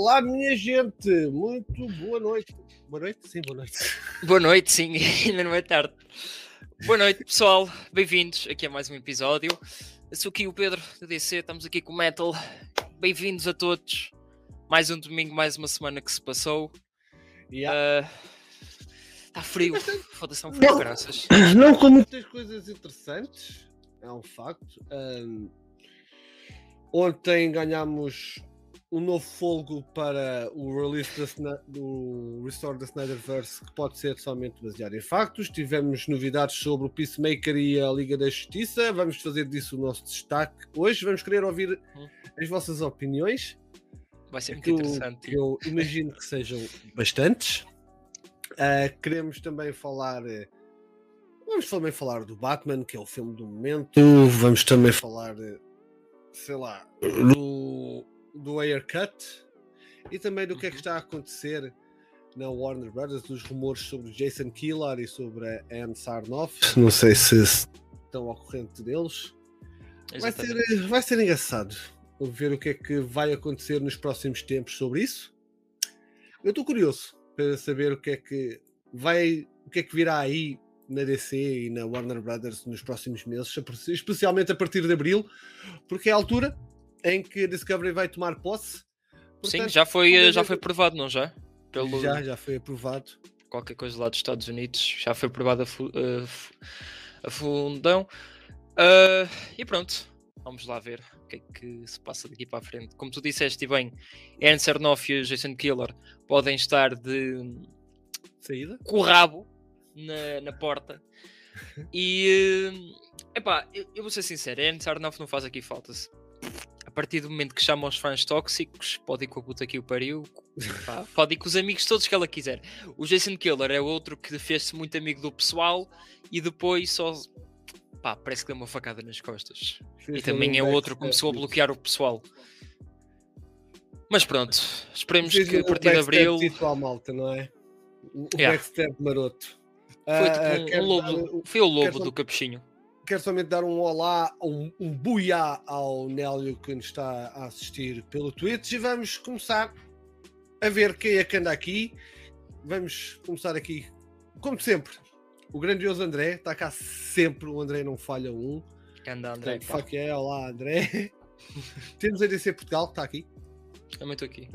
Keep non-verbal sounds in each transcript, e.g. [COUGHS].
Olá, minha gente, muito boa noite. Boa noite? Sim, boa noite. Boa noite, sim, [LAUGHS] ainda não é tarde. Boa noite, pessoal, bem-vindos aqui a mais um episódio. Eu sou aqui o Pedro da DC, estamos aqui com o Metal. Bem-vindos a todos. Mais um domingo, mais uma semana que se passou. Yeah. Está frio, foda-se, é um frio, Não. graças. Não com muitas coisas interessantes, é um facto. Ahm, ontem ganhámos um novo folgo para o release do Restore da Snyderverse, que pode ser somente baseado em factos. Tivemos novidades sobre o Peacemaker e a Liga da Justiça. Vamos fazer disso o nosso destaque. Hoje vamos querer ouvir Hum. as vossas opiniões. Vai ser muito eu, interessante. que eu imagino que sejam bastantes. Ah, queremos também falar. Vamos também falar do Batman, que é o filme do momento. Vamos também falar, sei lá, do, do Haircut e também do que é que Uhum. está a acontecer na Warner Brothers, dos rumores sobre Jason Killar e sobre a Anne Sarnoff. Não sei se estão ao corrente deles. Vai ser, eh, vai ser engraçado ver o que é que vai acontecer nos próximos tempos sobre isso. Eu estou curioso para saber o que é que vai, o que é que virá aí na DC e na Warner Brothers nos próximos meses, especialmente a partir de abril, porque é a altura em que a Discovery vai tomar posse. Sim, Portanto, já foi, vamos já foi aprovado, não já? Pelo já, já foi aprovado. qualquer coisa lá dos Estados Unidos, já foi aprovado a, fu- a fu- a fundão. Ah, e pronto, vamos lá ver o que é que se passa daqui para a frente. Como tu disseste e bem, Aaron Sarnoff e o Jason Killer podem estar de Saída? com o rabo na, na porta. [LAUGHS] E eh, epá, eu, eu vou ser sincero, Aaron Sarnoff não faz aqui falta-se. A partir do momento que chama os fãs tóxicos, pode ir com a puta que o pariu, pá, pode ir com os amigos todos que ela quiser. O Jason Killer é outro que fez-se muito amigo do pessoal e depois só pá, parece que deu uma facada nas costas. E também é outro que começou a bloquear o pessoal. Mas pronto, esperemos Fez que a um partir de abril dito à malta, não é? O o Yeah. backstab maroto. foi Ah, tipo um- quero um, lobo, foi o lobo do capuchinho. Quero somente dar um olá, um, um buiá ao Nélio que nos está a assistir pelo Twitch e vamos começar a ver quem é que anda aqui. Vamos começar aqui, como sempre, o grandioso André, está cá sempre, o André não falha um. Anda André, Portanto, fuck yeah, olá André. [LAUGHS] Temos a DC Portugal, que está aqui. Também estou aqui.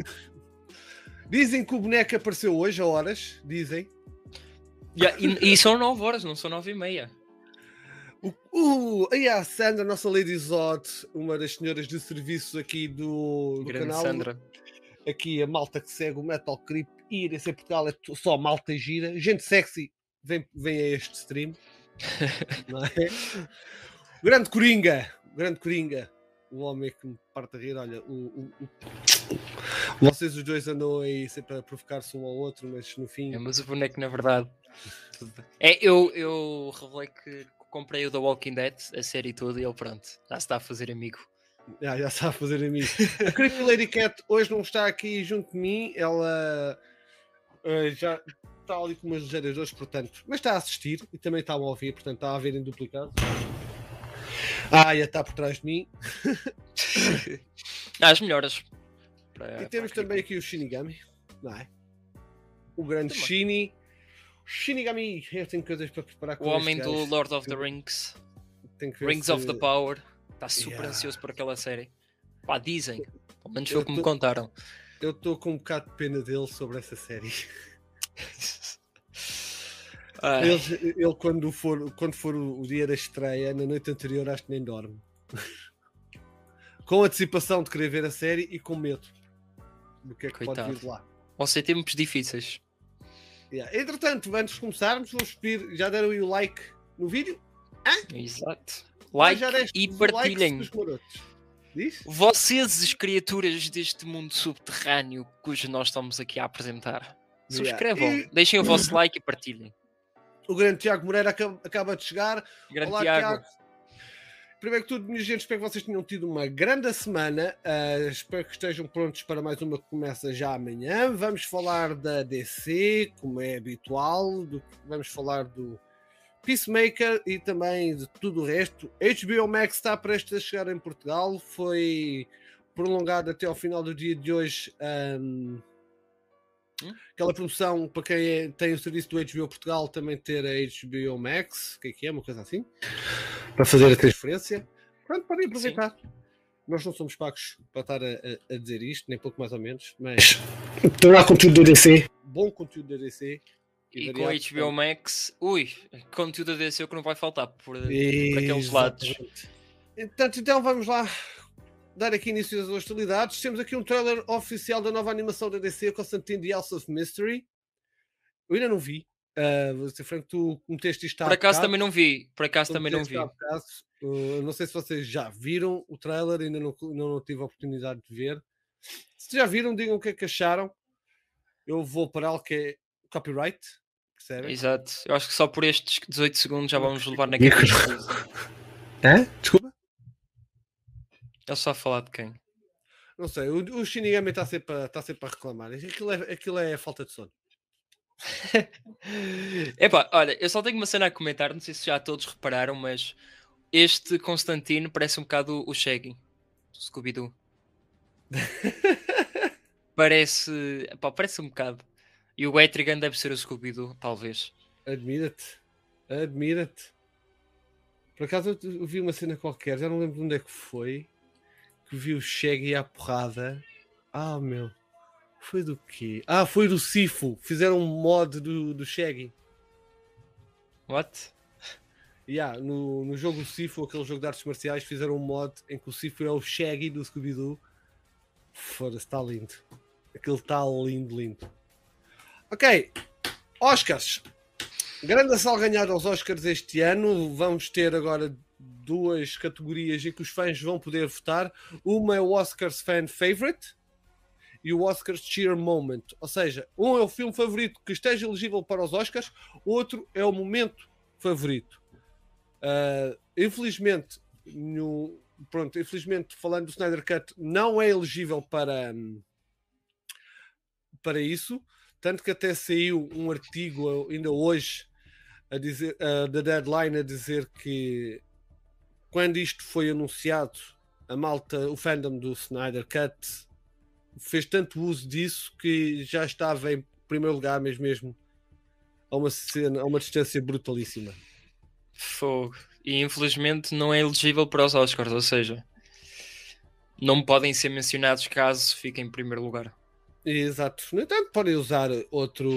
[LAUGHS] Dizem que o boneco apareceu hoje a horas, dizem. Ya, e, e são 9 horas, não são 9 e meia. O, aí a Sandra, nossa Lady Zod, uma das senhoras de serviços aqui do, do Grande canal. Sandra. aqui a malta que segue o Metal Creep e a DC Portugal é só malta gira. Gente sexy vem, vem a este stream. [LAUGHS] é? Grande Coringa, grande Coringa, o homem que me parte a rir. Olha, o, o- o- vocês os dois andam aí sempre a provocar-se um ao outro, mas no fim. É, mas o boneco, na verdade. É, eu, eu revelei que comprei o The Walking Dead, a série toda, e ele, pronto, já está a fazer amigo. Já, já fazer [LAUGHS] a mim. A Creepy Lady Cat hoje não está aqui junto de mim, ela eh, já está ali com umas ligeiras dores, portanto, mas está a assistir e também está a ouvir, portanto está a ver em duplicado. Ah, já está por trás de mim. [LAUGHS] As melhoras. Para- e temos também aqui o Shinigami, não é? O grande Também. Shini. Shinigami, eu tenho coisas para preparar com O homem do gajo. Lord of the Rings, Rings se- of the Power, está super Yeah. ansioso por aquela série. Pá, dizem, pelo menos foi o que me contaram. Eu estou com um bocado de pena dele sobre essa série. [LAUGHS] Ele, ele quando, for, quando for o o dia da estreia, na noite anterior, acho que nem dorme. [LAUGHS] com antecipação de querer ver a série e com medo do que é que pode Coitado. vir de lá. vão ser tempos difíceis. Yeah. Entretanto, antes de começarmos, vamos pedir, já deram aí o like no vídeo? Exato. Ou Like e partilhem. Diz? Vocês, as criaturas deste mundo subterrâneo cujo nós estamos aqui a apresentar, Yeah. subscrevam, E- deixem o vosso [COUGHS] like e partilhem. O grande Tiago Moreira acaba, de chegar. Grande Olá, Tiago. Primeiro que tudo, minha gente, espero que vocês tenham tido uma grande semana. Ah, espero que estejam prontos para mais uma que começa já amanhã. Vamos falar da DC, como é habitual. do- vamos falar do Peacemaker e também de tudo o resto. HBO Max está prestes a chegar em Portugal. Foi prolongado até ao final do dia de hoje. Um? Aquela promoção para quem é, tem o serviço do HBO Portugal também ter a HBO Max, o que é que é? Uma coisa assim, para fazer a transferência. Pronto, podem aproveitar. Sim. Nós não somos pagos para estar a, a, dizer isto, nem pouco mais ou menos, mas tem lá conteúdo da DC. Bom conteúdo da DC. E, e com a HBO Max, ui, conteúdo da DC que não vai faltar por, por aqueles lados. Portanto, então vamos lá dar aqui início às hostilidades. Temos aqui um trailer oficial da nova animação da DC, Constantine The House of Mystery. Eu ainda não vi. Uh, vou ser franco, tu meteste isto Por acaso também não vi. Por acaso também não vi. Uh, não sei se vocês já viram o trailer, ainda não, não, não tive a oportunidade de ver. Se já viram, digam o que é que acharam. Eu vou para algo que é copyright. Percebem? Exato. Eu acho que só por estes 18 segundos já vamos levar na cabeça. [LAUGHS] Hã? Desculpa? Ele só a falar de quem? Não sei, o, o Shinigami está sempre, tá sempre a reclamar. Aquilo é, aquilo é falta de sono. [LAUGHS] Epá, olha, eu só tenho uma cena a comentar, não sei se já todos repararam, mas este Constantino parece um bocado o Shaggy, Scooby-Doo. [LAUGHS] parece, epá, parece um bocado. E o Etrigan deve ser o Scooby-Doo, talvez. Admira-te, admira-te. Por acaso eu vi uma cena qualquer, já não lembro de onde é que foi, que vi o Shaggy à porrada. Ah, meu. Foi do quê? Ah, foi do Sifo. Fizeram um mod do, do Shaggy. What? Yeah, no, no jogo Sifo, aquele jogo de artes marciais, fizeram um mod em que o Sifo é o Shaggy do Scooby-Doo. Foda-se, está lindo. Aquilo está lindo, lindo. Ok, Oscars. Grande sal ganhado aos Oscars este ano. Vamos ter agora duas categorias em que os fãs vão poder votar. Uma é o Oscars Fan Favorite e o Oscars Cheer Moment. Ou seja, um é o filme favorito que esteja elegível para os Oscars, outro é o momento favorito. Uh, infelizmente, no, pronto, infelizmente, falando do Snyder Cut, não é elegível para, para isso. Tanto que até saiu um artigo ainda hoje a dizer, uh, da Deadline a dizer que quando isto foi anunciado, a malta, o fandom do Snyder Cut fez tanto uso disso que já estava em primeiro lugar, mesmo, mesmo a uma, cena, a uma distância brutalíssima. Fogo. E infelizmente não é elegível para os Oscars, ou seja, não podem ser mencionados caso fiquem em primeiro lugar. Exato. No entanto, podem usar outro,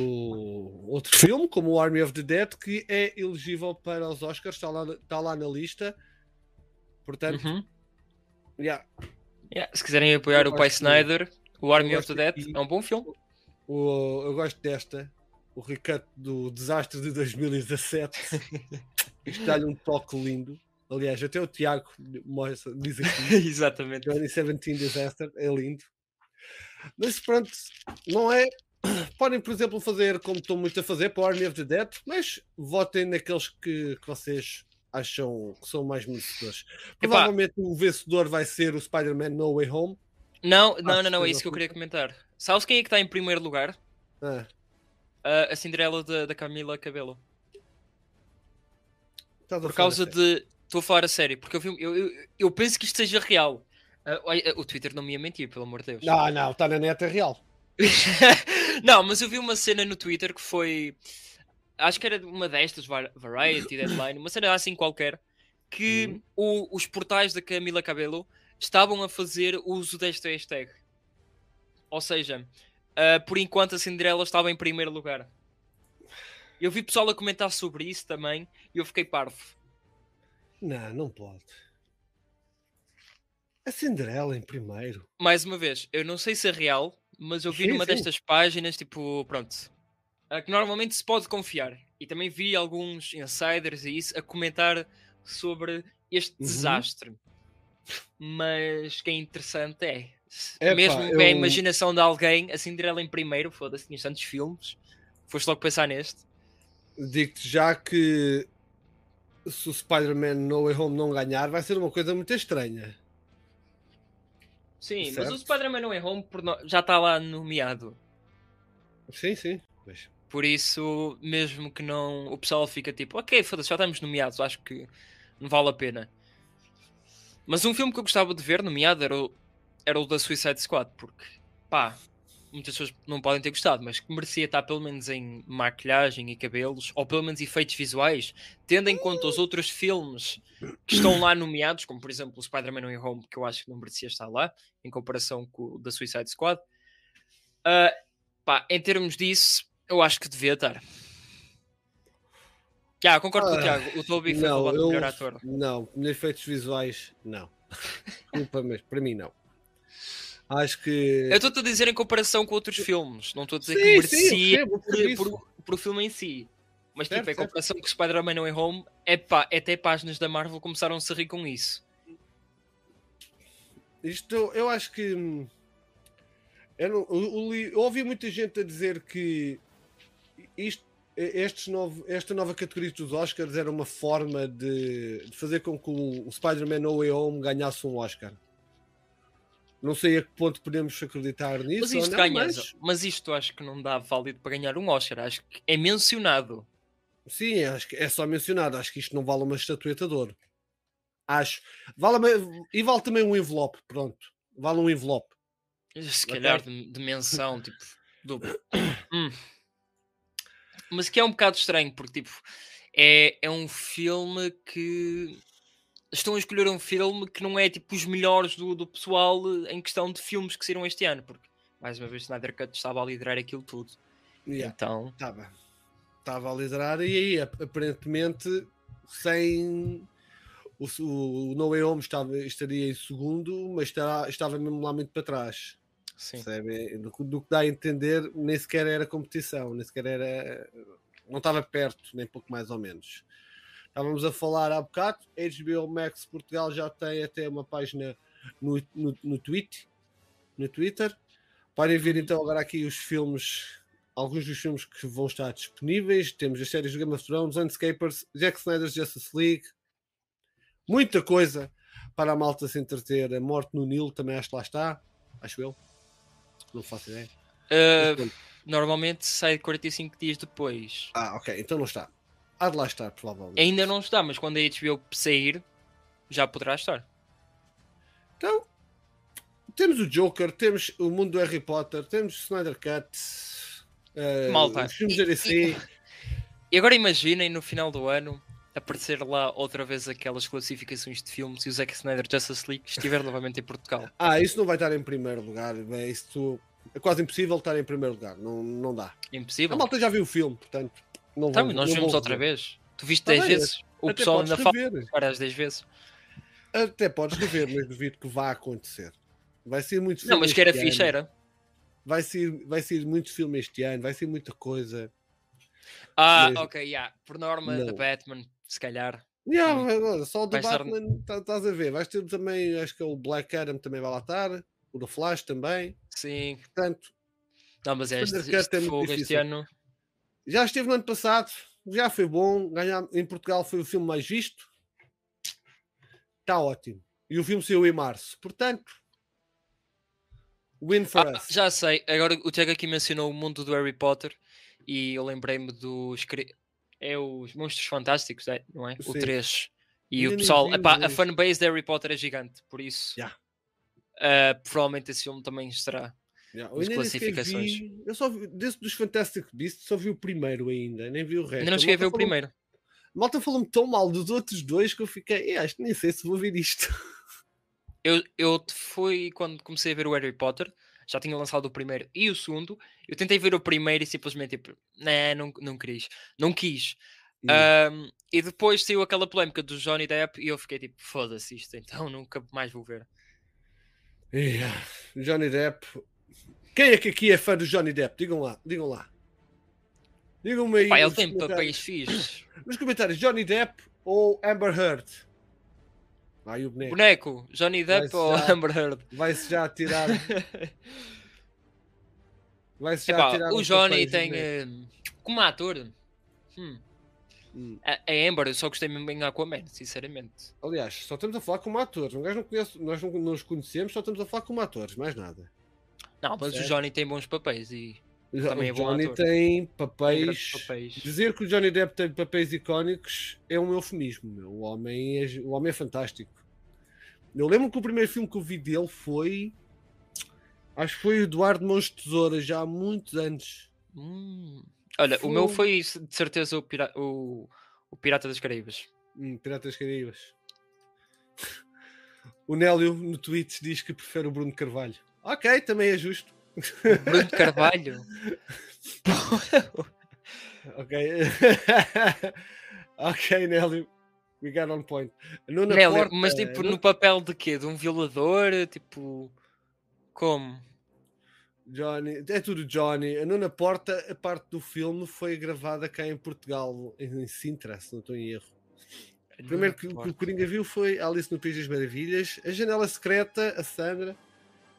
outro filme, como o Army of the Dead, que é elegível para os Oscars, está lá, está lá na lista. Portanto, uhum. yeah. Yeah, se quiserem apoiar eu o Pai Snyder, o Army of the Dead é um bom filme. O, eu gosto desta, o recut do desastre de 2017. [LAUGHS] Isto dá-lhe um toque lindo. Aliás, até o Tiago diz aqui. [LAUGHS] Exatamente. 2017 Disaster é lindo. Mas pronto, não é. [CLEARS THROAT] Podem, por exemplo, fazer como estou muito a fazer para o Army of the Dead, mas votem naqueles que, que vocês acham que são mais merecedores. Provavelmente Epá. o vencedor vai ser o Spider-Man No Way Home. Não, não, não, não, é isso que eu queria comentar. Sabes quem é que está em primeiro lugar? Ah. Uh, a Cinderela da Camila Cabelo. Por causa de. Estou a falar a sério, porque eu, eu, eu, eu penso que isto seja real. Uh, o Twitter não me ia mentir, pelo amor de Deus. Não, não, está na net, é real. [LAUGHS] não, mas eu vi uma cena no Twitter que foi. Acho que era uma destas, Variety, Deadline, uma cena assim qualquer, que uhum. o, os portais da Camila Cabelo estavam a fazer uso desta hashtag. Ou seja, uh, por enquanto a Cinderela estava em primeiro lugar. Eu vi pessoal a comentar sobre isso também e eu fiquei parvo. Não, não pode. A Cinderela em primeiro. Mais uma vez, eu não sei se é real, mas eu vi sim, numa sim. destas páginas, tipo, pronto, que normalmente se pode confiar. E também vi alguns insiders e isso a comentar sobre este uhum. desastre. Mas que é interessante é. Mesmo eu... a imaginação de alguém, a Cinderela em primeiro, foda-se, tinhas tantos filmes, foste logo pensar neste. Digo-te já que se o Spider-Man No Way Home não ganhar, vai ser uma coisa muito estranha. Sim, certo? mas o Spider-Man No Way Home já está lá nomeado. Sim, sim. Por isso, mesmo que não. O pessoal fica tipo, ok, foda-se, já estamos nomeados, acho que não vale a pena. Mas um filme que eu gostava de ver, nomeado, era o era o da Suicide Squad, porque pá, muitas pessoas não podem ter gostado, mas que merecia estar pelo menos em maquilhagem e cabelos, ou pelo menos efeitos visuais, tendo em conta os outros filmes que estão lá nomeados, como por exemplo o Spider-Man No Home, que eu acho que não merecia estar lá, em comparação com o da Suicide Squad. Uh, pá, em termos disso, eu acho que devia estar. Já, concordo com o Ah, Tiago, o Toby foi não, roubado eu- melhor ator. Não, nos efeitos visuais, não. [LAUGHS] Desculpa, mas para mim não. Acho que. Eu estou-te a dizer em comparação com outros filmes, não estou a dizer Sim, que sim, merecia percebo, por, por por- o filme em si. Mas Certo, tipo, em certo. comparação com o Spider-Man No Way Home, é pá, até páginas da Marvel começaram a se rir com isso. Isto, eu acho que. hum, Eu, não- eu- eu ouvi muita gente a dizer que isto, novo, esta nova categoria dos Oscars era uma forma de, de fazer com que o, o Spider-Man No Way Home ganhasse um Oscar. Não sei a que ponto podemos acreditar nisso. Mas isto não, ganha, mas- mas isto acho que não dá válido para ganhar um Oscar, acho que é mencionado. Sim, acho que é só mencionado. Acho que isto não vale uma estatueta de ouro. Acho. Vale, e vale também um envelope. Pronto. Vale um envelope. Se calhar de, de menção, tipo, do... [COUGHS] Hum. Mas que é um bocado estranho, porque tipo, é, é um filme que estão a escolher um filme que não é tipo os melhores do, do pessoal em questão de filmes que saíram este ano, porque mais uma vez Snyder Cut estava a liderar aquilo tudo. Yeah. Então, Estava. Estava a liderar e aí, ap- aparentemente, sem. O, o No Way Home estava, estaria em segundo, mas estará, estava mesmo lá muito para trás. Percebe? Do, do que dá a entender, nem sequer era competição, nem sequer era. Não estava perto, nem pouco mais ou menos. Estávamos a falar há bocado, HBO Max Portugal já tem até uma página no, no, no, tweet, no Twitter. Podem ver então agora aqui os filmes, alguns dos filmes que vão estar disponíveis. Temos as séries do Game of Thrones, Landscapers, Jack Snyder's Justice League, muita coisa para a malta se entreter. A Morte no Nilo também acho que lá está, acho eu. Não faço ideia. Uh, normalmente sai 45 dias depois. Ah, ok, então não está. Há de lá estar, provavelmente. Ainda não está, mas quando a HBO sair, já poderá estar. Então, temos o Joker, temos o mundo do Harry Potter, temos o Snyder Cut, eh, Malta, os filmes e- da DC. E agora imaginem no final do ano aparecer lá outra vez aquelas classificações de filmes e o Zack Snyder Justice League estiver novamente em Portugal. [LAUGHS] Ah, isso não vai estar em primeiro lugar. É, isso é quase impossível estar em primeiro lugar. Não, não dá. A Impossível. malta já viu o filme, portanto. Não Então, vou- nós não vimos outra rever. vez. Tu viste Tá 10 bem, vezes. O Até pessoal ainda fala para as 10 vezes. Até podes rever, mas duvido que vá acontecer. Vai ser muito Não, filme mas que era fixe, era. Vai ser, vai ser muito filme este ano, vai ser muita coisa. Ah, Mas- ok, yeah. Por norma, Não. The Batman, se calhar. Yeah, só o The Vai estar- Batman tá- estás a ver. Vais ter também, acho que é o Black Adam também vai lá estar, o The Flash também. Sim. Portanto, Não, mas este, Snyder Cut este é fogo este ano. já esteve no ano passado, já foi bom. Ganhar, em Portugal foi o filme mais visto. Está ótimo. E o filme saiu em março. Portanto, win for Ah, us. já sei, agora o Tiago aqui mencionou o mundo do Harry Potter e eu lembrei-me dos. É os Monstros Fantásticos, é, não é? O Sim. 3. E o pessoal, epá, a fanbase de Harry Potter é gigante, por isso Já. ah, provavelmente esse filme também estará. Eu nas classificações. vi- eu só vi, desse dos Fantastic Beasts, só vi o primeiro ainda, nem vi o resto. Ainda não cheguei a ver o falou- primeiro. Malta falou-me tão mal dos outros dois que eu fiquei, "Eh, acho que nem sei se vou ver isto. [LAUGHS] Eu, eu foi quando comecei a ver o Harry Potter, já tinha lançado o primeiro e o segundo. Eu tentei ver o primeiro e simplesmente tipo, nah, não, não quis, não quis. Ahm, e depois saiu aquela polémica do Johnny Depp e eu fiquei tipo, foda-se isto, então [LAUGHS] nunca mais vou ver. Yeah. Johnny Depp. Quem é que aqui é fã do Johnny Depp? Digam lá, digam lá. Digam-me aí Pá, ele tem papéis fixes. nos comentários, Johnny Depp ou Amber Heard? Vai o boneco. Boneco, Johnny Depp ou Amber Heard? Vai-se já tirar. [LAUGHS] Vai-se já Epá, tirar o Johnny tem. eh, como ator. hum, Hum. A, a Amber, eu só gostei mesmo em Aquaman, sinceramente. Aliás, só estamos a falar como atores. Um gajo não conhece, nós não nos conhecemos, só estamos a falar como atores, mais nada. Não, mas o. Johnny tem bons papéis e Também é bom Johnny ator. tem tem grandes papéis. papéis. Dizer que o Johnny Depp tem papéis icónicos é um eufemismo. Meu. O, homem é, o homem é fantástico. Eu lembro que o primeiro filme que eu vi dele foi Acho que foi o Eduardo Mãos de Tesoura, já há muitos anos. Hum. Olha, o meu foi de certeza o, pira o, o Pirata das Caraíbas. Hum, Pirata das Caraíbas. [LAUGHS] O Nélio no Twitch diz que prefere o Bruno Carvalho. Ok, também é justo. Bruno Carvalho? [LAUGHS] ok. [LAUGHS] ok, Nélio. We got on point. Nélio, porta, mas tipo no... no papel de quê? De um violador? Tipo. Como? Johnny, é tudo Johnny. A Nona Porta, a parte do filme foi gravada cá em Portugal, em Sintra, se não estou em erro. O primeiro que, que, o Coringa viu foi Alice no País das Maravilhas, A Janela Secreta, a Sandra.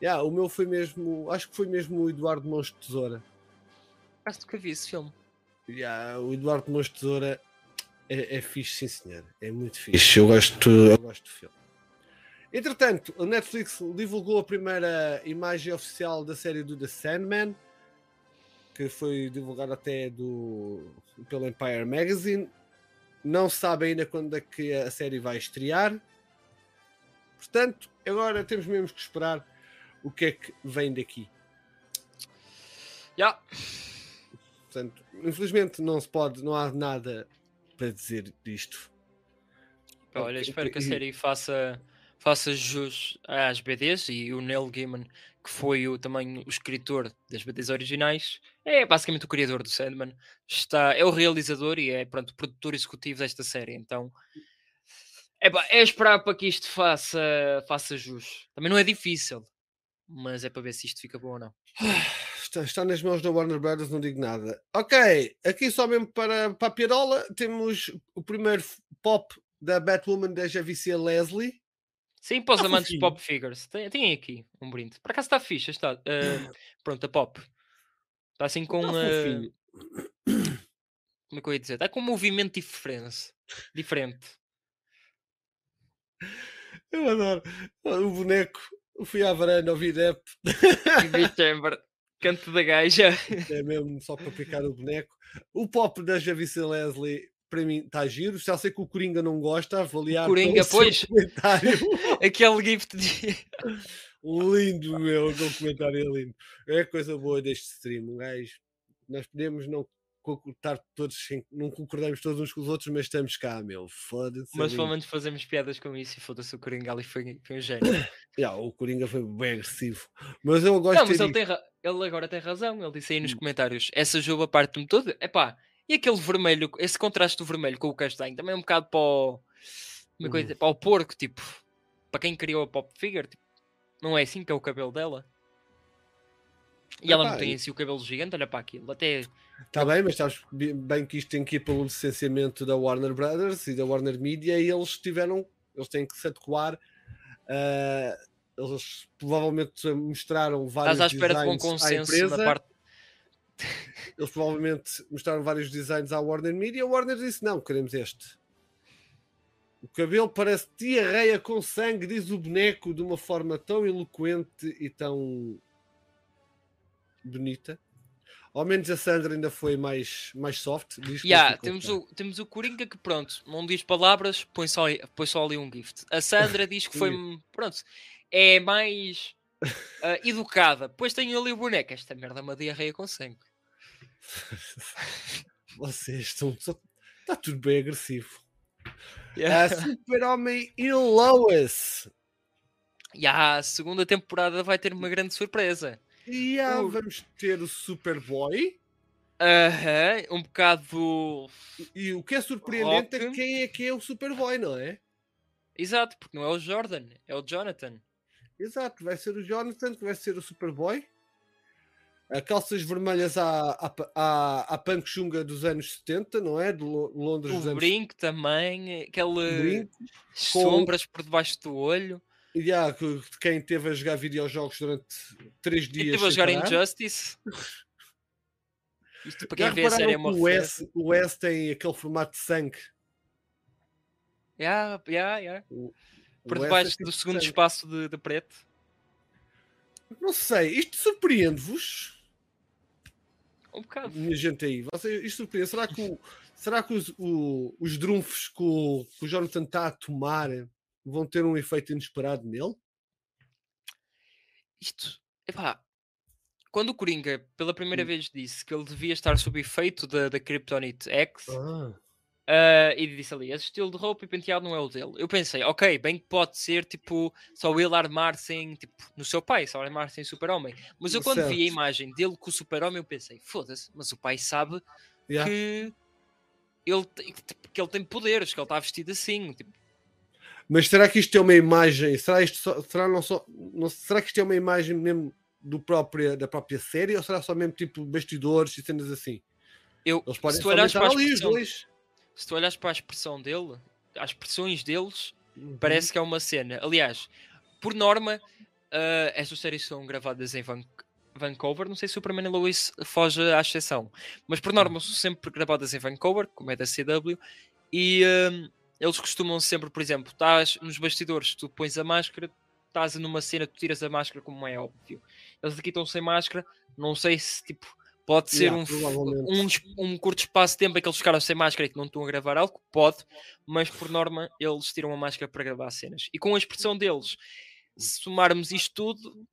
Yeah, o meu foi mesmo, acho que foi mesmo o Eduardo de Tesoura. Acho que vi esse filme. Yeah, o Eduardo de Tesoura é, é fixe, sim senhor. É muito fixe. Eu gosto, eu gosto do filme. Entretanto, a Netflix divulgou a primeira imagem oficial da série do The Sandman, que foi divulgada até do, pelo Empire Magazine. Não sabe ainda quando é que a série vai estrear. Portanto, agora temos mesmo que esperar o que é que vem daqui. Yeah. Portanto, infelizmente não se pode, não há nada para dizer disto. Olha, espero que a série faça faça jus às BDs e o Neil Gaiman, que foi o, também o escritor das BDs originais, é basicamente o criador do Sandman, está, é o realizador e é pronto, o produtor executivo desta série. Então é, é esperar para que isto faça, faça jus. Também não é difícil, mas é para ver se isto fica bom ou não. Está, está, nas mãos da Warner Brothers, não digo nada. Ok, aqui só mesmo para, para a Pirola, temos o primeiro pop da Batwoman da JVC Leslie, Sim, para os tá amantes de pop figures. Tem, tem aqui um brinde. Por acaso está fixe, está. Uh, [COUGHS] pronto, a pop. Está assim com. Uh, [COUGHS] como é que eu ia dizer? Está com um movimento diferente. diferente. Eu adoro. O boneco. Fui à varanda ouvir [LAUGHS] Depp. Chamber. Canto da gaja. É mesmo só para picar o boneco. O pop da Javice Leslie para mim está giro. Já sei que o Coringa não gosta, avaliar. Coringa, pois. [LAUGHS] Aquele gift de. lindo, meu. O comentário é lindo. É coisa boa deste stream. Um gajo, nós podemos não concordar todos, não concordamos todos uns com os outros, mas estamos cá, meu. Foda-se. Mas pelo menos fazemos piadas com isso e foda-se o Coringa ali foi, foi um gênio. [COUGHS] yeah, o Coringa foi bem agressivo. Mas eu gosto não, mas ele, tem ele agora tem razão. Ele disse aí nos hum. comentários: essa jogo parte-me toda. É pá e aquele vermelho, esse contraste do vermelho com o castanho também é um bocado para o, uma coisa, uhum. para o porco, tipo, para quem criou a pop figure, tipo, não é assim que é o cabelo dela. E ela não tem assim o cabelo gigante, olha para aquilo. Até. Está bem, mas sabes bem que isto tem que ir pelo licenciamento da Warner Brothers e da Warner Media e eles tiveram, eles têm que se adequar. Uh, eles provavelmente mostraram vários Estás à espera de bom consenso na parte [LAUGHS] eles provavelmente mostraram vários designs à Warner Media. A Warner disse: Não, queremos este. O cabelo parece diarreia com sangue, diz o boneco, de uma forma tão eloquente e tão bonita. Ao menos a Sandra ainda foi mais, mais soft. Diz yeah, temos, o, temos o Coringa que, pronto, não diz palavras, põe só, põe só ali um gift. A Sandra diz que foi, [LAUGHS] pronto, é mais uh, educada. Depois tenho ali o boneco. Esta merda é uma diarreia com sangue. [LAUGHS] Vocês estão. Está tudo bem agressivo. Yeah. Uh, Super-Homem e Lois. Yeah, a segunda temporada vai ter uma grande surpresa. E uh. vamos ter o Superboy. Uh -huh, um bocado. E, e o que é surpreendente é rock. é quem é que é o Superboy, não é? Exato, porque não é o Jordan, é o Jonathan. Exato, vai ser o Jonathan que vai ser o Superboy. A calças vermelhas à, à, à, à punk chunga dos anos 70, não é? De Londres o dos anos... brinco também, aquele brinco, sombras com... por debaixo do olho. E yeah, quem teve a jogar videojogos durante 3 dias. Quem teve a jogar Injustice. Isto para quem vê a série é uma o S, o S tem aquele formato de sangue. Yeah, yeah, yeah. O, por debaixo é do segundo espaço de, de, preto? Não sei, isto surpreende-vos? Um bocado. Minha gente aí, Você, isto surpreende. Será que, o, será que os, o, os drunfos que o, que o Jonathan está a tomar vão ter um efeito inesperado nele? Isto, epá, quando o Coringa pela primeira Hum. vez disse que ele devia estar sob efeito da, da Kryptonite X, Ah, ah, e disse ali, esse estilo de roupa e penteado não é o dele. Eu pensei, ok, bem que pode ser tipo só ele armar-se em, tipo, no seu pai, só armar-se em super-homem. Mas eu quando vi a Certo. imagem dele com o super-homem, eu pensei, foda-se, mas o pai sabe yeah. que ele, tipo, que ele tem poderes, que ele está vestido assim. Tipo, Mas será que isto é uma imagem? Será, isto só, será, não só, não, será que isto é uma imagem mesmo do própria, da própria série ou será só mesmo tipo bastidores e cenas assim? eu, Eles podem se tu olhares para a ali os expressão, dois. se tu olhares para a expressão dele, as expressões deles, Uhum. parece que é uma cena. Aliás, por norma, ah, estas séries são gravadas em Van- Vancouver. Não sei se o Superman e Lois foge à exceção, mas por norma são sempre gravadas em Vancouver, como é da CW, e ah, eles costumam sempre, por exemplo, estás nos bastidores, tu pões a máscara, estás numa cena, tu tiras a máscara, como é óbvio. Eles aqui estão sem máscara, não sei se tipo. Pode ser Yeah, um, um, um curto espaço de tempo em que eles ficaram sem máscara e que não estão a gravar algo, pode, mas por norma eles tiram a máscara para gravar cenas. E com a expressão deles, se somarmos isto tudo,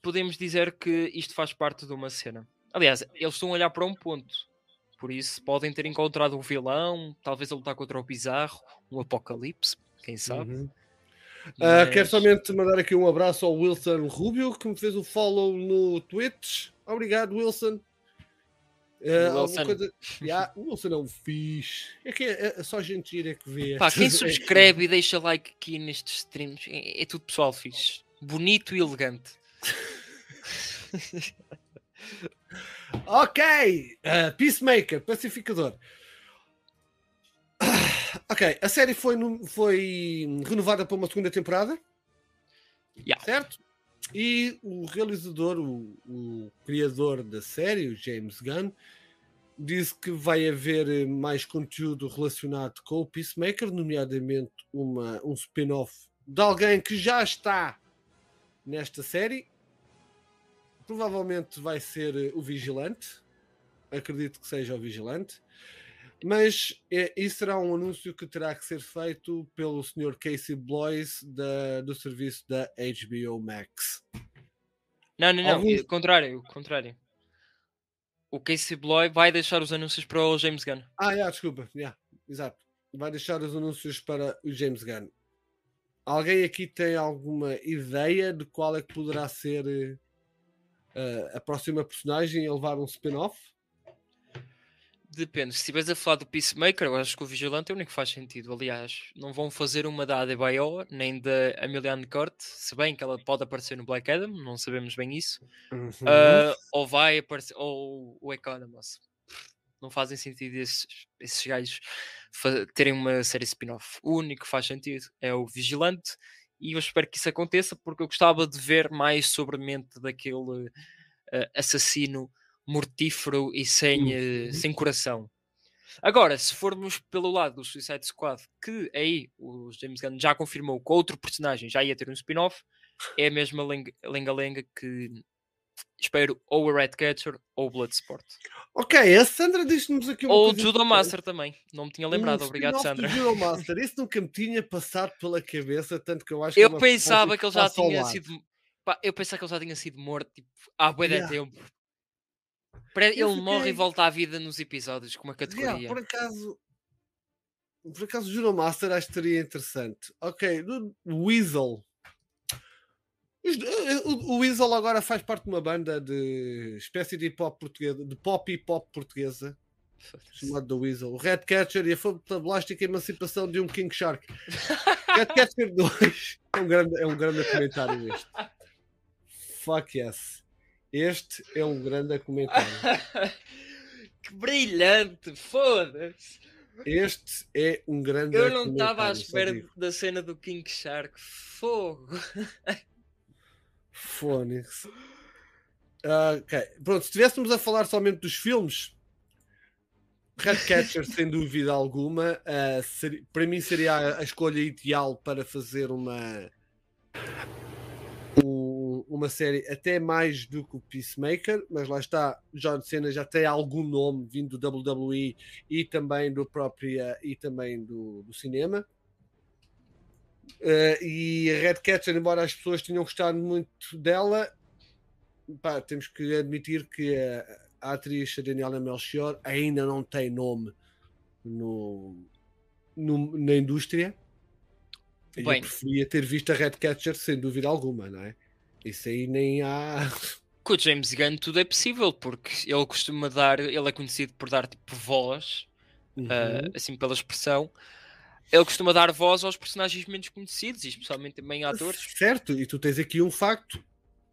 podemos dizer que isto faz parte de uma cena. Aliás, eles estão a olhar para um ponto. Por isso, podem ter encontrado um vilão, talvez a lutar contra o bizarro, um apocalipse, quem sabe. Uhum. Ah, quero Mas- somente mandar aqui um abraço ao Wilson Rubio que me fez o follow no Twitch. Obrigado, Wilson. Alguma Wilson. coisa... Yeah, o Wilson é um fixe. É que é, é só gente gira que vê. Pá, quem É [LAUGHS] subscreve e deixa like aqui nestes streams é, é tudo pessoal fixe. Bonito e elegante. [LAUGHS] Ok, uh, Peacemaker, Pacificador. Ah, Ok, a série foi, foi renovada para uma segunda temporada, Yeah. certo? E o realizador, o, o criador da série, o James Gunn, disse que vai haver eh, mais conteúdo relacionado com o Peacemaker, nomeadamente uma, um spin-off de alguém que já está nesta série. Provavelmente vai ser eh, o Vigilante. Acredito que seja o Vigilante. Mas é, isso será um anúncio que terá que ser feito pelo Sr. Casey Blois da, do serviço da HBO Max. Não, não, não. Alguns- é, Contrário, contrário. O Casey Bloy vai deixar os anúncios para o James Gunn. Ah, yeah, desculpa. Yeah, exato. Vai deixar os anúncios para o James Gunn. Alguém aqui tem alguma ideia de qual é que poderá ser eh, a próxima personagem a levar um spin-off? Depende. Se estiveres a falar do Peacemaker, eu acho que o Vigilante é o único que faz sentido. Aliás, não vão fazer uma da ADBIO nem da Emiliane Kurt, se bem que ela pode aparecer no Black Adam, não sabemos bem isso. Uhum. Ah, ou vai aparecer, ou o Economos. Não fazem sentido esses, esses gajos terem uma série spin-off. O único que faz sentido é o Vigilante, e eu espero que isso aconteça porque eu gostava de ver mais sobre a mente daquele ah, assassino mortífero e sem, Uhum. sem coração. Agora, se formos pelo lado do Suicide Squad, que aí o James Gunn já confirmou que outro personagem já ia ter um spin-off, é a mesma lenga- lenga-lenga que espero ou o Ratcatcher ou o Bloodsport. Ok, a Sandra disse-nos aqui uma Ou o Judo. Master também, não me tinha lembrado, Um obrigado Sandra. Judo [LAUGHS] Master. Isso nunca me tinha passado pela cabeça, tanto que eu acho que é Eu uma pensava que ele já tinha sido. pá, eu pensava que ele já tinha sido morto tipo, há bué Yeah. tempo. Eu Ele morre e volta à vida nos episódios com uma categoria. Yeah, por acaso, por acaso, o Judo Master acho que seria interessante. Ok, do Weasel. O, o Weasel agora faz parte de uma banda de espécie de hip hop portuguesa, de pop e pop portuguesa, chamado The Weasel. O Red Catcher e a fantástica emancipação de um King Shark. [LAUGHS] Red Catcher 2 é um grande, é um grande comentário este. Fuck yes. Este é um grande comentário. [LAUGHS] que brilhante, foda-se. Este é um grande Eu não estava à espera da cena do King Shark. Fogo. [LAUGHS] Fónix. Ah, ok. Pronto, se estivéssemos a falar somente dos filmes, Ratcatcher, sem dúvida alguma, ah, seri- para mim seria a, a escolha ideal para fazer uma um- uma série até mais do que o Peacemaker, mas lá está, John Cena já tem algum nome vindo do WWE e também do próprio e também do, do cinema. Uh, e a Red Catcher, embora as pessoas tenham gostado muito dela, pá, temos que admitir que a, a atriz Daniela Melchior ainda não tem nome no, no na indústria. Eu Bem. preferia ter visto a Redcatcher sem dúvida alguma, não é? Isso aí nem há. [LAUGHS] Com o James Gunn tudo é possível, porque ele costuma dar, ele é conhecido por dar tipo voz, Uhum. ah, assim pela expressão. Ele costuma dar voz aos personagens menos conhecidos, e especialmente também a atores. Certo, e tu tens aqui um facto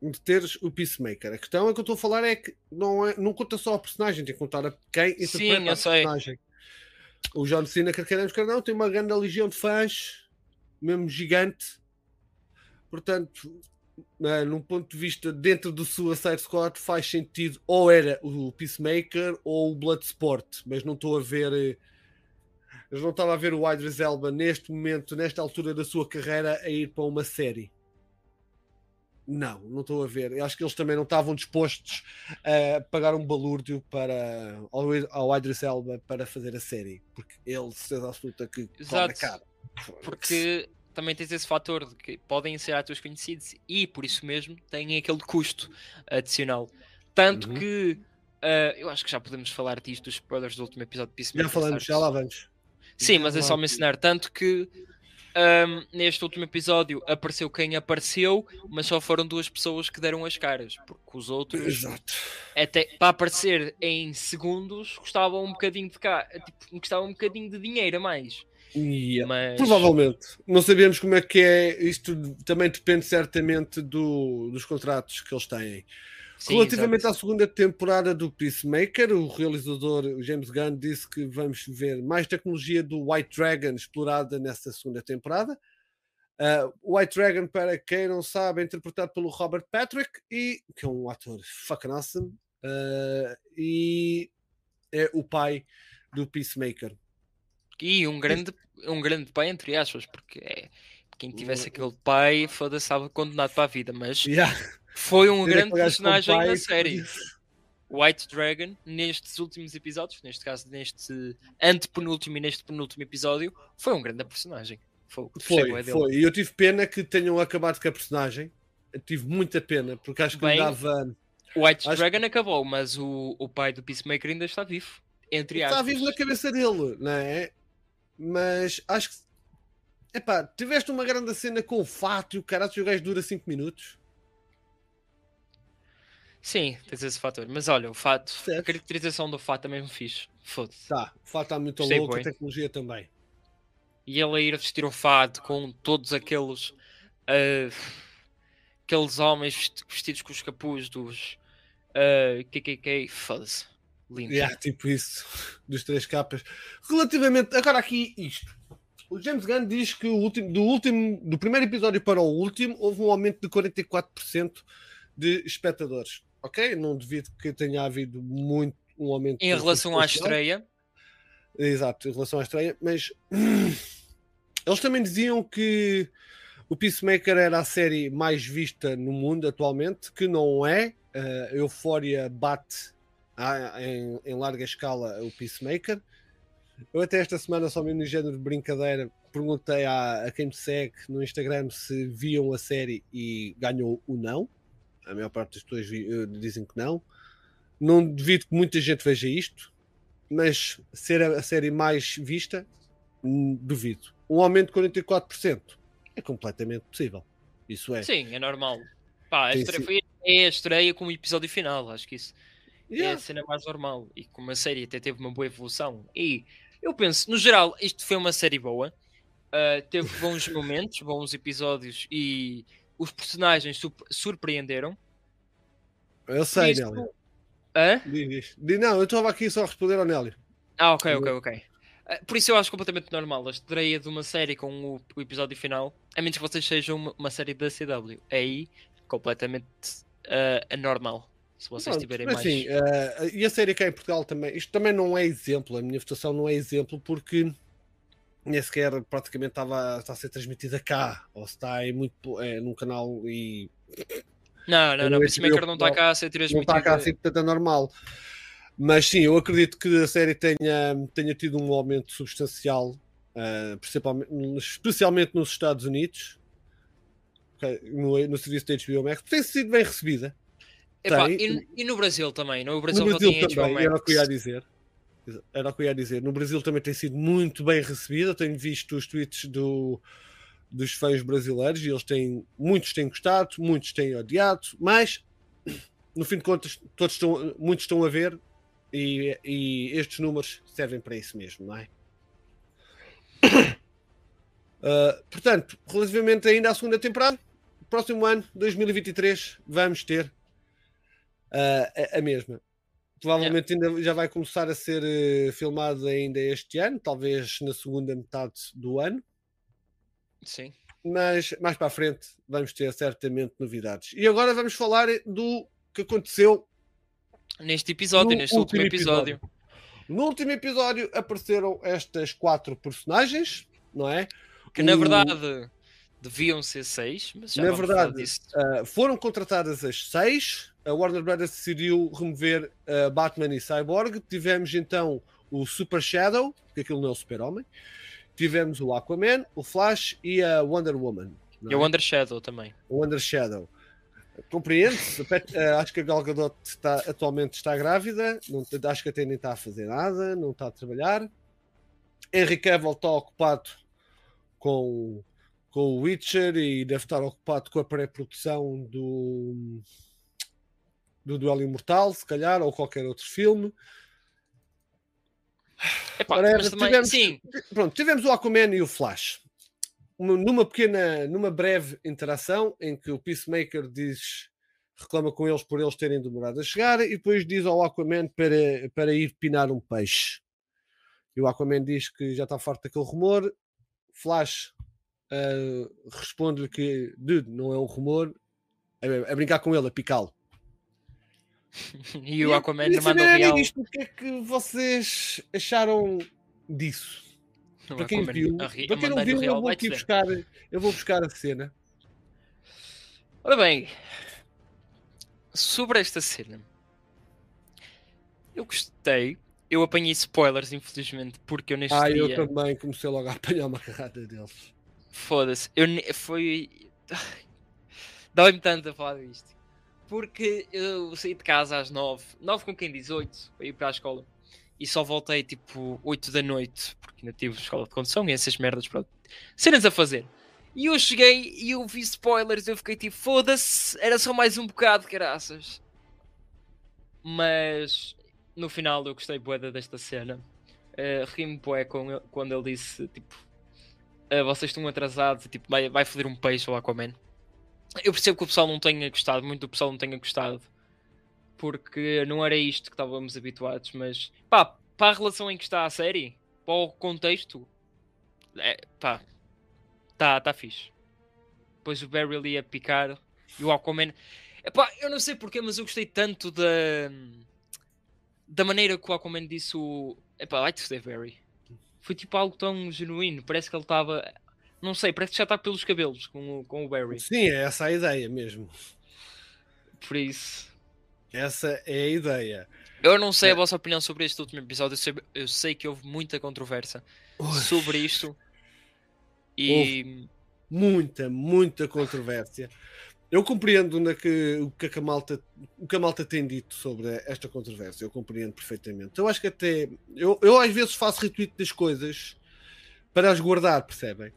de teres o Peacemaker. A questão é que eu estou a falar é que não, é, não conta só o personagem, tem que contar a quem Sim, interpreta eu a sei. personagem. O John Cena, quer queiramos, quer não, tem uma grande legião de fãs, mesmo gigante. Portanto, eh, num ponto de vista dentro do Suicide Squad, faz sentido ou era o Peacemaker ou o Bloodsport, mas não estou a ver. eh, Eu não estava a ver o Idris Elba neste momento, nesta altura da sua carreira, a ir para uma série. Não, não estou a ver. Eu acho que eles também não estavam dispostos a pagar um balúrdio para ao, ao Idris Elba para fazer a série, porque ele, certeza absoluta, que Exato. caro. Porque também tens esse fator de que podem ser atores conhecidos e por isso mesmo têm aquele custo adicional. Tanto Uhum. que ah, eu acho que já podemos falar disto dos spoilers do último episódio de Peacemaker. Já falamos, já lá vamos. Sim, Já mas é só mencionar. Tanto que ahm, neste último episódio apareceu quem apareceu, mas só foram duas pessoas que deram as caras, porque os outros, Exato. até para aparecer em segundos, custavam um bocadinho de cá, tipo, custavam um bocadinho de dinheiro a mais. Yeah. Mas Provavelmente. Não sabemos como é que é. Isto também depende certamente do, dos contratos que eles têm. Sim, Relativamente exato. à segunda temporada do Peacemaker, o realizador James Gunn disse que vamos ver mais tecnologia do White Dragon explorada nessa segunda temporada. Uh, White Dragon, para quem não sabe, é interpretado pelo Robert Patrick, e, que é um ator fucking awesome, uh, e é o pai do Peacemaker. E um grande, um grande pai, entre aspas, porque é, quem tivesse aquele pai, foda-se, estava condenado para a vida, mas Yeah. Foi um grande personagem pai, na série. White Dragon, nestes últimos episódios, neste caso, neste antepenúltimo e neste penúltimo episódio, foi um grande personagem. Foi, Foi, foi. E eu tive pena que tenham acabado com a personagem. Eu tive muita pena, porque acho que Bem, dava. White Acho- Dragon acabou, mas o, o pai do Peacemaker ainda está vivo. Entre Está aspas. vivo na cabeça dele, não é? Mas acho que. Epá, tiveste uma grande cena com o fato e o caralho, o gajo dura 5 minutos. Sim, tens esse fator. Mas olha, o fato, a Certo. caracterização do fato também me fiz. Foda-se. Tá, o fato está muito Gostei louco, a bué. tecnologia também. E ele a ir vestir o fado com todos aqueles ah, aqueles homens vesti- vestidos com os capuz dos ah, KKK, foda-se, lindo. Yeah, tipo isso, [LAUGHS] dos três capas. Relativamente, agora aqui isto. O James Gunn diz que último, do último, do primeiro episódio para o último, houve um aumento de 44% de espectadores. Ok? Não duvido que tenha havido muito um aumento. Em relação à estreia, Exato, em relação à estreia, mas [CLEARS THROAT] eles também diziam que o Peacemaker era a série mais vista no mundo atualmente, que não é. A Euphoria bate a- em, em larga escala o Peacemaker. Eu até esta semana, só mesmo no género de brincadeira, perguntei a, a quem me segue no Instagram se viam a série e ganhou o não. A maior parte das pessoas eh, dizem que não. Não duvido que muita gente veja isto, mas ser a, série mais vista, hum, duvido. Um aumento de 44% é completamente possível. Isso é. sim, é normal. Pá, a Sim, sim. foi é a estreia com o episódio final, acho que isso é Yeah. a cena mais normal. E como a série até teve uma boa evolução. E eu penso, no geral, isto foi uma série boa. Ah, teve bons momentos, bons episódios e os personagens surpreenderam. Eu sei, Isto- Nélio. Hã? Diz, diz. Não, eu estava aqui só a responder ao Nélio. Ah, ok, ok, ok. Ah, Por isso eu acho completamente normal a estreia de uma série com o, o episódio final, a menos que vocês sejam uma, uma série da CW. Aí, completamente ah, anormal. Se vocês Pronto, tiverem mas mais. assim, eh, e a série cá em Portugal também, isto também não é exemplo, a minha votação não é exemplo porque nem sequer praticamente estava está a ser transmitida cá, ou se está em muito eh, num canal e Não, não, não. não Peacemaker HBO não está cá a ser não transmitida. está cá assim, portanto é normal. Mas sim, eu acredito que a série tenha, tenha tido um aumento substancial, eh, principalmente, especialmente nos Estados Unidos, no, no serviço da HBO Max, tem sido bem recebida. Epá, e, e no Brasil também? No Brasil, no Brasil também, HBO era o que eu ia Max. dizer. Era o que eu ia dizer. No Brasil também tem sido muito bem recebida. Tenho visto os tweets do, dos fãs brasileiros e eles têm, muitos têm gostado, muitos têm odiado, mas no fim de contas, todos estão, muitos estão a ver e, e estes números servem para isso mesmo, não é? Uh, [COUGHS] portanto, relativamente ainda à segunda temporada, próximo ano, 2023, vamos ter uh, a, a mesma. Provavelmente ainda já vai começar a ser uh, filmado ainda este ano, talvez na segunda metade do ano, Sim. mas mais para a frente vamos ter certamente novidades. E agora vamos falar do que aconteceu Neste episódio, neste último último episódio. no último episódio. Apareceram estas quatro personagens, não é? Que na verdade deviam ser seis, mas já Na verdade. Uh, foram contratadas as seis. A Warner Brothers decidiu remover uh, Batman e Cyborg. Tivemos então o Super Shadow, porque aquilo não é o Super-Homem. Tivemos o Aquaman, o Flash e a Wonder Woman. não E o é? Wonder Shadow também. O Wonder Shadow. Compreende-se? Uh, acho que a Gal Gadot está, atualmente está grávida. Não, acho que até nem está a fazer nada, não está a trabalhar. Henry Cavill está ocupado com, com o Witcher e deve estar ocupado com a pré-produção do, do Duelo Imortal, se calhar, ou qualquer outro filme. Epá, Ora, mas também, tivemos- sim, Pronto, tivemos o Aquaman e o Flash. Uma- numa pequena, numa breve interação em que o Peacemaker diz, reclama com eles por eles terem demorado a chegar e depois diz ao Aquaman para, para ir pinar um peixe. E o Aquaman diz que já está farto daquele rumor. Flash ah, responde-lhe que, dude, não é um rumor, é, é brincar com ele, é picá-lo. [LAUGHS] e o Aquaman saber, real. amigos, o que é que vocês acharam disso? [LAUGHS] para quem viu, para quem não viu, eu vou aqui buscar, eu vou buscar a cena. Ora bem, sobre esta cena, eu gostei. Eu apanhei spoilers, infelizmente, porque eu neste Ah, dia. eu também comecei logo a apanhar uma carrada deles. Foda-se, eu ne- foi. [LAUGHS] Dói-me tanto a falar disto. Porque eu saí de casa às 9, 9 com quem diz 8, para ir para a escola. E só voltei tipo 8 da noite, porque ainda tive escola de condução e essas merdas, pronto. Cenas a fazer. E eu cheguei e eu vi spoilers, eu fiquei tipo, foda-se, era só mais um bocado, caraças. Mas no final eu gostei bué desta cena. Uh, com ele- quando ele disse, tipo, "Ah, vocês estão atrasados, tipo, vai, vai foder um peixe ao Aquaman. Eu percebo que o pessoal não tenha gostado, muito do pessoal não tenha gostado, porque não era isto que estávamos habituados, mas pá, para a relação em que está a série, para o contexto, é, pá, tá, tá fixe. Depois o Barry ali a picar e o Aquaman, epá, eu não sei porquê, mas eu gostei tanto da da maneira que o Aquaman disse o epá, vai-te Barry. Foi tipo algo tão genuíno, parece que ele estava, não sei, parece que já está pelos cabelos com o, com o Barry. Sim, é essa a ideia mesmo. Por isso, Essa é a ideia. eu não sei É. a vossa opinião sobre este último episódio. Eu sei, eu sei que houve muita controvérsia Ui, sobre isto. E Muita, muita controvérsia. Eu compreendo na que, o, que a malta, o que a malta tem dito sobre esta controvérsia. Eu compreendo perfeitamente. Eu acho que até. Eu, eu às vezes faço retweet das coisas para as guardar, percebem?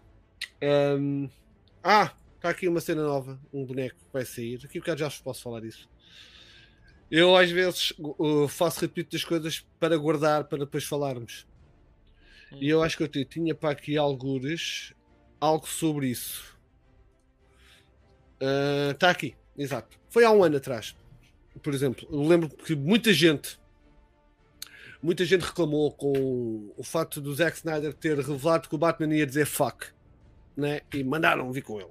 Ahm, ah, está aqui uma cena nova, um boneco que vai sair. Aqui um bocado já vos posso falar disso. Eu às vezes uh, faço retweet das coisas para guardar para depois falarmos. E eu acho que eu tinha para aqui algures algo sobre isso. Está aqui, exato. Foi há um ano atrás. Por exemplo, eu lembro que muita gente muita gente reclamou com o facto do Zack Snyder ter revelado que o Batman ia dizer fuck, né? E mandaram vir com ele.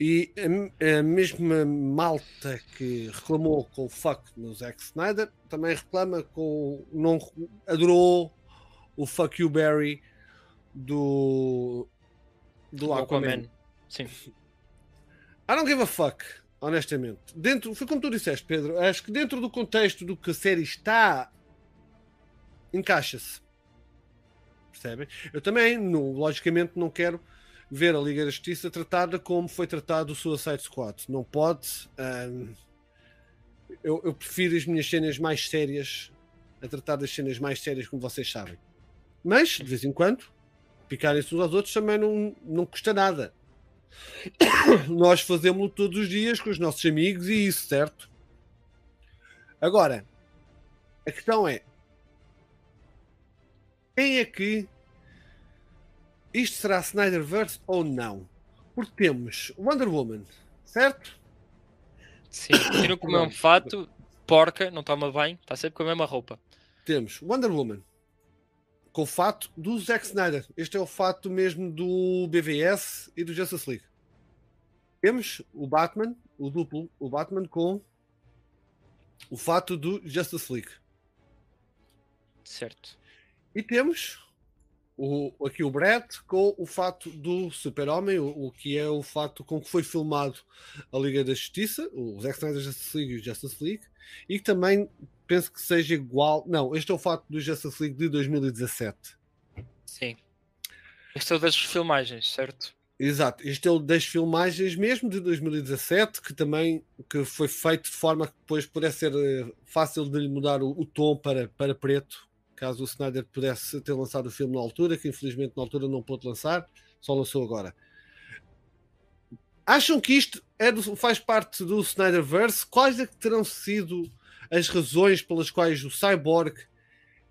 E a, a mesma malta que reclamou com o fuck no Zack Snyder também reclama com não adorou o fuck you Barry do do Aquaman. Aquaman. Sim. I don't give a fuck, honestamente. Dentro, foi como tu disseste, Pedro. Acho que dentro do contexto do que a série está, encaixa-se. Percebem? Eu também, logicamente, não quero ver a Liga da Justiça tratada como foi tratado o Suicide Squad. Não pode. ahm, eu, eu prefiro as minhas cenas mais sérias a tratar das cenas mais sérias, como vocês sabem. Mas, de vez em quando, picarem-se uns aos outros também não, não custa nada. [COUGHS] Nós fazemos todos os dias com os nossos amigos e isso, certo? Agora, a questão é: quem é que isto será Snyderverse ou não? Porque temos Wonder Woman, certo? Sim, tira com o mesmo fato, porca, não toma bem, está sempre com a mesma roupa. Temos Wonder Woman com o fato do Zack Snyder. Este é o fato mesmo do BVS e do Justice League. Temos o Batman, o duplo, o Batman com o fato do Justice League. Certo. E temos o, aqui o Brett com o fato do Super-Homem, o, o, que é o fato com que foi filmado a Liga da Justiça, o Zack Snyder Justice League e o Justice League, e que também penso que seja igual. Não, este é o fato do Justice League de 2017. Sim. Este é o das filmagens, certo? Exato, este é o das filmagens mesmo de 2017, que também que foi feito de forma que depois pudesse ser eh, fácil de lhe mudar o, o tom para, para preto, caso o Snyder pudesse ter lançado o filme na altura, que infelizmente na altura não pôde lançar, só lançou agora. Acham que isto é do, faz parte do Snyderverse? Quais é que terão sido as razões pelas quais o Cyborg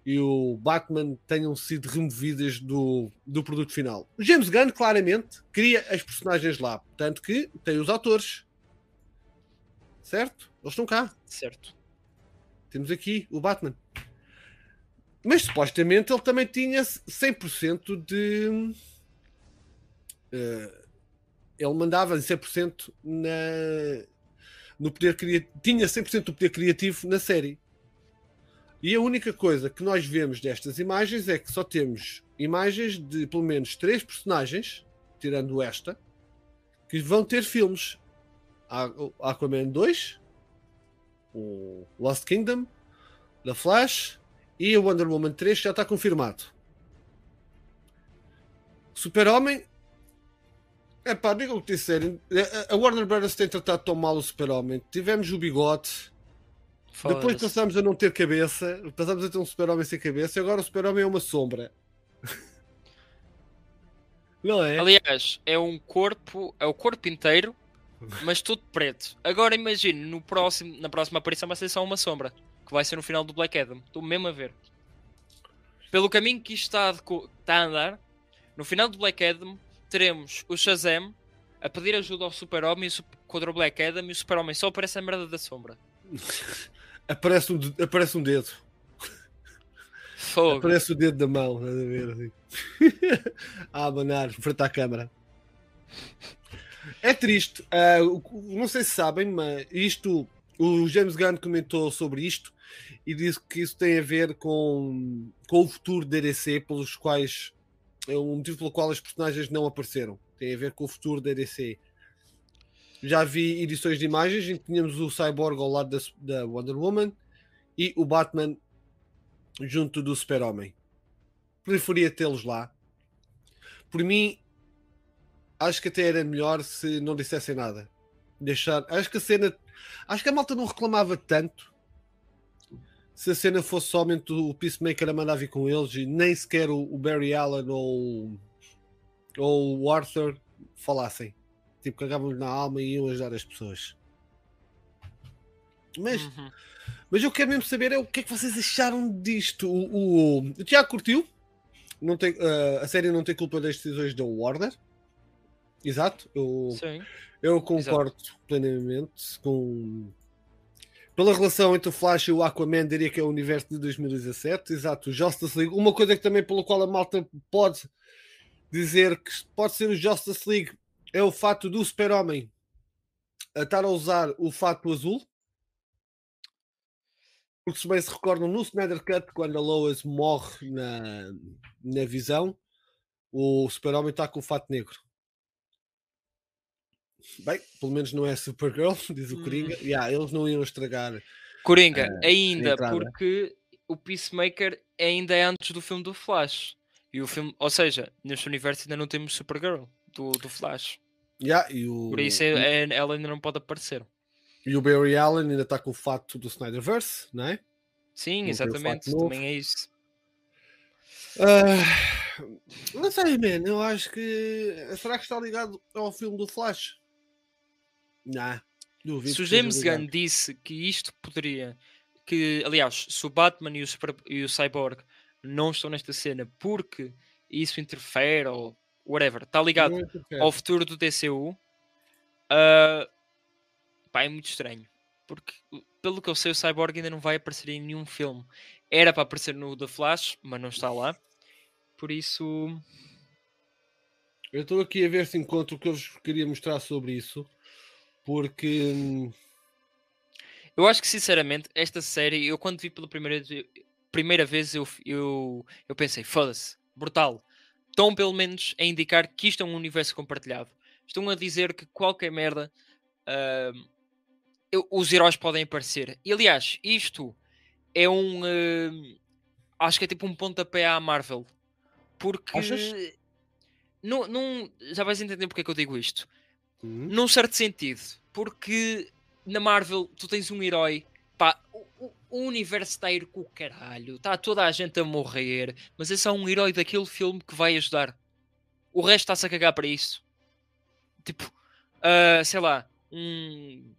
e o Batman tenham sido removidas do, do produto final. O James Gunn, claramente, cria as personagens lá. Tanto que tem os atores. Certo? Eles estão cá. Certo. Temos aqui o Batman. Mas supostamente ele também tinha 100% de. Uh, ele mandava 100% na, no poder criativo. Tinha 100% do poder criativo na série. E a única coisa que nós vemos destas imagens é que só temos imagens de pelo menos três personagens, tirando esta, que vão ter filmes. Aquaman 2, o Lost Kingdom, The Flash e a Wonder Woman 3 já está confirmado. Super-Homem. É pá, digam o que disserem. A Warner Brothers tem tratado tão mal o Super-Homem. Tivemos o bigode depois passamos a não ter cabeça, passamos a ter um super-homem sem cabeça e agora o super-homem é uma sombra. [LAUGHS] não é? Aliás, é um corpo, é o corpo inteiro, mas tudo preto. Agora imagine, no próximo, na próxima aparição vai ser só uma sombra, que vai ser no final do Black Adam. Estou mesmo a ver. Pelo caminho que isto está, de, está a andar, no final do Black Adam teremos o Shazam a pedir ajuda ao Super-Homem contra o Black Adam e o Super-Homem só aparece a merda da sombra. [LAUGHS] aparece um, aparece um dedo. Fogo. Aparece o dedo da mão, a ver assim. [LAUGHS] a abanar, frente à câmara. É triste. Uh, não sei se sabem, mas isto. O James Gunn comentou sobre isto e disse que isso tem a ver com, com o futuro da DC, pelos quais. É o motivo pelo qual as personagens não apareceram. Tem a ver com o futuro da DC já vi edições de imagens em que tínhamos o Cyborg ao lado da, da Wonder Woman e o Batman junto do Super-Homem. Preferia tê-los lá. Por mim, acho que até era melhor se não dissessem nada. Deixar. Acho que a cena. Acho que a malta não reclamava tanto se a cena fosse somente o Peacemaker a mandar vir com eles e nem sequer o, Barry Allen ou, ou o Arthur falassem tipo, cagavam-lhe na alma e iam ajudar as pessoas. Mas, uhum. mas eu quero mesmo saber é o que é que vocês acharam disto. O, o, o Tiago curtiu, não tem, uh, a série não tem culpa das decisões da Warner. Exato, eu, Sim. eu concordo Exato. plenamente com. Pela relação entre o Flash e o Aquaman, diria que é o universo de 2017. Exato, o Justice League. Uma coisa que também pelo qual a malta pode dizer que pode ser o Justice League é o fato do Super-Homem estar a usar o fato azul. Porque se bem se recordam no Snyder Cut, quando a Lois morre na, na visão, o Super-Homem está com o fato negro. Bem, pelo menos não é Supergirl, [LAUGHS] diz o Coringa. Hum. Yeah, eles não iam estragar. Coringa, uh, ainda, porque o Peacemaker ainda é antes do filme do Flash. E o filme, ou seja, neste universo ainda não temos Supergirl do, do Flash. Yeah, e o... Por isso é, é, ela ainda não pode aparecer. E o Barry Allen ainda está com o fato do Snyderverse, não é? Sim, Não exatamente. Também é isso. Ah, não sei, man. Eu acho que. Será que está ligado ao filme do Flash? Não. Duvido. Se o James. Gunn disse que isto poderia. Que, aliás, se o Batman e o, Super- e o Cyborg não estão nesta cena porque isso interfere ou whatever, está ligado ao futuro do DCU, ah, pá, é muito estranho. Porque, pelo que eu sei, o Cyborg ainda não vai aparecer em nenhum filme. Era para aparecer no The Flash, mas não está lá. Por isso, Eu estou aqui a ver se encontro o que eu vos queria mostrar sobre isso. Porque. eu acho que sinceramente, esta série, eu quando vi pela primeira, primeira vez, eu, eu, eu pensei, foda-se, brutal. Estão pelo menos a indicar que isto é um universo compartilhado. Estão a dizer que qualquer merda ah, eu- os heróis podem aparecer. E aliás, isto é um. ah, acho que é tipo um pontapé à Marvel. Porque. Achas? Não, não, já vais entender porque é que eu digo isto. Hum, Num certo sentido. Porque na Marvel tu tens um herói. Pá, o, o- universo está a ir com o caralho. Está toda a gente a morrer. Mas é só um herói daquele filme que vai ajudar. O resto está-se a cagar para isso. Tipo, ah, sei lá, um.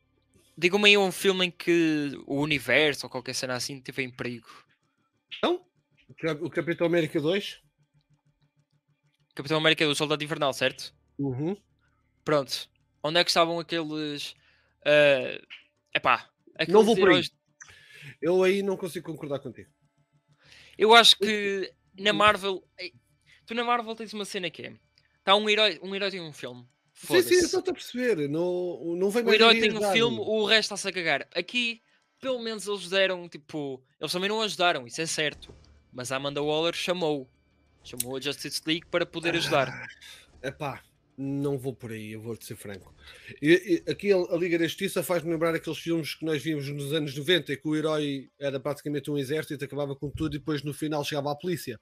Diga-me aí um filme em que o universo ou qualquer cena assim teve em perigo. O Cap- o Capitão América 2. Capitão América do Soldado Invernal, certo? Uhum. Pronto. Onde é que estavam aqueles. ah, epá, aqueles Não vou por aí. Eu aí não consigo concordar contigo. Eu acho que na Marvel. Tu na Marvel tens uma cena que é. Está um herói, um herói tem um filme. Sim, sim, eu estou a perceber. Não, não vem O herói tem um filme, o resto está-se a cagar. Aqui, pelo menos eles deram, tipo. Eles também não ajudaram, isso é certo. Mas a Amanda Waller chamou. Chamou a Justice League para poder ajudar. Epá, não vou por aí, eu vou-te ser franco. E, e, aqui a, Liga da Justiça faz-me lembrar aqueles filmes que nós vimos nos anos 90, que o herói era praticamente um exército, acabava com tudo e depois no final chegava a polícia.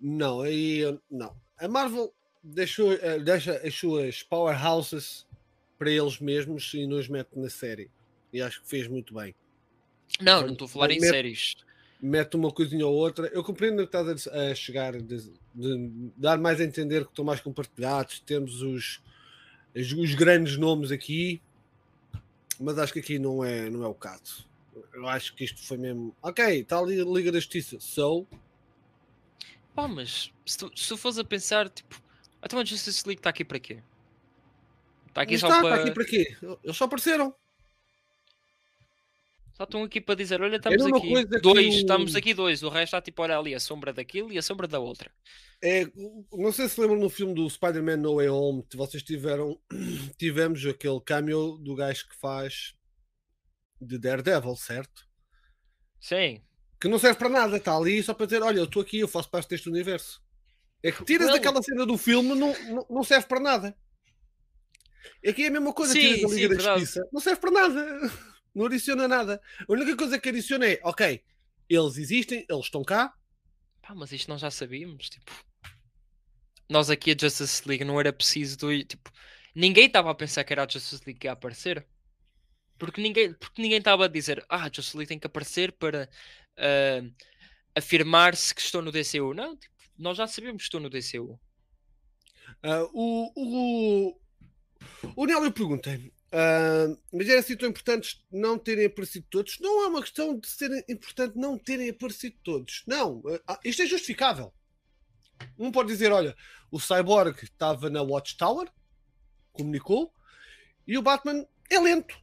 Não, aí não. A Marvel deixou, eh, deixa as suas powerhouses para eles mesmos e nos mete na série. E acho que fez muito bem. Não, não estou a falar em séries. Mete uma coisinha ou outra. Eu compreendo que estás a, chegar de, de dar mais a entender que estão mais compartilhados. Temos os, os, grandes nomes aqui, mas acho que aqui não é, não é o caso. Eu acho que isto foi mesmo. Ok, está ali a Liga da Justiça. So, Pá, mas se tu, se tu fores a pensar, tipo. Então a Justice League está aqui para quê? Está aqui Mas só está, para. está aqui para quê? Eles só apareceram. Só estão aqui para dizer, olha, estamos aqui que dois, o- estamos aqui dois, o resto está tipo, olha ali, a sombra daquilo e a sombra da outra. É, não sei se lembram no filme do Spider-Man No Way Home, vocês tiveram, [CLEARS THROAT] tivemos aquele cameo do gajo que faz de Daredevil, certo? Sim. que não serve para nada, está ali só para dizer: Olha, eu estou aqui, eu faço parte deste universo. É que tiras Well- aquela cena do filme, não, não, não serve para nada. Aqui é a mesma coisa, Sim, tiras da sim, Liga da verdade. Justiça, não serve para nada, [LAUGHS] não adiciona nada. A única coisa que adiciona é: Ok, eles existem, eles estão cá, Pá, mas isto nós já sabíamos, tipo. Nós aqui a Justice League não era preciso do. Tipo, ninguém estava a pensar que era a Justice League que ia aparecer. Porque ninguém porque ninguém estava a dizer, ah, a Justice League tem que aparecer para ah, afirmar-se que estou no DCU. Não, tipo, nós já sabíamos que estou no DCU. Ah, o, o, o Nélio pergunta: ah, Mas era assim tão importante não terem aparecido todos? Não é uma questão de ser importante não terem aparecido todos. Não, ah, isto é justificável. Um pode dizer: Olha, o Cyborg estava na Watchtower, comunicou, e o Batman é lento.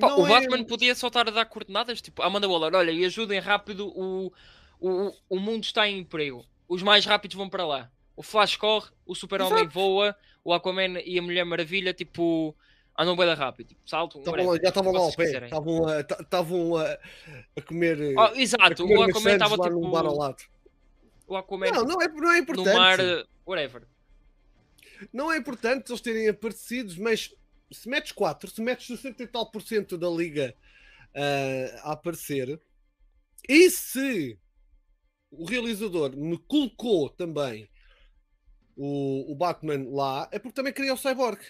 Pá, o é- Batman podia só estar a dar coordenadas, tipo, Amanda Waller, olha, e ajudem rápido, o, o, o mundo está em emprego. Os mais rápidos vão para lá. O Flash corre, o Super-Homem voa, o Aquaman e a Mulher Maravilha, tipo, andam bem rápido, tipo, lá- já estavam o que lá ao pé, estavam a, a, a comer. eh, Oh, a exato, comer o Aquaman estava lá num bar ao tipo, lado. o Aquaman Não, não é, não é no importante. mar, eh, whatever. Não é importante eles terem aparecido, mas se metes 4, se metes 60 e tal por cento da liga ah, a aparecer, e se o realizador me colocou também o, o Batman lá, é porque também queria o Cyborg.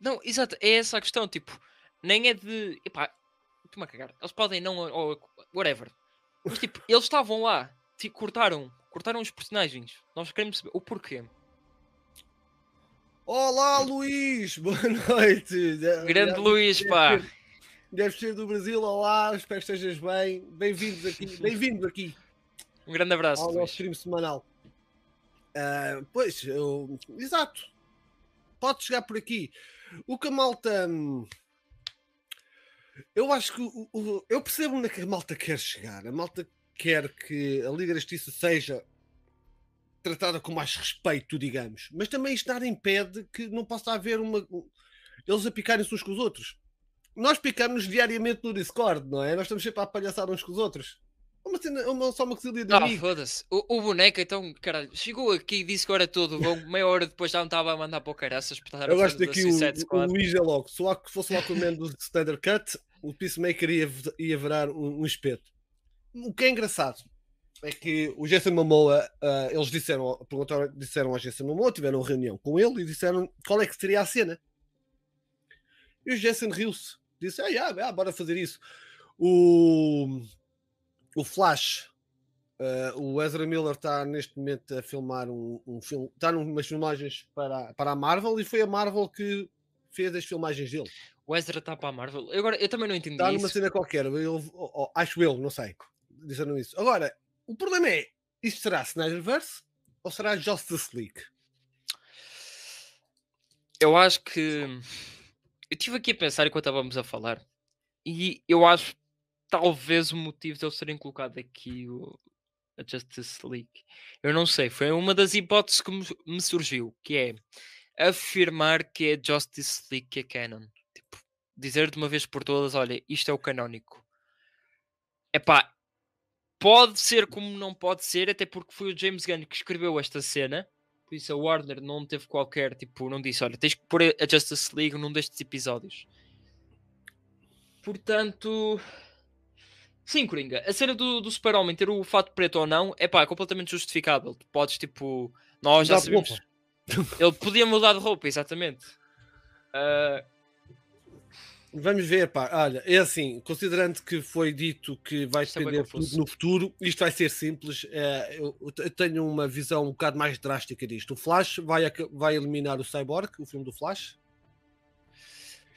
Não, exato, é essa a questão, tipo, nem é de. Epá, estou-me a cagar. Eles podem não. Ou, whatever. Mas tipo, eles estavam lá, tipo, cortaram, cortaram os personagens. Nós queremos saber o porquê. Olá, Luís! [LAUGHS] Boa noite! Grande deve, Luís, deve pá! Ser, deve ser do Brasil, olá, espero que estejas bem. Bem-vindos aqui, [LAUGHS] bem-vindo aqui. Um grande abraço. Ao nosso stream semanal. Uh, pois, eu, exato. Pode chegar por aqui. O que a malta. Hum, eu acho que. O, o, eu percebo onde é que a malta quer chegar. A malta quer que a Liga da Justiça seja tratada com mais respeito, digamos. Mas também isto nada impede que não possa haver uma. Eles a picarem-se uns com os outros. Nós picamos diariamente no Discord, não é? Nós estamos sempre a palhaçar uns com os outros. Uma cena, uma, só uma cosilha de Ah, foda-se. O, o boneco, então, caralho, chegou aqui e disse que era tudo bom. Meia hora depois já não estava a mandar para o caraças. Eu gosto daqui o, o Luís é logo. Se fosse o Aquaman do Standard Cut, o Peacemaker ia, ia virar um, um espeto. O que é engraçado é que o Jason Momoa, uh, eles disseram, perguntaram, disseram ao Jason Momoa, tiveram uma reunião com ele e disseram qual é que seria a cena. E o Jason riu-se. Disse, ah, yeah, yeah, bora fazer isso. O, o Flash, uh, o Ezra Miller está neste momento a filmar um, um filme, está numas filmagens para, para a Marvel e foi a Marvel que fez as filmagens dele. O Ezra está para a Marvel. Eu, agora, eu também não entendi Está isso. numa cena qualquer, eu, oh, acho eu, não sei. Disseram isso. Agora, o problema é, isto será Snyderverse ou será Justice League? Eu acho que... Eu estive aqui a pensar enquanto estávamos a falar e eu acho talvez o motivo de eles terem colocado aqui o, a Justice League. Eu não sei, foi uma das hipóteses que me surgiu, que é afirmar que é Justice League que é canon. Tipo, dizer de uma vez por todas, olha, isto é o canónico. Epá, pode ser como não pode ser, até porque foi o James Gunn que escreveu esta cena. Por isso a Warner não teve qualquer, tipo, não disse, olha, tens que pôr a Justice League num destes episódios. Portanto, Sim, Coringa. A cena do, do Super-Homem ter o fato preto ou não é pá, é completamente justificável. Tu podes, tipo, nós já sabemos. [LAUGHS] Ele podia mudar de roupa, exatamente. Uh... Vamos ver, pá. Olha, é assim, considerando que foi dito que vai é depender tudo no futuro, isto vai ser simples. Eu, eu, tenho uma visão um bocado mais drástica disto. O Flash vai, vai eliminar o Cyborg, o filme do Flash.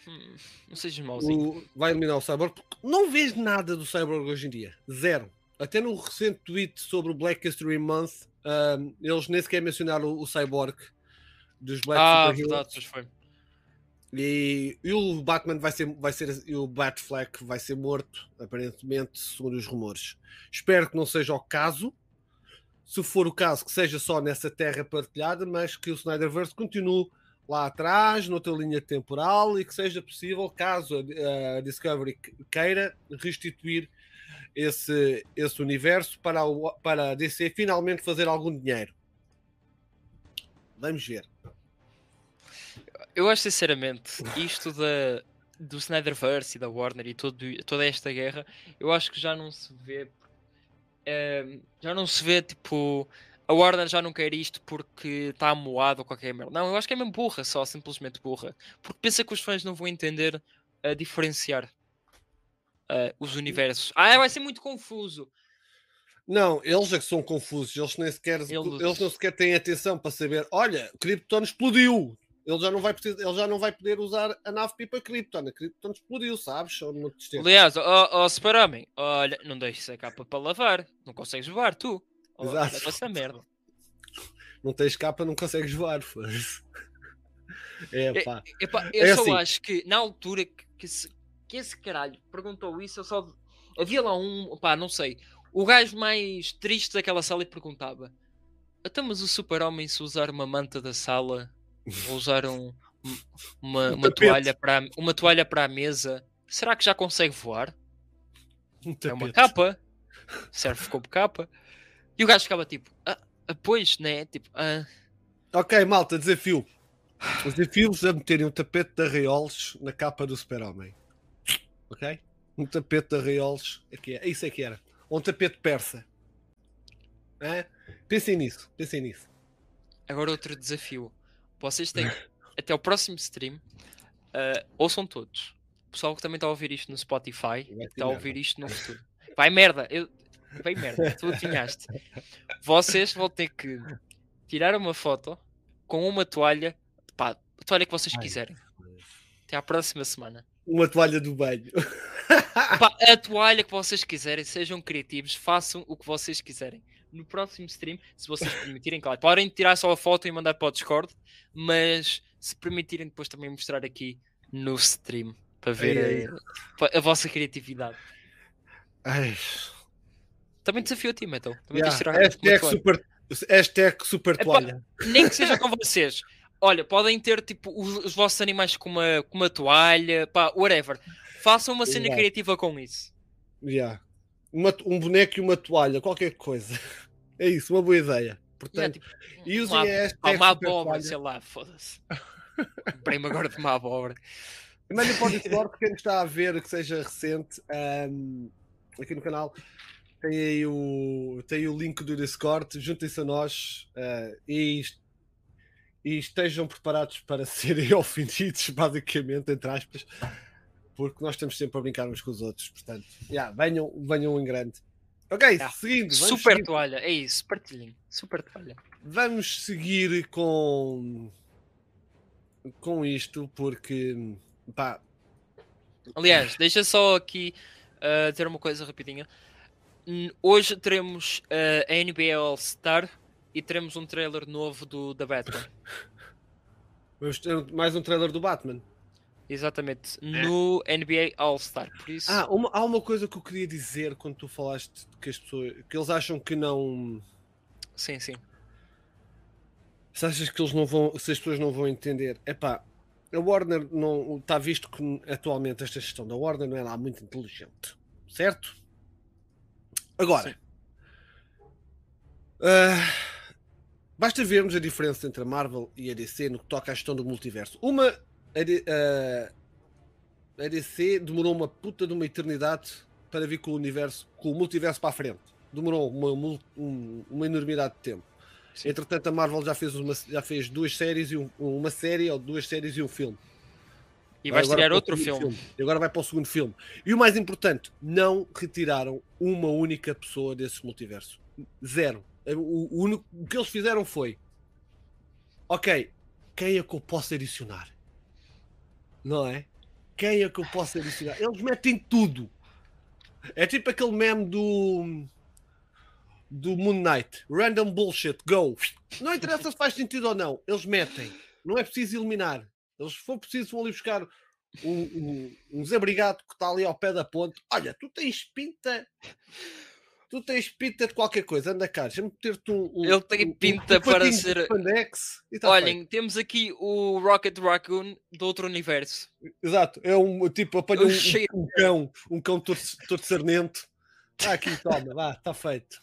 Hum, não seja mauzinho. O, vai eliminar o Cyborg. Não vês nada do Cyborg hoje em dia. Zero. Até no recente tweet sobre o Black History Month, um, eles nem sequer mencionaram o, o Cyborg dos Black Ah, verdade, pois foi. E, e, o Batman vai ser, vai ser e o Batfleck vai ser morto, aparentemente, segundo os rumores. Espero que não seja o caso. Se for o caso, que seja só nessa terra partilhada, mas que o Snyderverse continue lá atrás, noutra linha temporal, e que seja possível, caso a, Discovery queira, restituir esse, esse universo para, o, para a DC finalmente fazer algum dinheiro. Vamos ver. Eu acho sinceramente isto da, do Snyderverse e da Warner e todo, toda esta guerra, eu acho que já não se vê. É, já não se vê tipo a Warner já não quer isto porque está amoado ou qualquer merda. Não, eu acho que é mesmo burra, só simplesmente burra. Porque pensa que os fãs não vão entender a diferenciar uh, os universos. Ah, vai ser muito confuso. Não, eles é que são confusos, eles nem sequer, eles, eles não sequer têm atenção para saber, olha, Krypton explodiu. Ele já, não vai precisar, ele já não vai poder usar a nave pipa Krypton. A Krypton explodiu, sabes? Aliás, ó oh, oh, Super-Homem, olha, não deixes a capa para lavar. Não consegues levar, tu. Exato. Essa merda. Não tens capa, não consegues voar. É, pá. É, epá, eu é só assim. acho que na altura que, que, se, que, esse caralho perguntou isso, eu só. Havia lá um, pá, não sei, o gajo mais triste daquela sala e perguntava: Até mas o super-homem se usar uma manta da sala ou usar um, uma, um uma toalha para uma toalha para a mesa, será que já consegue voar? Um é uma capa, serve como capa. E o gajo ficava tipo, ah, ah, pois, né? Tipo, ah. Ok, malta, desafio. Os desafios a meterem um tapete de arraiolos na capa do Super-Homem. Ok? Um tapete de arraiolos. Aqui é, isso é que era. Ou um tapete persa. É? Pensem nisso, pensem nisso. Agora outro desafio. Vocês têm até o próximo stream Uh, ouçam todos. O pessoal que também está a ouvir isto no Spotify está a merda. ouvir isto no futuro. Vai merda! Eu... Vai merda, tu adivinhaste. Vocês vão ter que tirar uma foto com uma toalha, pá, a toalha que vocês quiserem. Até à próxima semana. Uma toalha do banho. Pá, [LAUGHS] a toalha que vocês quiserem, sejam criativos, façam o que vocês quiserem. No próximo stream, se vocês permitirem, claro, podem tirar só a foto e mandar para o Discord, mas se permitirem depois também mostrar aqui no stream para ver Ai, ai. pa- a, vossa criatividade. Ai. Também desafio a ti, Metal. Também Yeah, tirar Hashtag super, hashtag super Epá, toalha. Nem que seja [LAUGHS] com vocês. Olha, podem ter tipo os, os vossos animais com uma, com uma toalha, pá, whatever. Façam uma cena Exato. criativa com isso. Yeah. Uma- um boneco e uma toalha, qualquer coisa. [LAUGHS] É isso, uma boa ideia. Yeah, Portanto, tipo, e usem uma, hashtag uma abóbora, sei lá, foda-se. [LAUGHS] Comprei-me agora de uma abóbora. Mandem para o Discord, quem está a ver que seja recente, ahm, aqui no canal, tem aí o, tem o link do Discord, juntem-se a nós ah, e, e estejam preparados para [LAUGHS] serem ofendidos, basicamente, entre aspas, porque nós estamos sempre a brincar uns com os outros, portanto, yeah, venham, venham em grande. Ok, Yeah. seguindo, vamos Super seguir, toalha, é isso, partilhem. Super toalha. vamos seguir com, com isto, porque, pá, Aliás, deixa só aqui uh, dizer uma coisa rapidinha. N- Hoje teremos uh, a NBA All-Star e teremos um trailer novo do, da Batman. [LAUGHS] vamos ter mais um trailer do Batman. Exatamente, no NBA All-Star. Por isso, Ah, uma- há uma coisa que eu queria dizer quando tu falaste que as pessoas que eles acham que não. sim, sim. Se achas que eles não vão. Se as pessoas não vão entender. Epá, a Warner não. Está visto que atualmente esta gestão da Warner não é lá muito inteligente. Certo? Agora. Ah, basta vermos a diferença entre a Marvel e a DC no que toca à gestão do multiverso. Uma. A, ah, a DC demorou uma puta de uma eternidade para vir com o universo, com o multiverso para a frente. Demorou uma, um- uma enormidade de tempo. Sim. Entretanto, a Marvel já fez, uma, já fez duas séries e um- uma série ou duas séries e um filme. E vai estrear outro segundo filme. E agora vai para o segundo filme. E o mais importante, não retiraram uma única pessoa desse multiverso. Zero. O, o único, o que eles fizeram foi: Ok, quem é que eu posso adicionar? Não é? Quem é que eu posso adicionar? Eles metem tudo. É tipo aquele meme do. Do Moon Knight. Random bullshit, go. Não interessa se faz sentido ou não. Eles metem. Não é preciso eliminar. Eles, se for preciso, vão ali buscar um, um, um desabrigado que está ali ao pé da ponte. Olha, tu tens pinta. Tu tens pinta de qualquer coisa. Anda cá, deixa-me ter-te um, um. Ele tem um- um pinta para ser- tá Olhem, temos aqui o Rocket Raccoon do outro universo. Exato, é um tipo, apanha [LAUGHS] um, cão, um cão sarnento. Ah, aqui, toma, vá, está feito.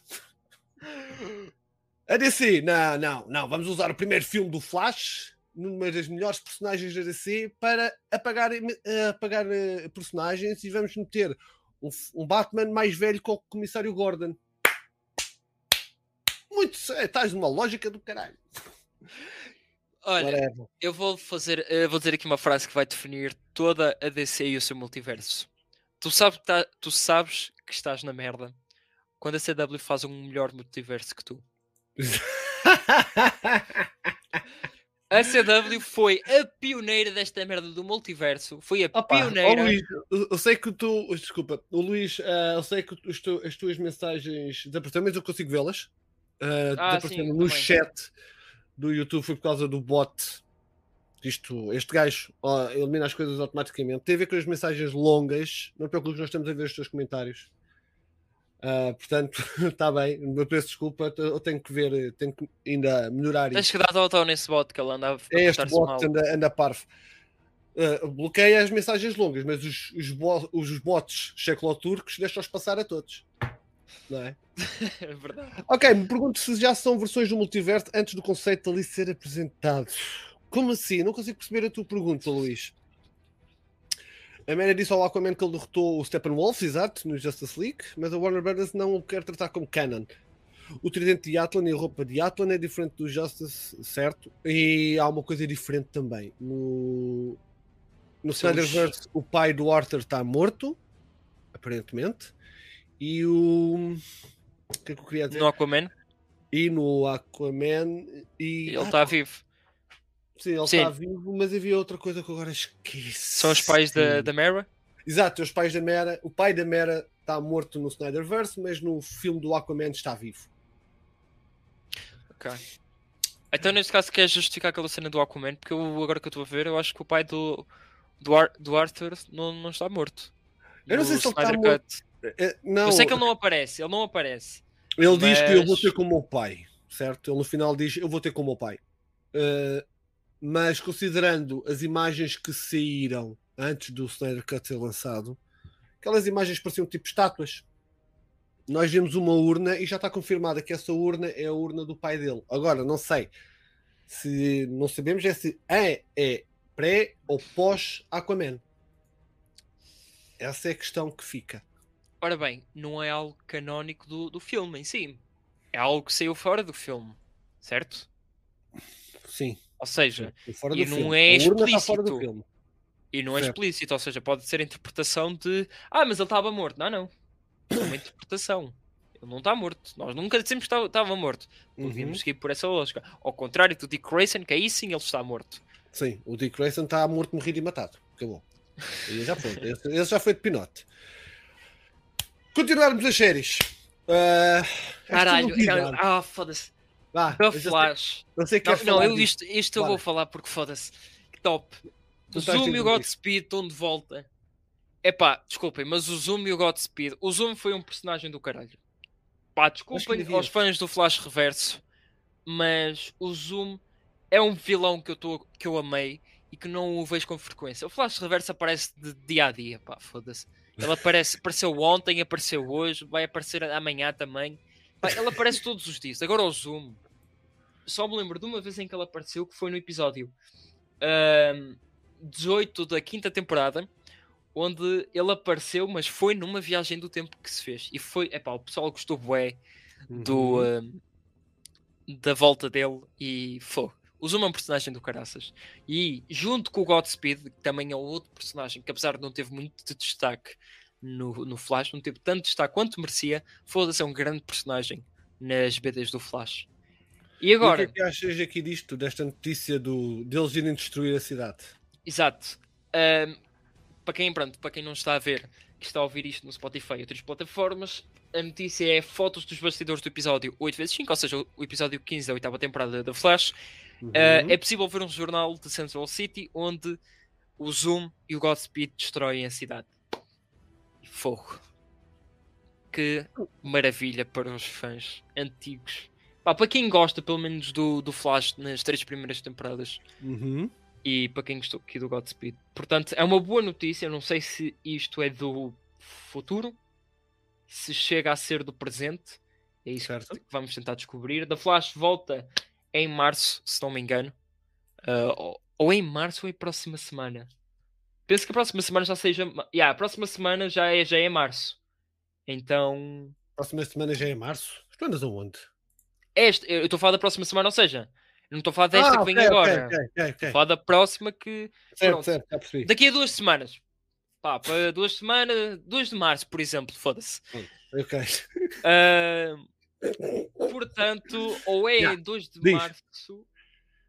A DC, não, não, não, vamos usar o primeiro filme do Flash, numa das melhores personagens da DC, para apagar, eh, apagar eh, personagens e vamos meter um, um Batman mais velho com o comissário Gordon. Muito, sé- estás numa lógica do caralho. Olha, Whatever. eu vou fazer, eh, vou dizer aqui uma frase que vai definir toda a DC e o seu multiverso. Tu sabes, que tá- tu sabes que estás na merda quando a CW faz um melhor multiverso que tu. [LAUGHS] A CW foi a pioneira desta merda do multiverso. Foi a Opa, pioneira. Luís, eu- sei que tu, desculpa, o Luís, ah, eu sei que tu- as tuas mensagens desapareceram, mas eu consigo vê-las. Ah, Ah, sim, no também. chat do YouTube, foi por causa do bot. Isto, este gajo ó, elimina as coisas automaticamente. Tem a ver com as mensagens longas. Não te preocupes, nós estamos a ver os teus comentários. Ah, portanto, está [LAUGHS] bem. Eu peço desculpa, eu tenho que ver, tenho que ainda melhorar Tens isso. que dar auto nesse bot que ele anda a É este bot anda, anda parvo. Uh, bloqueia as mensagens longas, mas os, os, bo- os bots checloturcos deixam-os passar a todos. Não é? [LAUGHS] É verdade. Ok, me pergunto se já são versões do multiverso antes do conceito ali ser apresentado. Como assim? Não consigo perceber a tua pergunta, Luís. A Mera disse ao Aquaman que ele derrotou o Steppenwolf, exato, no Justice League, mas a Warner Brothers não o quer tratar como canon. O tridente de Atlan e a roupa de Atlan é diferente do Justice, certo? E há uma coisa diferente também. No... no Snyderverse o pai do Arthur está morto, aparentemente. E o. O que é que eu queria dizer? No Aquaman, E no Aquaman. E... ele Ah, está vivo. Sim, ele Sim. está vivo, mas havia outra coisa que eu agora esqueci. São os pais da, da Mera. Exato, os pais da Mera. O pai da Mera está morto no Snyderverse, mas no filme do Aquaman está vivo. Ok. Então, neste caso, quer justificar aquela cena do Aquaman? Porque eu, agora que eu estou a ver, eu acho que o pai do, do, Ar- do Arthur não, não está morto. Eu não sei se ele está morto. Cut. É, Não, Eu sei que ele não aparece, ele não aparece. Ele diz que eu vou Mas- ter como o meu pai, certo? Ele no final diz eu vou ter como o meu pai. Uh, mas considerando as imagens que saíram antes do Snyder Cut ser lançado, aquelas imagens pareciam tipo estátuas. Nós vimos uma urna e já está confirmada que essa urna é a urna do pai dele. Agora, não sei se não sabemos é se é, é pré ou pós Aquaman. Essa é a questão que fica. Ora bem, não é algo canónico do, do filme em si. É algo que saiu fora do filme, certo? Sim. Ou seja, E não filme. é do explícito. e não é Certo. explícito, ou seja, pode ser a interpretação de ah, mas ele estava morto. Não, não. É uma interpretação. Ele não está morto. Nós nunca dissemos que estava- morto. Uhum. Podíamos seguir por essa lógica. Ao contrário do Dick Grayson, que aí sim ele está morto. Sim, o Dick Grayson está morto, morrido e matado. Acabou. E já foi. Esse, esse já foi de pinote. Continuarmos as séries. Esta Caralho, ah, foda-se. Vá, The sei- Flash. Eu sei que Não, queres não eu, isto, isto eu vou falar porque foda-se. Top. O Zoom e o. Godspeed estão de volta. Epá, desculpem, mas o Zoom e o Godspeed. O Zoom foi um personagem do caralho. Pá, desculpem aos fãs do Flash Reverso, mas o Zoom é um vilão que eu, tô, que eu amei e que não o vejo com frequência. O Flash Reverso aparece de dia a dia, pá, foda-se. Ele aparece, apareceu ontem, apareceu hoje, vai aparecer amanhã também. Pá, ele aparece todos os dias. Agora o Zoom. Só me lembro de uma vez em que ele apareceu, que foi no episódio ahm, 18 da quinta temporada, onde ele apareceu, mas foi numa viagem do tempo que se fez. E foi, epá, o pessoal gostou bué do, ahm, da volta dele e foi. O Zoom é um personagem do caraças. E junto com o Godspeed, que também é outro personagem que apesar de não teve muito de destaque no, no Flash, não teve tanto destaque quanto merecia, foda-se, é um grande personagem nas BDs do Flash. E E agora, o que é que achas aqui disto, desta notícia do, deles irem destruir a cidade? Exato. Para quem, pronto, para quem não está a ver, que está a ouvir isto no Spotify e outras plataformas, a notícia é fotos dos bastidores do episódio 8x5, ou seja, o episódio 15 da oitava temporada da Flash. Uhum. Ah, é possível ver um jornal de Central City onde o Zoom e o Godspeed destroem a cidade. Fogo. Que maravilha para os fãs antigos. Pá, para quem gosta, pelo menos, do, do Flash nas três primeiras temporadas, Uhum. e para quem gostou aqui do Godspeed. Portanto, é uma boa notícia. Eu não sei se isto é do futuro, se chega a ser do presente. É isso Certo. que vamos tentar descobrir. Da Flash volta em março, se não me engano. Ou, ou em março ou em próxima semana. Penso que a próxima semana já seja. Yeah, a próxima semana já é, já é março. Então. Próxima semana já é março. Tu andas aonde? Este, eu estou a falar da próxima semana, ou seja, não estou a falar desta que vem Ah, ok, agora. ok, ok, ok, Estou a falar da próxima que. Certo, certo, já percebi. Daqui a duas semanas. Pá, para duas semanas, 2 de março, por exemplo, foda-se. Ok. [LAUGHS] Ah, portanto, ou é Yeah, 2 de diz. março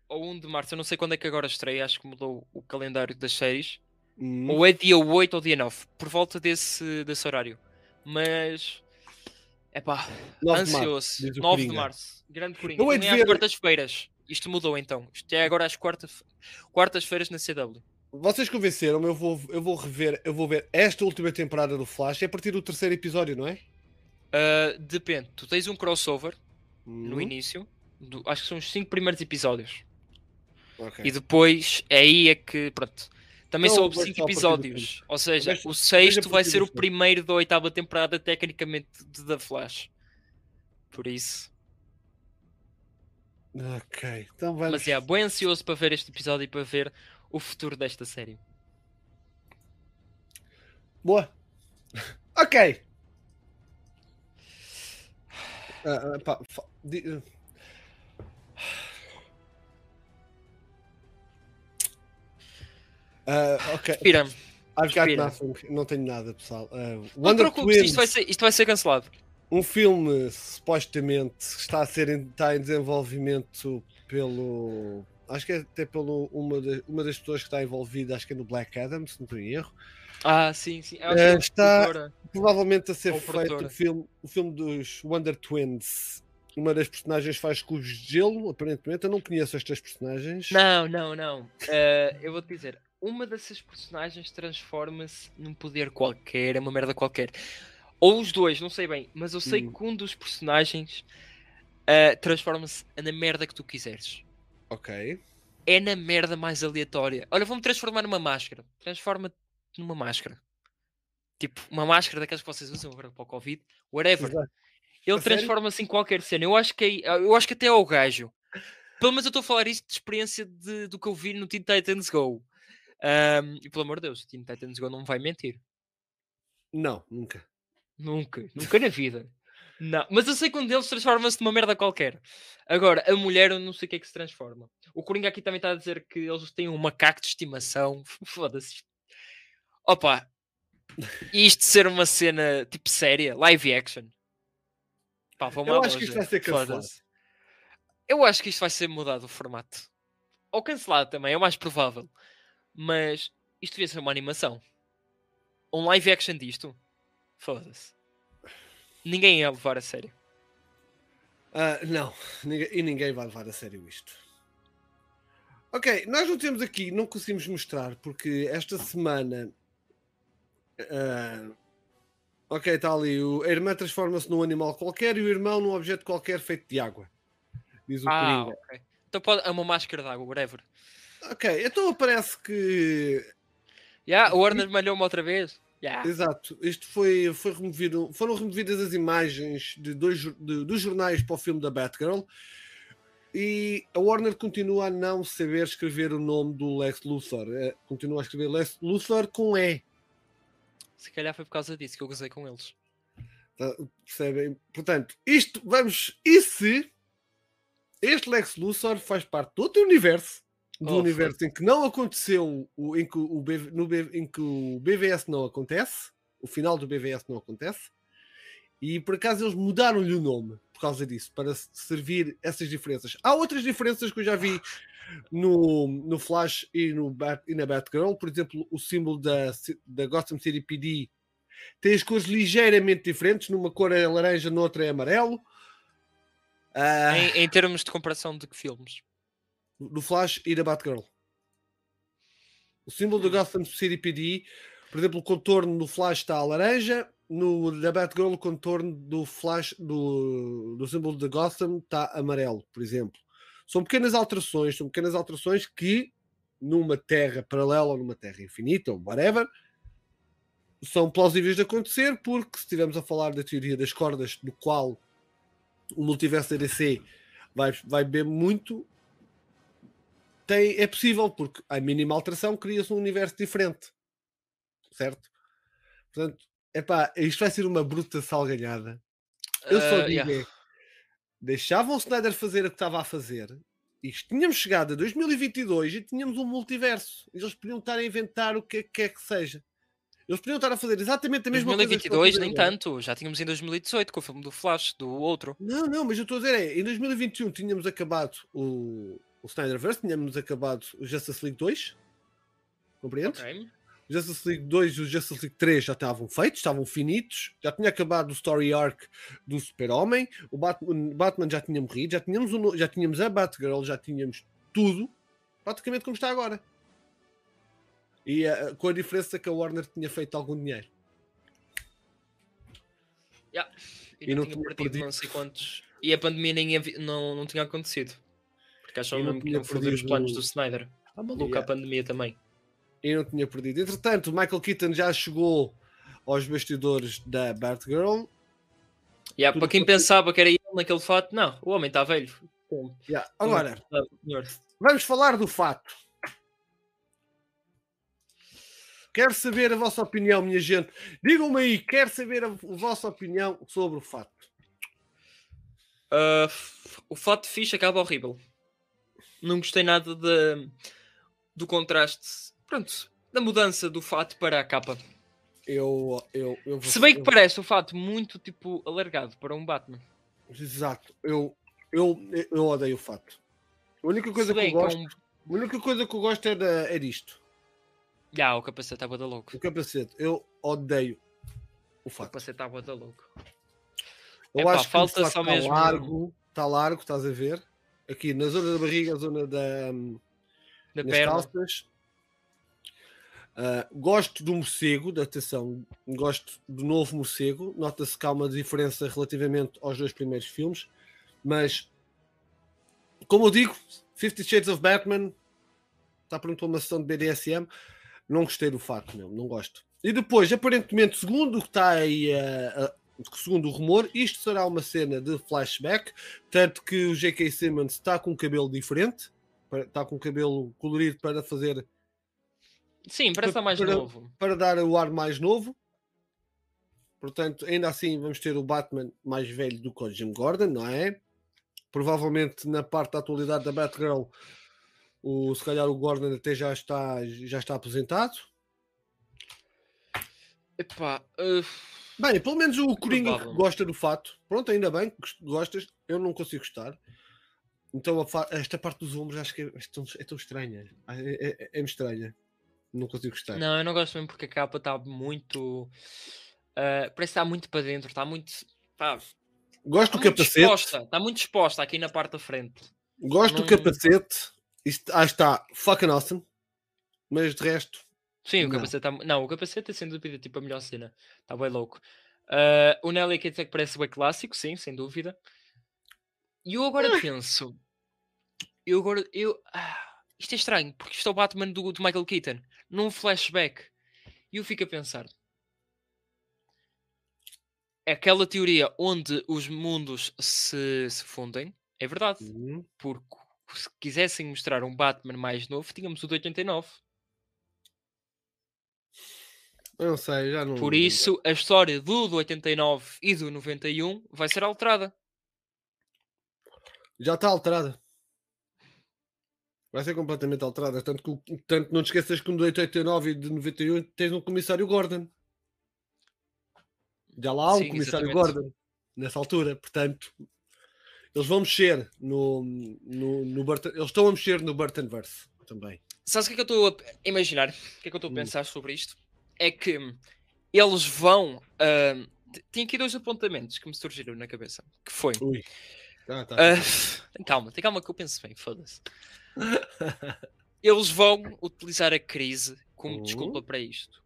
ou 1 de março, eu não sei quando é que agora estreia, acho que mudou o calendário das séries. Hum. Ou é dia 8 ou dia 9, por volta desse, desse horário. Mas, é pá, 9 de março, ansioso. diz o 9 de março, grande Coringa. Hei Também de às ver- quartas-feiras. Isto mudou então. Isto é agora às quarta- quartas-feiras na CW. Vocês convenceram-me, eu vou, eu vou rever, eu vou ver esta última temporada do Flash, é a partir do terceiro episódio, não é? Ah, depende, tu tens um crossover no Hum, início, do- acho que são os 5 primeiros episódios. ok. E depois, aí é que, pronto. Também Não, são eu vejo 5 só a partir do episódios. Ou seja, o sexto vai ser o primeiro da oitava temporada, tecnicamente, de The Flash. Por isso. Ok, então vamos. Mas é, bem ansioso para ver este episódio e para ver o futuro desta série. Boa. Ok. [SIGHS] Ah, pá, Uh, ok. Respira. I've got nothing. Não tenho nada, pessoal. Uh, Não te Wonder Twins, isto vai, ser, isto vai ser cancelado. um filme supostamente está a ser em, está em desenvolvimento pelo. Acho que é até pelo uma, de- uma das pessoas que está envolvida, acho que é no Black Adam, se não estou em erro. Ah, sim, sim. É está- produtora. Provavelmente a ser Ou feito produtora. o filme, o filme dos Wonder Twins. Uma das personagens faz cubos de gelo, aparentemente. Eu não conheço estas personagens. Não, não, não. Eh, eu vou-te dizer, uma dessas personagens transforma-se num poder qualquer, é uma merda qualquer. Ou os dois, não sei bem, mas eu sei Hum. que um dos personagens eh, transforma-se na merda que tu quiseres. Ok. É na merda mais aleatória. Olha, vou-me transformar numa máscara. Transforma-te numa máscara. Tipo, uma máscara daquelas que vocês usam para o Covid. Whatever. Exato. Ele transforma-se em qualquer cena. Eu acho que, é- eu acho que até é o gajo. Pelo menos eu estou a falar isto de experiência de- do que eu vi no Teen Titans Go. Ahm, e pelo amor de Deus, o Teen Titans Go não vai mentir. Não, nunca. Nunca, nunca na vida. Não, mas eu sei que um deles transforma-se numa merda qualquer. Agora, a mulher eu não sei o que é que se transforma. O Coringa aqui também está a dizer que eles têm um macaco de estimação. [LAUGHS] Foda-se. Opa, isto ser uma cena tipo séria, live action. Pá, vou Eu acho que isto vai ser cancelado. Eu acho que isto vai ser mudado o formato. Ou cancelado também, é o mais provável. Mas isto devia ser uma animação. Um live action disto. Foda-se. Ninguém ia levar a sério. Ah, não, e ninguém vai levar a sério isto. Ok, nós não temos aqui, não conseguimos mostrar, porque esta semana. ah, ok, está ali. O, a irmã transforma-se num animal qualquer e o irmão num objeto qualquer feito de água. Diz o Ah, Coringa. ok. Então pode. É uma máscara de água, whatever. Ok, então parece que. Yeah, o Warner malhou-me outra vez. Yeah. Exato, isto foi, foi removido. Foram removidas as imagens de dois, de- dos jornais para o filme da Batgirl. E a Warner continua a não saber escrever o nome do Lex Luthor. Eh, Continua a escrever Lex Luthor com E. Se calhar foi por causa disso que eu gozei com eles. Tá? Percebem? Portanto, isto vamos. E se este Lex Luthor faz parte de outro universo? Do Oh, universo em que não aconteceu, o, em, que o BV no em que o BVS não acontece, o final do BVS não acontece, e por acaso eles mudaram-lhe o nome por causa disso, para se- servir essas diferenças. Há outras diferenças que eu já vi no, no Flash e, no Bat, e na Batgirl, por exemplo, o símbolo da, da Gotham City PD tem as cores ligeiramente diferentes, numa cor é laranja, noutra é amarelo. Ah, Em, em termos de comparação de que filmes? Do Flash e da Batgirl. O símbolo do Gotham City PD, por exemplo, o contorno do Flash está a laranja, no da Batgirl o contorno do Flash do, do símbolo de Gotham está amarelo, por exemplo. São pequenas alterações, são pequenas alterações que numa terra paralela ou numa terra infinita ou whatever são plausíveis de acontecer porque se estivermos a falar da teoria das cordas do qual o multiverso da DC vai, vai beber muito tem, é possível, porque a mínima alteração cria-se um universo diferente. Certo? Portanto, epá, isto vai ser uma bruta salganhada. Eu só Ah, digo yeah. é, deixavam o Snyder fazer o que estava a fazer e tínhamos chegado a 2022 e tínhamos um multiverso. Eles podiam estar a inventar o que quer que seja. Eles podiam estar a fazer exatamente a mesma coisa. que estão a 2022 fazer nem agora. tanto. Já tínhamos em 2018 com o filme do Flash, do outro. Não, não, mas eu estou a dizer é, em 2021 tínhamos acabado o, o Snyderverse, tínhamos acabado o Justice League 2, compreendes? Ok. O Justice League 2 e o Justice League 3 já estavam feitos, estavam finitos, já tinha acabado o story arc do Super-Homem, o Batman, Batman já tinha morrido, já tínhamos, o já tínhamos a Batgirl, já tínhamos tudo, praticamente como está agora. E eh, com a diferença que a Warner tinha feito algum dinheiro. Yeah. E E não tinha perdido perdido. não sei quantos. E a pandemia nem havia- não, não tinha acontecido. Porque mesmo que tinha iam foder os perdido- planos do Snyder. Está maluca Yeah. a pandemia também. e não tinha perdido. Entretanto, o Michael Keaton já chegou aos bastidores da Batgirl. Yeah, Tudo para quem pensava que era ele naquele fato, não, o homem está velho. Yeah. Agora, Ah, senhor. vamos falar do fato. Quero saber a vossa opinião, minha gente. Digam-me aí, quero saber a, vossa opinião sobre o fato. Ah, f- o fato fixe acaba horrível. Não gostei nada de, do contraste. Pronto, da mudança do fato para a capa. Eu, eu, eu vou- Se bem que eu- parece o fato muito tipo alargado para um Batman. Exato. Eu, eu, eu odeio o fato. A única coisa que eu que é gosto, um... a única coisa que eu gosto é, da, é disto. Já, o capacete estava da louco. O capacete. Eu odeio o O fato. capacete estava da louco. Eu Epá, acho que falta o fato só está mesmo- largo, está largo, estás a ver? Aqui na zona da barriga, a zona da, Da nas perna. calças. Ah, gosto do morcego, da atenção, gosto do novo morcego. Nota-se que há uma diferença relativamente aos dois primeiros filmes, mas como eu digo, Fifty Shades of Batman está pronto para uma sessão de BDSM. Não gostei do fato, não, não gosto. E depois, aparentemente, segundo o que está aí, ah, ah, segundo o rumor, isto será uma cena de flashback, tanto que o J.K. Simmons está com um cabelo diferente, para- está com um cabelo colorido para fazer Sim, parece estar mais Para- novo. para dar o ar mais novo. Portanto, ainda assim vamos ter o Batman mais velho do que o Jim Gordon, não é? Provavelmente na parte da atualidade da Batgirl, o, se calhar o Gordon até já está, já está aposentado. Epá, uh, Bem, pelo menos o Coringa que gosta do fato. Pronto, ainda bem que gost- gostas. Eu não consigo gostar. Então esta parte dos ombros acho que é, é tão, é tão estranha. É, é, é, é estranha. Não consigo gostar. não, eu não gosto mesmo porque a capa está muito. uh, parece que está muito para dentro, está muito. Pá, Gosto do muito capacete. exposta, está muito exposta aqui na parte da frente. Gosto do Não- capacete. Isto, ah, está fucking awesome. Mas de resto, Sim, o Não. capacete está. Não, o capacete é sem dúvida tipo a melhor cena. Está bem louco. Uh, o Nelly quer dizer que parece bem clássico, sim, sem dúvida. E eu agora Ah. [LAUGHS] penso. Eu agora. Eu, ah, isto é estranho, porque isto é o Batman do, do Michael Keaton, num flashback. E eu fico a pensar. É aquela teoria onde os mundos se, se fundem. É verdade. Uhum. Porque se quisessem mostrar um Batman mais novo, tínhamos o de 89. Não sei, já não. Por isso, a história do, do 89 e do 91 vai ser alterada. Já está alterada. Vai ser completamente alterada. Tanto, que, tanto não te esqueças que no de 89 e de 91 tens um comissário Gordon. Já lá há um Sim, comissário exatamente. Gordon nessa altura. Portanto, eles vão mexer no, no, no Burton. Eles estão a mexer no Burtonverse também. Sabes o que é que eu estou a imaginar? O que é que eu estou a Hum. pensar sobre isto? É que eles vão. tem aqui dois apontamentos que me surgiram na cabeça. Que foi. Ui. Ah, tá. ah, tem [LAUGHS] calma, tem calma que eu penso bem, foda-se. [LAUGHS] Eles vão utilizar a crise como Uhum. desculpa para isto.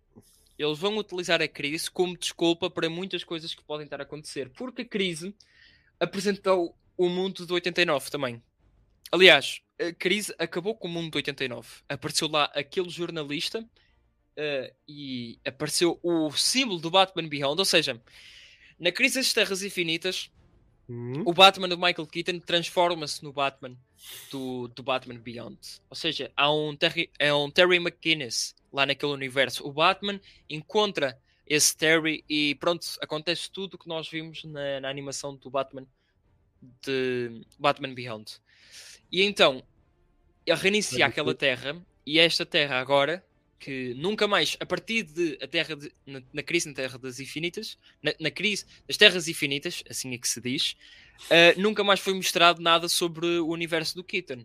Eles vão utilizar a crise como desculpa para muitas coisas que podem estar a acontecer. Porque a crise apresentou o mundo do 89 também. Aliás, a crise acabou com o mundo do 89. Apareceu lá aquele jornalista eh, e apareceu o símbolo do Batman Beyond. Ou seja, na crise das Terras Infinitas, Hum. o Batman do Michael Keaton transforma-se no Batman do, do Batman Beyond. Ou seja, há um Terry, é um Terry McGuinness lá naquele universo. O Batman encontra esse Terry e pronto, acontece tudo o que nós vimos na, na animação do Batman de Batman Beyond. E então, ele reinicia aquela terra e esta terra agora que nunca mais, a partir de a terra de- na, na crise na Terra das Infinitas, na, na crise das Terras Infinitas, assim é que se diz, ah, nunca mais foi mostrado nada sobre o universo do Keaton.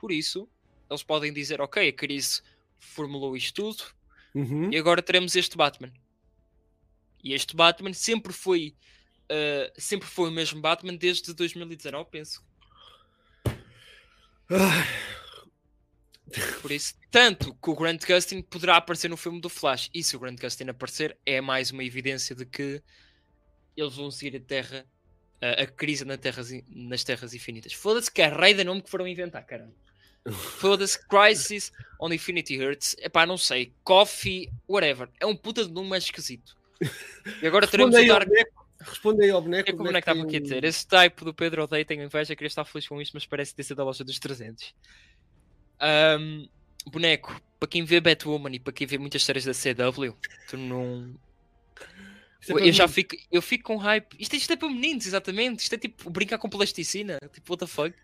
Por isso, eles podem dizer, ok, a crise formulou isto tudo Uhum. e agora teremos este Batman. E este Batman sempre foi ah, sempre foi o mesmo Batman desde 2019, penso. Ah, Por isso, tanto que o Grant Gustin poderá aparecer no filme do Flash. E se o Grant Gustin aparecer, é mais uma evidência de que eles vão seguir a Terra, a, a crise na terras, nas Terras Infinitas. Foda-se que é rei de nome que foram inventar, caralho. [LAUGHS] Foda-se, Crisis on Infinity Earths. Epá, não sei. Coffee, whatever. É um puta de nome mais esquisito. E agora teremos o Dark. Responde aí ao boneco. é que o boneco boneco estava aqui a tem dizer? Esse type do Pedro odeia, tenho inveja, queria estar feliz com isto, mas parece ter sido da loja dos 300. Ahm, boneco, para quem vê Batwoman e para quem vê muitas séries da CW, tu não. É Eu já fico, eu fico com hype. Isto, isto é para meninos, exatamente. Isto é tipo brincar com plasticina. Tipo, what the fuck.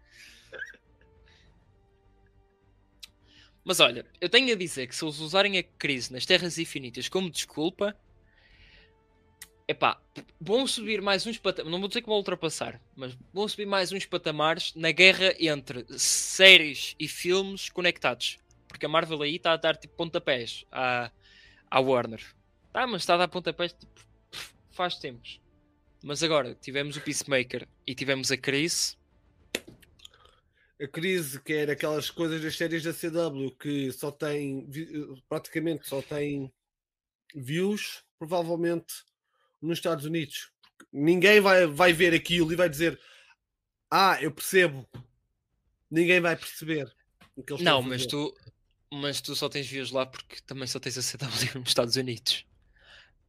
Mas olha, eu tenho a dizer que se eles usarem a crise nas Terras Infinitas como desculpa, epá, vão subir mais uns patamares, não vou dizer que vão ultrapassar, mas vão subir mais uns patamares na guerra entre séries e filmes conectados. Porque a Marvel aí está a dar tipo pontapés à, à Warner. Tá, mas está a dar pontapés tipo, faz tempos. Mas agora tivemos o Peacemaker e tivemos a crise. A crise, que era aquelas coisas das séries da CW que só tem praticamente só tem views, provavelmente nos Estados Unidos. Ninguém vai, vai ver aquilo e vai dizer Ah, eu percebo. Ninguém vai perceber. não, mas tu, mas tu só tens views lá porque também só tens a CW [LAUGHS] nos Estados Unidos.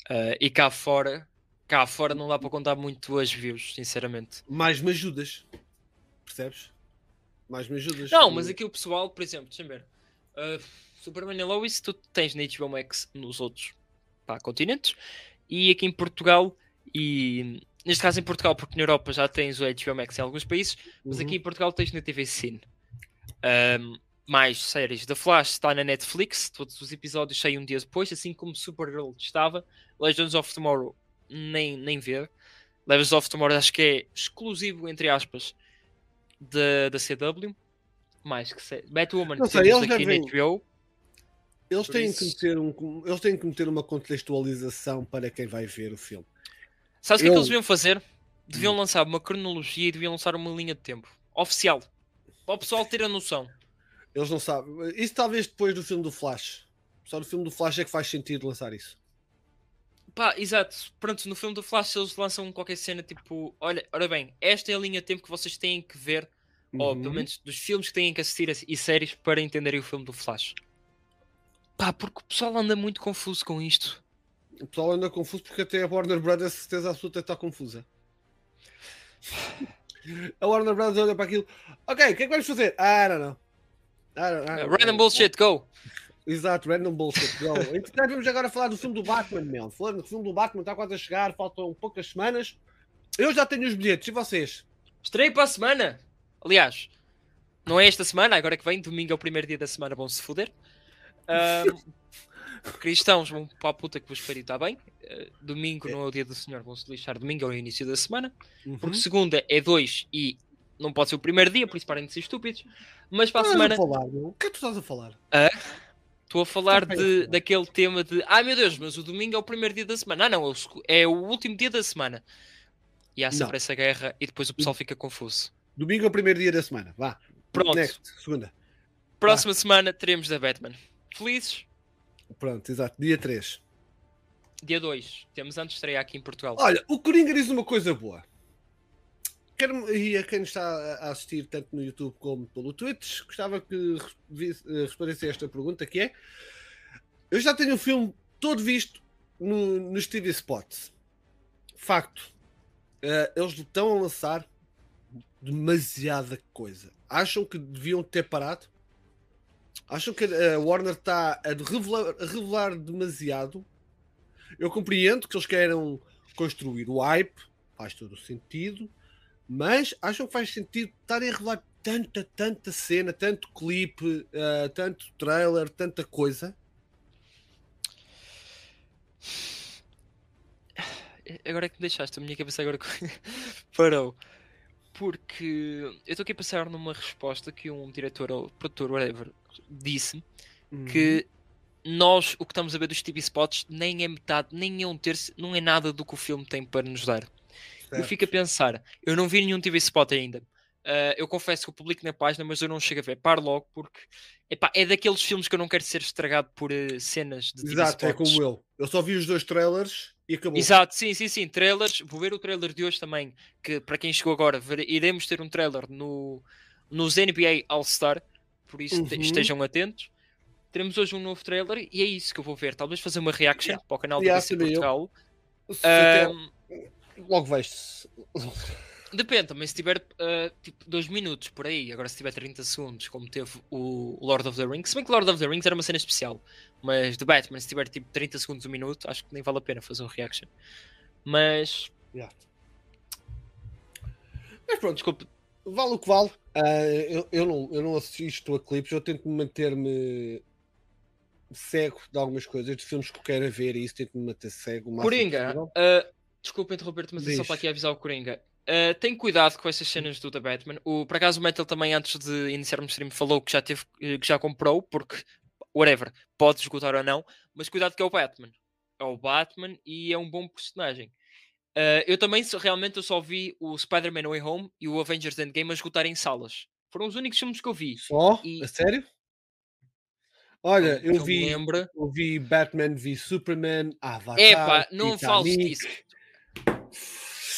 Uh, e cá fora, cá fora não dá para contar muito as views, sinceramente. Mais me ajudas. Percebes? Mais me ajudas. Não, mas aqui o pessoal, por exemplo, deixa ver. Uh, Superman e Lois, tu tens na HBO Max nos outros pá, continentes e aqui em Portugal, e neste caso em Portugal, porque na Europa já tens o HBO Max em alguns países, mas uhum. aqui em Portugal tens na TV Cine. Um, mais séries. The Flash está na Netflix, todos os episódios saem um dia depois, assim como Supergirl estava. Legends of Tomorrow, nem, nem ver. Legends of Tomorrow acho que é exclusivo, entre aspas, da, da CW. Mais que sei. Batwoman, não sei, eles aqui devem... na HBO. Eles têm, isso... que meter um, eles têm que meter uma contextualização para quem vai ver o filme. Sabes o Eu... que, é que eles deviam fazer? Deviam hum. lançar uma cronologia e deviam lançar uma linha de tempo oficial para o pessoal ter a noção. Eles não sabem. Isso talvez depois do filme do Flash. Só no filme do Flash é que faz sentido lançar isso. Pá, exato. Pronto, no filme do Flash eles lançam qualquer cena tipo: olha, ora bem, esta é a linha de tempo que vocês têm que ver, uhum. ou pelo menos dos filmes que têm que assistir e séries para entenderem o filme do Flash. Pá, porque o pessoal anda muito confuso com isto. O pessoal anda confuso porque até a Warner Brothers, certeza absoluta, está confusa. [LAUGHS] A Warner Brothers olha para aquilo. Ok, o que é que vamos fazer? Ah, não, não. Ah, não, não. Random bullshit, go! Exato, random bullshit, go. [LAUGHS] Entretanto, vamos agora falar do filme do Batman, meu. Falando do filme do Batman, está quase a chegar, faltam poucas semanas. Eu já tenho os bilhetes, e vocês? Estreio para a semana. Aliás, não é esta semana, agora que vem, domingo é o primeiro dia da semana, vão se foder. Um, cristãos vão para a puta que vos pariu, está bem? Uh, domingo é. não é o dia do Senhor, vão se lixar. Domingo é o início da semana, uhum. porque segunda é dois e não pode ser o primeiro dia, por isso parem de ser estúpidos. Mas para a semana. A falar, o que é que tu estás a falar? Estou a falar de, daquele tema de ai meu Deus, mas o domingo é o primeiro dia da semana. Ah, não, é o último dia da semana. E há sempre não. essa guerra e depois o pessoal fica confuso. Domingo é o primeiro dia da semana, vá. Pronto. Next, segunda. Próxima vá. semana teremos da Batman. Felizes? Pronto, exato. Dia 3. Dia 2. Temos antes de estrear aqui em Portugal. Olha, o Coringa diz uma coisa boa. Quero, e a quem está a assistir tanto no YouTube como pelo Twitch, gostava que eh, respondesse a esta pergunta, que é... Eu já tenho o filme todo visto no, nos TV Spots. Facto. Uh, eles estão a lançar demasiada coisa. Acham que deviam ter parado? Acham que a Warner está a revelar, a revelar demasiado? Eu compreendo que eles queiram construir o hype, faz todo o sentido, mas acham que faz sentido estarem a revelar tanta, tanta cena, tanto clipe, uh, tanto trailer, tanta coisa? Agora é que me deixaste, a minha cabeça agora [LAUGHS] parou porque eu estou aqui a pensar numa resposta que um diretor ou produtor, whatever, disse uhum. que nós, o que estamos a ver dos TV spots, nem é metade, nem é um terço, não é nada do que o filme tem para nos dar. Certo. Eu fico a pensar, eu não vi nenhum TV spot ainda. Uh, eu confesso que eu publico na página, mas eu não chego a ver. Paro logo, porque epá, é daqueles filmes que eu não quero ser estragado por uh, cenas de Exato, TV é como eu. Eu só vi os dois trailers e acabou. Exato, sim, sim, sim. Trailers. Vou ver o trailer de hoje também. Que para quem chegou agora, ver, iremos ter um trailer no, nos NBA All-Star. Por isso uhum. estejam atentos. Teremos hoje um novo trailer e é isso que eu vou ver. Talvez fazer uma reaction yeah. para o canal do yeah, Portugal. Um, Logo vejo. Depende, também se tiver uh, tipo 2 minutos por aí, agora se tiver 30 segundos, como teve o Lord of the Rings, se bem que Lord of the Rings era uma cena especial, mas de Batman, se tiver tipo 30 segundos, um minuto, acho que nem vale a pena fazer um reaction. Mas. Yeah. Mas pronto, desculpe. Vale o que vale. Uh, eu, eu, não, eu não assisto a clipes, eu tento manter-me cego de algumas coisas, de filmes que eu quero ver e isso tento-me manter cego. Coringa, uh, desculpa interromper-te, mas Diz. é só para aqui avisar o Coringa. Uh, tem cuidado com essas cenas do The Batman. O, por acaso o Metal também, antes de iniciar o stream, falou que já, teve, que já comprou, porque, whatever, pode esgotar ou não, mas cuidado que é o Batman. É o Batman e é um bom personagem. Uh, eu também, realmente, eu só vi o Spider-Man Way Home e o Avengers Endgame a esgotar em salas. Foram os únicos filmes que eu vi. Só? E... A sério? Olha, eu vi, eu vi Batman v Superman, Avatar, Epá, não fales disso.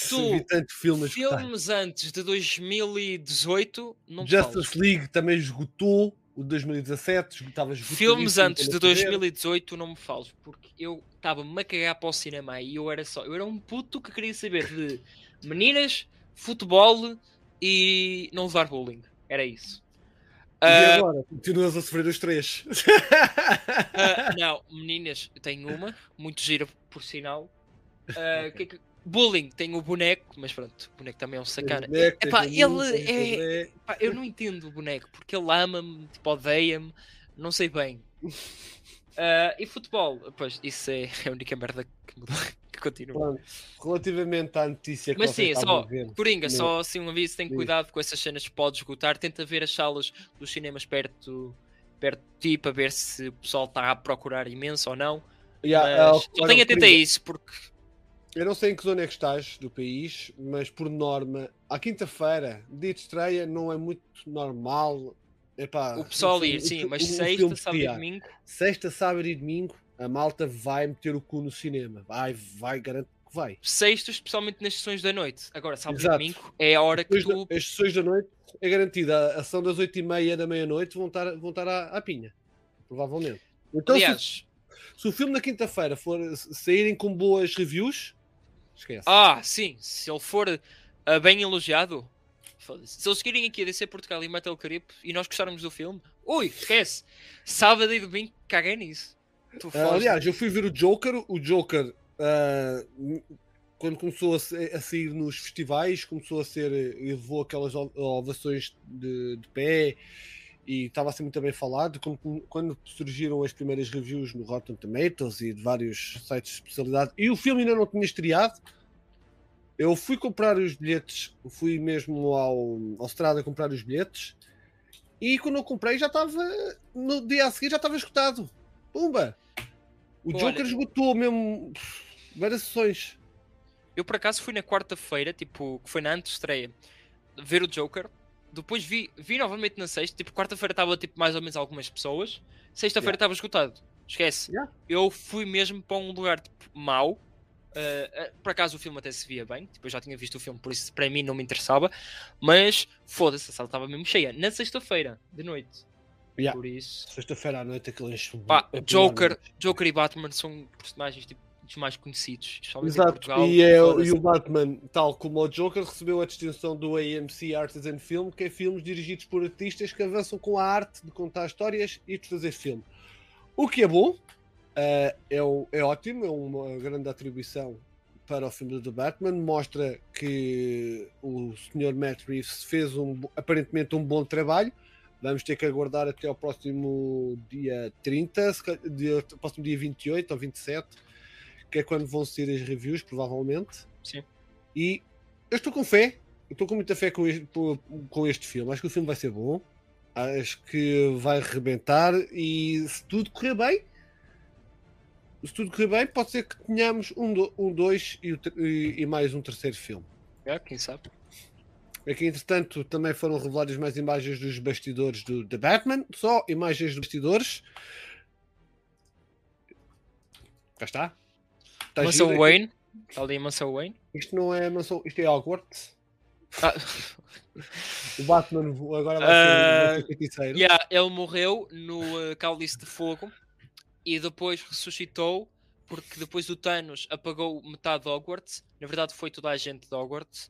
Tu, vi filmes, filmes antes de 2018, não Justice League também esgotou o 2017, estava esgotado. Filmes antes de 2018 não me fales, porque eu estava-me a cagar para o cinema e eu era só, eu era um puto que queria saber de meninas, futebol e não usar bullying. Era isso. E uh, agora? Continuas a sofrer os três? uh, [LAUGHS] não, meninas, eu tenho uma, muito gira por sinal. Uh, que, é que, bullying, tem o boneco, mas pronto, o boneco também é um sacana. Boneco, epá, ele é. Epá, eu não entendo o boneco, porque ele ama-me, tipo, odeia-me, não sei bem. [LAUGHS] e futebol, pois, isso é, é a única merda que me continua. relativamente à notícia que Mas sim, só, Coringa, no... só assim um aviso, tem cuidado com essas cenas que pode esgotar, tenta ver as salas dos cinemas perto, perto de ti para ver se o pessoal está a procurar imenso ou não. Yeah, mas, uh, só tenha atento a isso, porque. Eu não sei em que zona é que estás do país, mas por norma, à quinta-feira, dia de estreia, não é muito normal. Epá, o pessoal ir, sim, mas sexta, sábado e domingo. Sexta, sábado e domingo a malta vai meter o cu no cinema. Vai, vai, garanto que vai. Sexto, especialmente nas sessões da noite. Agora, sábado e domingo é a hora que tu... As sessões da noite é garantida. A ação das oito e meia da meia-noite vão estar, vão estar à, à pinha. Provavelmente. Então, Aliás... Se, se o filme na quinta-feira for saírem com boas reviews, esquece. Ah, sim. Se ele for uh, bem elogiado, se eles querem aqui a DC Portugal e Metal Caribe e nós gostarmos do filme, ui, esquece. Sábado e domingo, caguei nisso. Uh, aliás, eu fui ver o Joker, o Joker uh, quando começou a, a, sair nos festivais, começou a ser, levou aquelas ovações de, de pé e estava a ser muito bem falado. Quando, quando, surgiram as primeiras reviews no Rotten Tomatoes e de vários sites de especialidade, e o filme ainda não tinha estreado, eu fui comprar os bilhetes, fui mesmo ao, ao Strada comprar os bilhetes, e quando eu comprei já estava, no dia a seguir já estava escutado. Pumba! O Olha, Joker esgotou mesmo várias sessões. Eu por acaso fui na quarta-feira, tipo, que foi na antestreia, ver o Joker. Depois vi, vi novamente na sexta, tipo, quarta-feira estava tipo mais ou menos algumas pessoas. Sexta-feira estava yeah. esgotado. Esquece. Yeah. Eu fui mesmo para um lugar tipo, mau. Uh, por acaso o filme até se via bem, tipo, eu já tinha visto o filme, por isso para mim não me interessava. Mas foda-se, a sala estava mesmo cheia. Na sexta-feira, de noite. Yeah. Por isso. Sexta-feira à noite aquele enche Pá, Joker, Joker e Batman são personagens tipo, dos mais conhecidos. Exato. Portugal, e, é, e o Batman, tal como o Joker, recebeu a distinção do AMC Artisan Film, que é filmes dirigidos por artistas que avançam com a arte de contar histórias e de fazer filme. O que é bom, uh, é, é ótimo, é uma grande atribuição para o filme do Batman, mostra que o Sr. Matt Reeves fez um, aparentemente um bom trabalho Vamos ter que aguardar até ao próximo dia 30, dia, próximo dia 28 ou 27, que é quando vão ser as reviews, provavelmente. Sim. E eu estou com fé, estou com muita fé com este, com este filme. Acho que o filme vai ser bom, acho que vai rebentar e se tudo correr bem, se tudo correr bem, pode ser que tenhamos um, um dois e, e mais um terceiro filme. É, quem sabe. Aqui, entretanto, também foram reveladas mais imagens dos bastidores do The Batman. Só imagens dos bastidores. Cá está. Está Mansão Wayne. Está ali Mansão Wayne. Isto não é Mansão... Isto é Hogwarts. Ah. [LAUGHS] o Batman agora vai uh, ser feiticeiro. Yeah, ele morreu no uh, Cálice de Fogo e depois ressuscitou porque depois o Thanos apagou metade de Hogwarts. Na verdade foi toda a gente de Hogwarts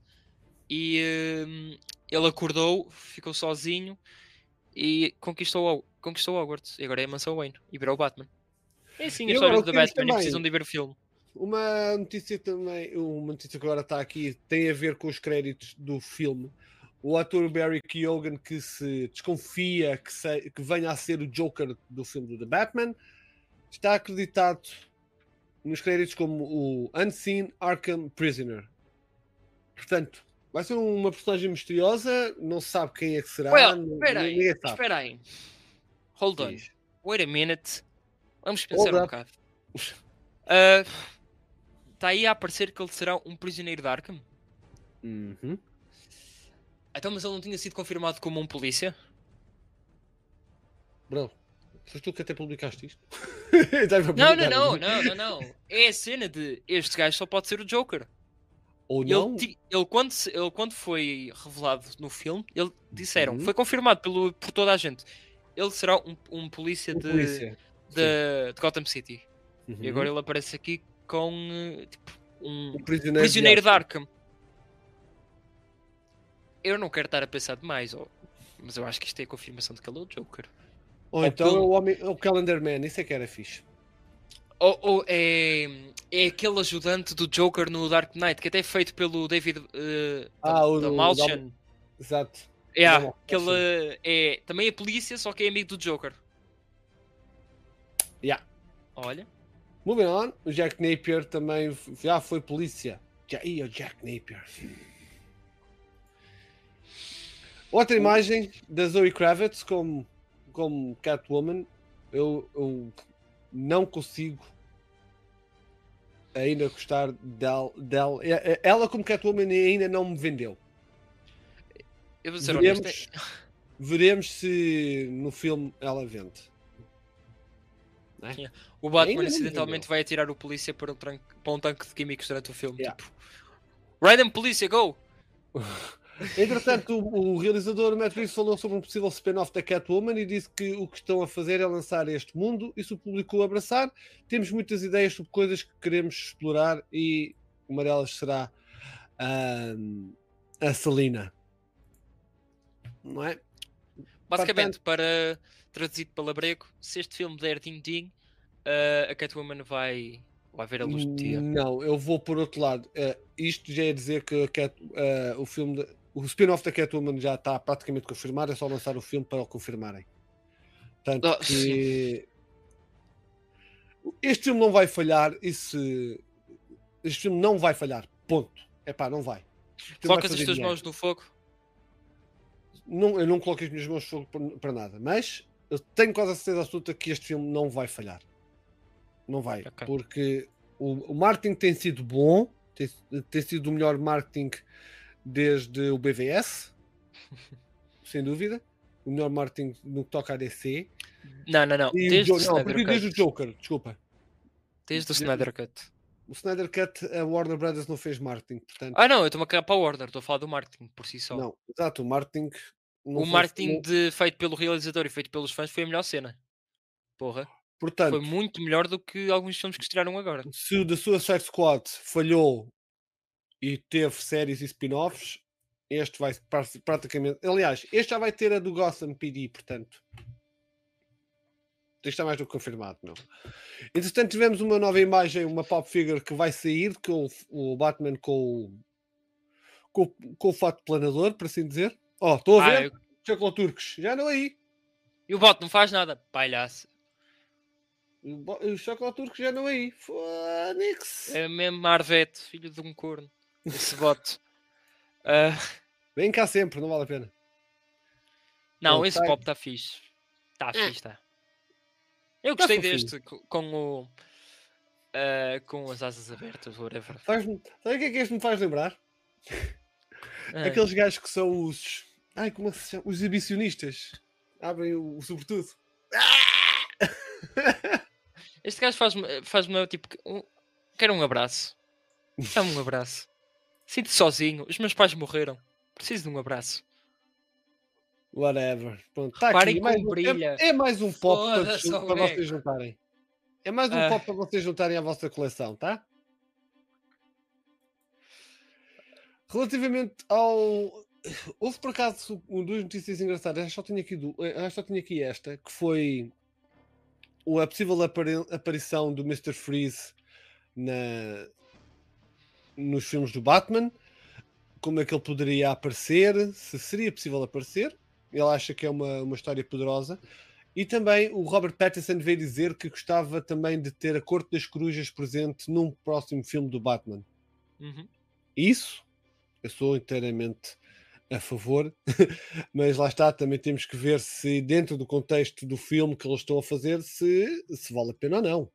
e uh, ele acordou, ficou sozinho e conquistou, conquistou Hogwarts. E agora é a Mansão Wayne e virou o Batman. É assim a história do Batman também, e precisam de ver o filme. Uma notícia também, uma notícia que agora está aqui, tem a ver com os créditos do filme. o ator Barry Keoghan que se desconfia que, se, que venha a ser o Joker do filme do The Batman, está acreditado nos créditos como o Unseen Arkham Prisoner. Portanto, vai ser uma personagem misteriosa, não se sabe quem é que será. Well, espera aí, espera aí. Hold on. Wait a minute. Vamos pensar Hold um up. bocado. Ah, [LAUGHS] Está aí a aparecer que ele será um prisioneiro de Arkham? Uhum. Então, mas ele não tinha sido confirmado como um polícia? Bro, foste tu que até publicaste isto? [LAUGHS] Não, não, não, não, não, não. É a cena de este gajo só pode ser o Joker. Ou não? Ele, ti- ele, quando, ele quando foi revelado no filme, ele disseram, Uhum. foi confirmado pelo, por toda a gente. Ele será um, um polícia, Um de, polícia. de, de Gotham City. Uhum. E agora ele aparece aqui com eh, tipo, um o prisioneiro, prisioneiro de de Arkham. Eu não quero estar a pensar demais, ó, mas eu acho que isto é a confirmação de que ele é o Joker. Ou Ou então é pelo- o, homem, é o Calendar Man, isso é que era fixe. Ou, ou é, é aquele ajudante do Joker no Dark Knight, que até é feito pelo David eh, Ah, o da Malchian. Exato. Yeah, Dom- que ele é, também é polícia, só que é amigo do Joker. Yeah. Olha. Moving on, o Jack Napier também já foi polícia. Já ia o Jack Napier. Outra imagem da Zoe Kravitz como, como Catwoman. Eu, eu não consigo ainda gostar dela. dela. É- é- Ela como Catwoman ainda não me vendeu. Eu vou honesto, Veremos, veremos se no filme ela vende. O Batman acidentalmente vai atirar o polícia para um, tranque- para um tanque de químicos durante o filme. Yeah. Tipo, Random polícia, go! [LAUGHS] Entretanto, o, o realizador Matt Reeves falou sobre um possível spin-off da Catwoman e disse que o que estão a fazer é lançar este mundo e se o público o abraçar, temos muitas ideias sobre coisas que queremos explorar e uma delas será a Selina. Não é? Basicamente, para traduzido para labrego, se este filme der din-din, eh, a Catwoman vai, vai ver a luz do dia. Não, eu vou por outro lado. Eh, isto já é dizer que Cat- eh, o filme, de- o spin-off da Catwoman já está praticamente confirmado, é só lançar o filme para o confirmarem. Tanto Ah, que este filme não vai falhar. E se este filme não vai falhar, ponto. É pá, não vai. Colocas as tuas mãos no fogo. Não, eu não coloco as minhas mãos no fogo para nada, mas eu tenho quase a certeza absoluta que este filme não vai falhar. Não vai, Ok. porque o, o marketing tem sido bom, tem, tem sido o melhor marketing desde o BVS, [LAUGHS] sem dúvida. O melhor marketing no que toca a DC. Não, não, não. E Desde o, Jo- não, desde o. Joker, desculpa. Desde o Snyder Cut. O Snyder Cut, a Warner Brothers não fez marketing, portanto. Ah, não, eu estou-me a cagar para a Warner. Estou a falar do marketing por si só. não, exato, o marketing. Não o marketing de- feito pelo realizador e feito pelos fãs foi a melhor cena. Porra. portanto, Foi muito melhor do que alguns filmes que estrearam agora. se o da Suicide Squad falhou e teve séries e spin-offs, este vai pra- praticamente. Aliás, este já vai ter a do Gotham PD, portanto. Isto está mais do que confirmado, não. Entretanto, tivemos uma nova imagem, uma pop figure que vai sair, com o, o Batman com o, com, com o fato planador, por assim dizer. Ó, estou a Ah, ver? eu- Turcos, já não aí. E o bot não faz nada. Palhaço. O bo- o Turcos já não aí. Fónix. É mesmo Marvete, filho de um corno. Esse bot. [LAUGHS] Ah, Vem cá sempre, não vale a pena. não, Ele esse tá- pop está fixe. Está Ah. fixe, está. Eu Tá gostei fofinho. deste co- com o. ah, com as asas abertas, whatever. Faz-me- Sabe o que é que este me faz lembrar? Aqueles gajos que são os. Ai, como é que se chama? Os exibicionistas. Abrem o, o sobretudo. [LAUGHS] Este gajo faz-me faz tipo. Um, quero um abraço. Dá-me um abraço. Sinto sozinho. Os meus pais morreram. Preciso de um abraço. Whatever. Pronto, tá Reparem aqui. Mais um- brilha. é, é mais um pop para, para vocês juntarem. É mais um Ah. pop para vocês juntarem à vossa coleção, tá? Relativamente ao. Houve por acaso duas notícias engraçadas. Acho que só tinha aqui, eh, acho que só tinha aqui esta, que foi a possível apari- aparição do Mr. Freeze na, nos filmes do Batman. como é que ele poderia aparecer, se seria possível aparecer. Ele acha que é uma, uma história poderosa. E também o Robert Pattinson veio dizer que gostava também de ter a Corte das Corujas presente num próximo filme do Batman. Uhum. Isso, eu sou inteiramente a favor, [LAUGHS] mas lá está, também temos que ver se dentro do contexto do filme que eles estão a fazer, se, se vale a pena ou não,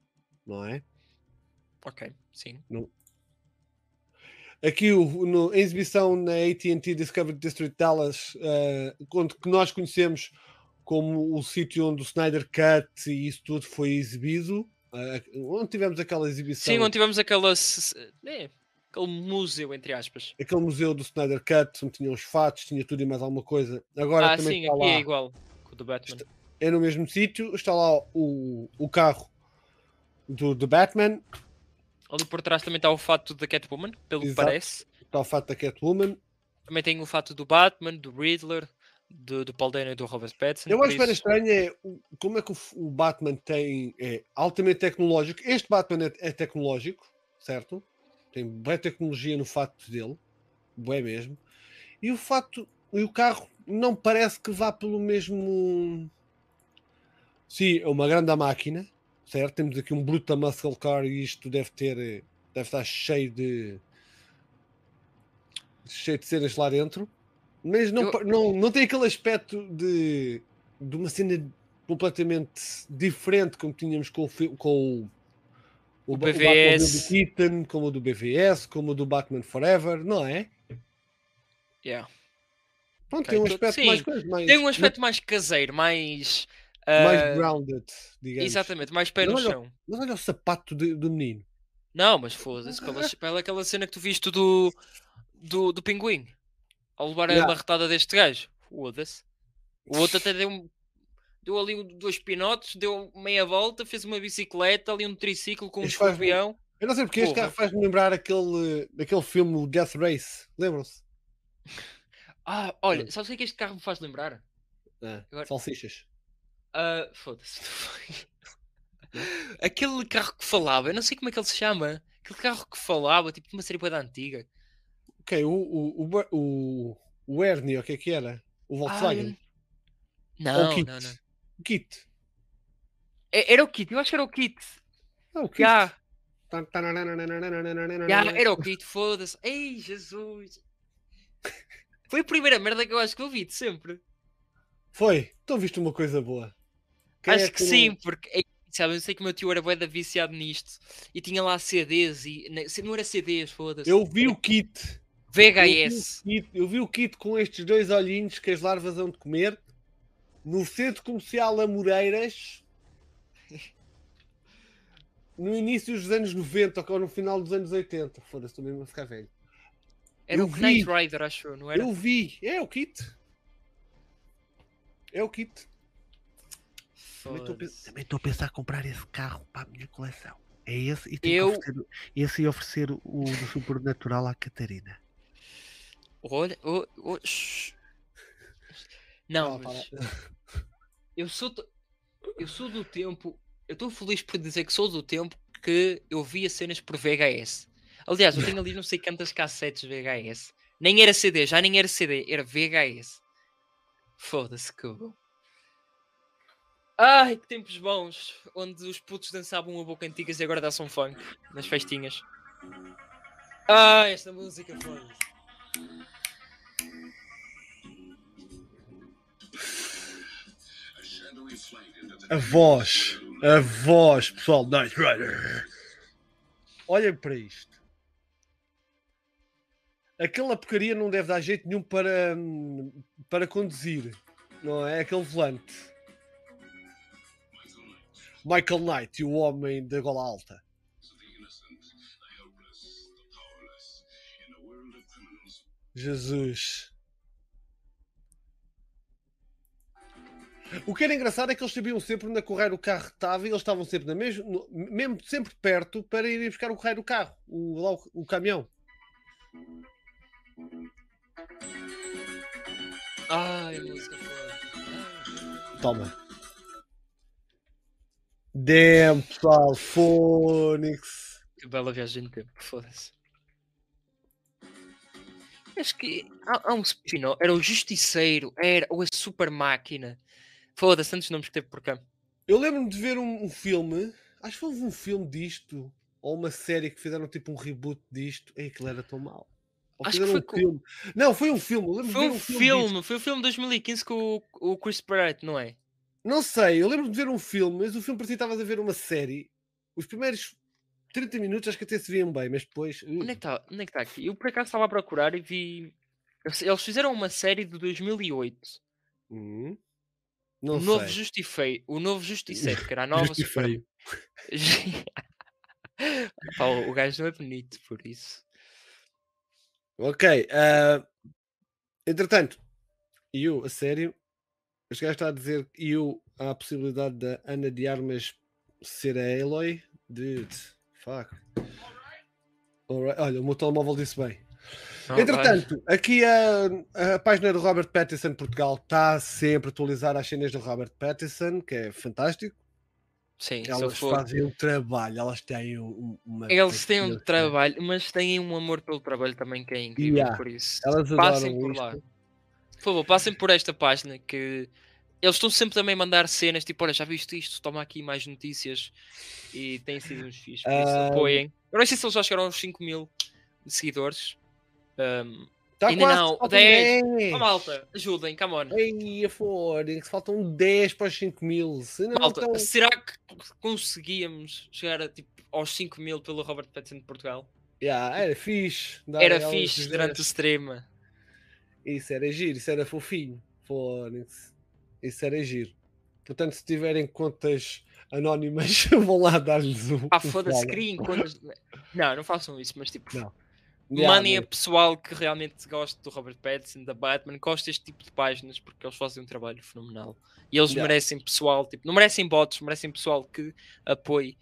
não é? Ok, sim. Aqui o, no, a exibição na AT&T Discovery District Dallas, uh, onde que nós conhecemos como o sítio onde o Snyder Cut e isso tudo foi exibido, uh, onde tivemos aquela exibição. Sim, onde tivemos aquela... É, aquele museu, entre aspas. Aquele museu do Snyder Cut, onde tinha os fatos, tinha tudo e mais alguma coisa. Agora ah, também sim, está aqui lá, é igual com o do Batman. é no mesmo sítio, está lá o, o carro do, do Batman, Ali por trás também está o fato da Catwoman, pelo que Exato. parece. está o fato da Catwoman. Também tem o fato do Batman, do Riddler, do, do Paul Dano e do Robert Pattinson. Eu acho que era estranho é como é que o, o Batman tem é altamente tecnológico. Este Batman é, é tecnológico, certo? Tem boa tecnologia no fato dele, bué mesmo. E o fato e o carro não parece que vá pelo mesmo. Sim, é uma grande máquina, certo? Temos aqui um bruta muscle car e isto deve ter deve estar cheio de cheio de cenas lá dentro, mas não, Eu- não, não tem aquele aspecto de, de uma cena completamente diferente como tínhamos com o, com o, O Ba- BVS. Batman do Keaton, como o do BVS, como o do Batman Forever, não é? Yeah. Pronto, Ok, tem um tu- aspecto sim, mais, coisa, mais, Tem um aspecto mais caseiro, mais. ah, mais grounded, digamos. Exatamente, mais pé no chão. Mas olha o sapato de- do menino. Não, mas foda-se, pela, pela aquela cena que tu viste do, do, do pinguim ao levar Yeah. a barretada deste gajo. Foda-se. O outro até deu, um- deu ali dois pinotes, deu meia volta, fez uma bicicleta, ali um triciclo com um faz- escorpião. Eu não sei porque este Porra. carro faz-me lembrar aquele, aquele filme, Death Race. Lembram-se? [LAUGHS] Ah, olha, sabes o que é que este carro me faz lembrar? Ah, Agora- Salsichas. Ah, foda-se. [LAUGHS] Aquele carro que falava, eu não sei como é que ele se chama. Aquele carro que falava, tipo de uma série da antiga. Ok, o, o, o, o, o Ernie, o que é que era? O Volkswagen. Ah, Ou o Não, não, não. O Kit. É- Era o Kit, eu acho que era o Kit. Ah, o Kit. Já, Tan- já, era o Kit, foda-se. Ei, Jesus. Foi a primeira merda que eu acho que eu vi de sempre. Foi. Então viste uma coisa boa. Quem acho é que não- sim, porque sabe, eu sei que o meu tio era bué da viciado nisto e tinha lá CDs e não era CDs, foda-se. Eu vi o Kit. VHS. Eu vi o kit, eu vi o kit com estes dois olhinhos que as larvas vão de comer no centro comercial Amoreiras no início dos anos 90 ou no final dos anos 80. Foda-se, estou mesmo a ficar velho. Era eu o Knight. Rider, acho eu, não era? Eu vi, é o kit. É o kit. Também estou a. Também pensar em comprar esse carro para a minha coleção. É esse e que oferecer, esse e oferecer o do [LAUGHS] Supernatural à Catarina. Olha, oh, oh. Não, mas [LAUGHS] [LAUGHS] eu sou, do- eu sou do tempo. Eu estou feliz por dizer que sou do tempo que eu via cenas por VHS. Aliás, eu tenho ali não sei quantas cassetes VHS. Nem era CD, já nem era CD, era VHS. Foda-se que bom. Ai, que tempos bons, onde os putos dançavam a boca antigas e agora dançam funk nas festinhas. Ah, esta música foi. A voz, a voz, pessoal, Night Rider. Olhem para isto. Aquela porcaria não deve dar jeito nenhum para, para conduzir, não é? Aquele volante. Michael Knight, o homem da gola alta. Jesus. O que era engraçado é que eles sabiam sempre onde a correr o carro estava e eles estavam sempre na mesma, no- mesmo sempre perto para irem buscar o correr do carro, o, lá o, o caminhão. Ai, a música foi. Toma. Damn, pessoal, Fónix. Que bela viagem de tempo, foda-se. Acho que há, há um spin Era o Justiceiro, era ou a Super Máquina. Foda-se, tantos nomes que teve por cá. Eu lembro-me de ver um, um filme, acho que foi um filme disto, ou uma série que fizeram tipo um reboot disto. Ei, aquilo era tão mal. Ou Acho que foi um co- filme. Não, foi um filme. eu Foi ver um filme filme, foi o filme de 2015 com o, o Chris Pratt, não é? Não sei, eu lembro-me de ver um filme, mas o filme parecia que estavas a ver uma série. Os primeiros 30 minutos acho que até se viam bem, mas depois. uh, Onde é que está é que tá aqui? Eu por acaso estava a procurar e vi. Eles fizeram uma série de 2008. Hum, O não novo, sei. Justifei, o novo Justiceiro, [LAUGHS] que era a nova Super... [LAUGHS] Pá, o o gajo não é bonito, por isso. Ok. ah, entretanto, eu, a sério, este gajo está a dizer que eu há a possibilidade da Ana de Armas ser a Aloy. Dude, fuck. Alright, Olha, o meu telemóvel disse bem. Não, Entretanto, aqui a, a página do Robert Pattinson Portugal está sempre a atualizar as cenas do Robert Pattinson, que é fantástico. Sim, Elas for- fazem um trabalho, elas têm um- uma. Eles têm um trabalho, mas têm um amor pelo trabalho também que é incrível, Yeah. por isso. Elas Passem por isto. lá. Por favor, passem por esta página que eles estão sempre também a mandar cenas, tipo, olha, já viste isto, toma aqui mais notícias e têm sido uns fixos, por isso Ah, apoiem. Eu não sei se eles já chegaram aos 5 mil seguidores. Um, Tá Ainda quase, não, faltam 10. 10. oh, malta, ajudem, come on. Ei, Forex, faltam 10 para os 5 mil. Se Malta, estão- será que conseguíamos chegar a, tipo, aos 5 mil pelo Robert Pattinson de Portugal? Yeah, era fixe. Era fixe durante o 10. stream. Isso era giro, isso era fofinho. Forex. Isso era giro. Portanto, se tiverem contas anónimas, [LAUGHS] vão lá dar-lhes um. Ah, foda-se, criem contas. Não, não façam isso, mas tipo, Não. Yeah, mandem a mas- pessoal que realmente gosta do Robert Pattinson, da Batman, gosta deste tipo de páginas porque eles fazem um trabalho fenomenal. E eles Yeah. merecem pessoal, tipo, não merecem bots, merecem pessoal que apoie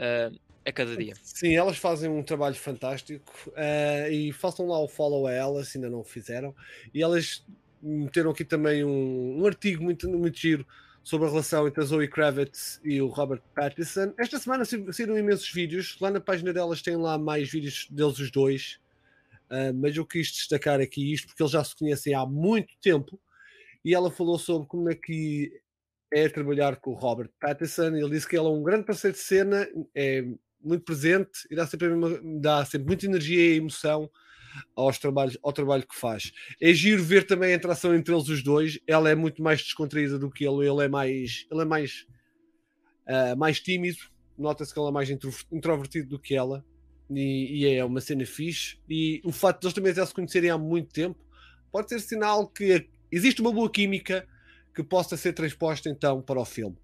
ah, a cada dia. Sim, elas fazem um trabalho fantástico eh, e façam lá o follow a elas, se ainda não o fizeram. E elas meteram aqui também um, um artigo muito, muito giro sobre a relação entre a Zoe Kravitz e o Robert Pattinson. Esta semana sa- saíram imensos vídeos. Lá na página delas tem lá mais vídeos deles os dois. Eh, mas eu quis destacar aqui isto porque eles já se conhecem há muito tempo. E ela falou sobre como é que é trabalhar com o Robert Pattinson. Ele disse que ele é um grande parceiro de cena, é muito presente e dá sempre, dá sempre muita energia e emoção aos trabalhos, ao trabalho que faz. É giro ver também a interação entre eles os dois. Ela é muito mais descontraída do que ele, ele é mais, ele é mais, ah, mais tímido. Nota-se que ele é mais introver- introvertido do que ela. E, e é uma cena fixe. E o facto de eles também já se conhecerem há muito tempo pode ser sinal que existe uma boa química que possa ser transposta então para o filme.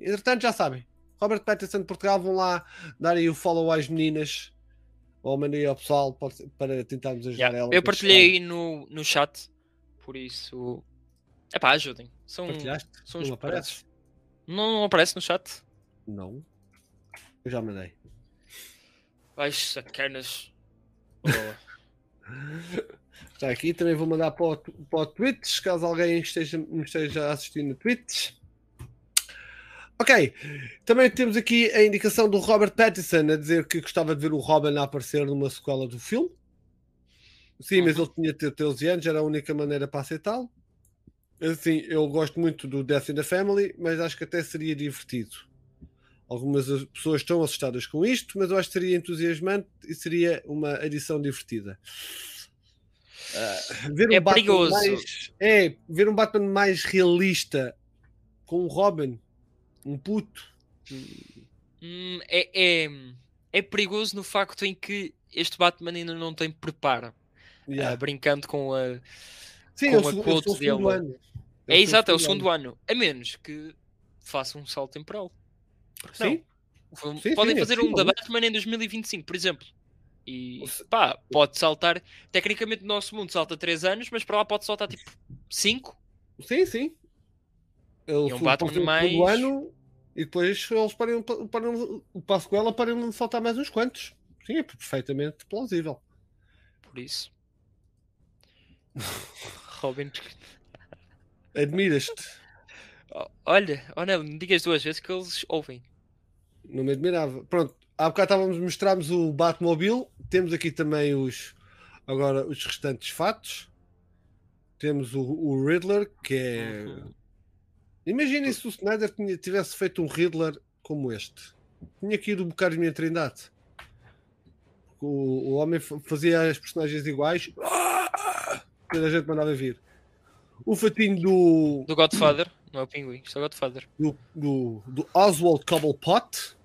Entretanto, já sabem, Robert Pattinson de Portugal vão lá dar aí o follow às meninas ou mandei ao pessoal para tentarmos ajudar Yeah. elas. Eu partilhei aí no, no chat, por isso. É pá, ajudem. São. Partilhaste? são Não os aparece? Não, não aparece no chat? Não. Eu já mandei. Ai, sacanas. Está aqui, também vou mandar para o, para o Twitch, caso alguém esteja, me esteja a assistir no Twitch. Ok, também temos aqui a indicação do Robert Pattinson a dizer que gostava de ver o Robin a aparecer numa sequela do filme. Sim, mas Uhum. ele tinha de ter 13 anos, era a única maneira para aceitá-lo. Assim, eu gosto muito do Death in the Family, mas acho que até seria divertido. Algumas as- pessoas estão assustadas com isto, mas eu acho que seria entusiasmante e seria uma edição divertida. Ah, ver um É Batman perigoso. mais- é, ver um Batman mais realista com o Robin, um puto. Hum, é, é, é perigoso no facto em que este Batman ainda não tem preparo. Yeah. ah, brincando com a. Sim, com é o a quote é dele. ano. É exato, é o segundo ano. A menos que faça um salto temporal. Porque não? Sim, Sim, Podem sim, é fazer um da. Batman em 2025, por exemplo. E pá, pode saltar. Tecnicamente, no nosso mundo salta 3 anos, mas para lá pode saltar tipo 5. sim, sim. Ele E um Batman mais- segundo ano e depois eles param, param, o passo com ela para de faltar mais uns quantos. Sim, é perfeitamente plausível. Por isso. [LAUGHS] Robin. Admiras-te. Oh, Olha, oh não, digas duas vezes que eles ouvem. Não me admirava. Pronto, há bocado estávamos, mostramos o Batmobile. Temos aqui também os, Agora, os restantes fatos. Temos o, o Riddler, que é. Uhum. Imaginem se o Snyder tinha- tivesse feito um Riddler como este. Tinha que ir um bocado de minha trindade. O, o homem fa- fazia as personagens iguais. Toda a gente mandava vir. O fatinho do, Do Godfather, não é o Pinguim, isto é o Godfather. do, do, do Oswald Cobblepot.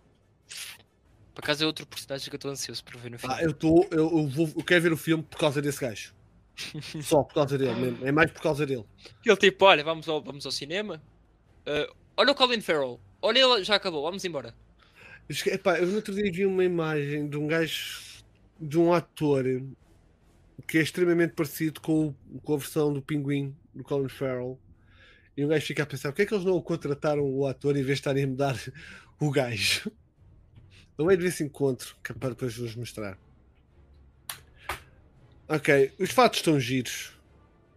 Por acaso é outro personagem que eu estou ansioso para ver no filme. Ah, eu, tô, eu, eu, vou, eu quero ver o filme por causa desse gajo. [LAUGHS] Só por causa dele mesmo. É mais por causa dele. Ele tipo, olha, vamos ao, vamos ao cinema. Uh, olha o Colin Farrell. Olha, ele já acabou, vamos embora. Esque- Epá, eu no outro dia vi uma imagem de um gajo, de um ator que é extremamente parecido com, com a versão do Pinguim do Colin Farrell. E o gajo fica a pensar: porque é que eles não contrataram o ator em vez de estarem a mudar o gajo? [LAUGHS] Não é de ver esse encontro, que é para depois vos mostrar. Ok, os fatos estão giros.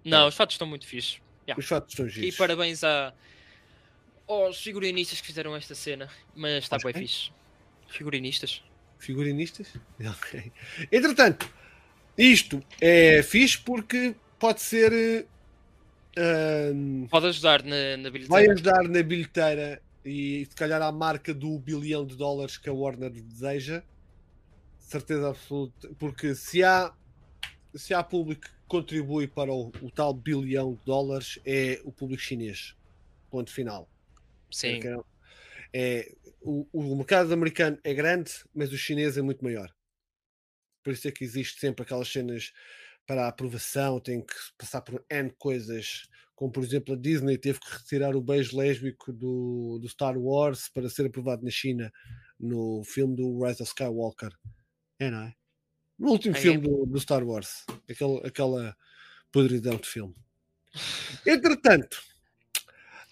Não, os fatos estão muito fixes. Yeah. Os fatos estão E giros. parabéns a, aos figurinistas que fizeram esta cena. Mas está Aos bem fixe. Figurinistas. Figurinistas? [LAUGHS] Ok. Entretanto, isto é fixe porque pode ser. Pode ajudar na, na vai bilheteira. ajudar na bilheteira e se calhar à marca do bilhão de dólares que a Warner deseja. Certeza absoluta. Porque se há, se há público que contribui para o, o tal bilhão de dólares, é o público chinês. Ponto final. Sim. É, é- o, o mercado americano é grande, mas o chinês é muito maior. Por isso é que existe sempre aquelas cenas para a aprovação, tem que passar por N coisas, como por exemplo a Disney teve que retirar o beijo lésbico do, do Star Wars para ser aprovado na China no filme do Rise of Skywalker. É, não é? No último É. filme do, do Star Wars, aquele, aquela podridão de filme. Entretanto,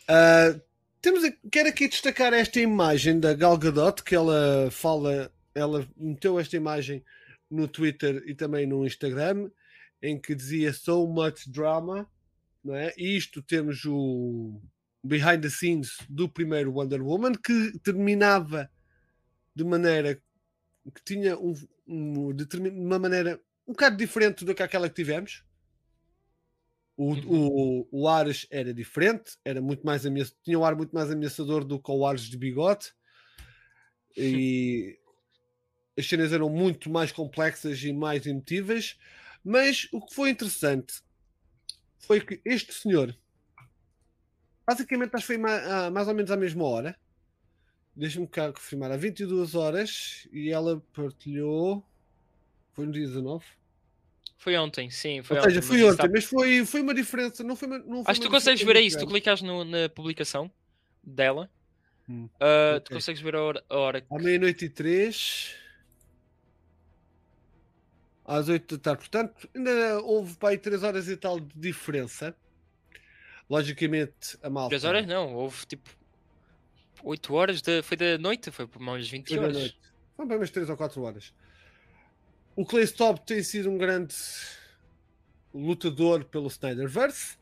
ah, temos, a- quero aqui destacar esta imagem da Gal Gadot, que ela fala, ela meteu esta imagem no Twitter e também no Instagram, em que dizia so much drama, não é? E isto temos o behind the scenes do primeiro Wonder Woman, que terminava de maneira que tinha um, um, uma maneira um bocado diferente do que aquela que tivemos. O, o, o Ares era diferente, era muito mais ameaça, tinha um ar muito mais ameaçador do que o Ares de bigode. [LAUGHS] E as cenas eram muito mais complexas e mais emotivas. Mas o que foi interessante foi que este senhor, basicamente, acho que foi ah, mais ou menos à mesma hora. Deixa-me cá confirmar, há 22 horas e ela partilhou. Foi no dia 19? Foi ontem, sim. Foi Ou seja, ontem, foi mas ontem, está- mas foi, foi uma diferença. Não foi uma, não foi Acho que tu consegues ver aí, se tu clicas no- na publicação dela, Hum, ah, tu ok. consegues ver a hora. A hora que- À meia-noite e três. Às 8 da tarde. Portanto, ainda houve para aí 3 horas e tal de diferença. Logicamente, a malta. 3 horas não, houve tipo 8 horas, de, foi da noite, foi por mais 20 Foi da horas. noite. Foi para umas 3 ou 4 horas. O Clay Stop tem sido um grande lutador pelo Snyderverse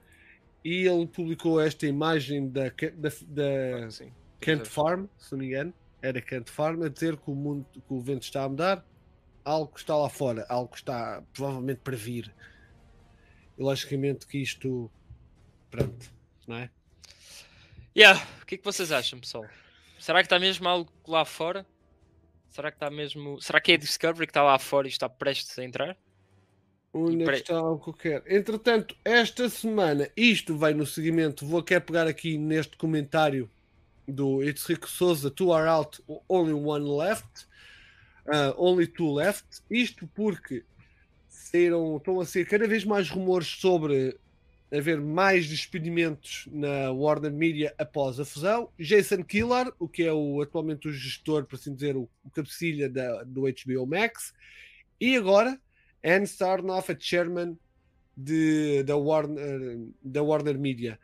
e ele publicou esta imagem da, da, da Sim. Kent Farm, se não me engano, era Kent Farm, a dizer que o, mundo, que o vento está a mudar, algo está lá fora, algo está provavelmente para vir. E logicamente que isto, pronto, não é? Yeah, o que é que vocês acham, pessoal? Será que está mesmo algo lá fora? Será que está mesmo. Será que é a Discovery que está lá fora e está prestes a entrar? Onde pre- algo que eu quero? Entretanto, esta semana, isto vai no seguimento, vou querer pegar aqui neste comentário do It's Rico Souza, Two are out, only one left, uh, only two left. Isto porque saíram, estão a ser cada vez mais rumores sobre haver mais despedimentos na Warner Media após a fusão. Jason Killar, o que é o, atualmente o gestor, por assim dizer, o, o cabecilha da, do HBO Max. E agora, Anne Sarnoff, a chairman de, da, Warner, da Warner Media.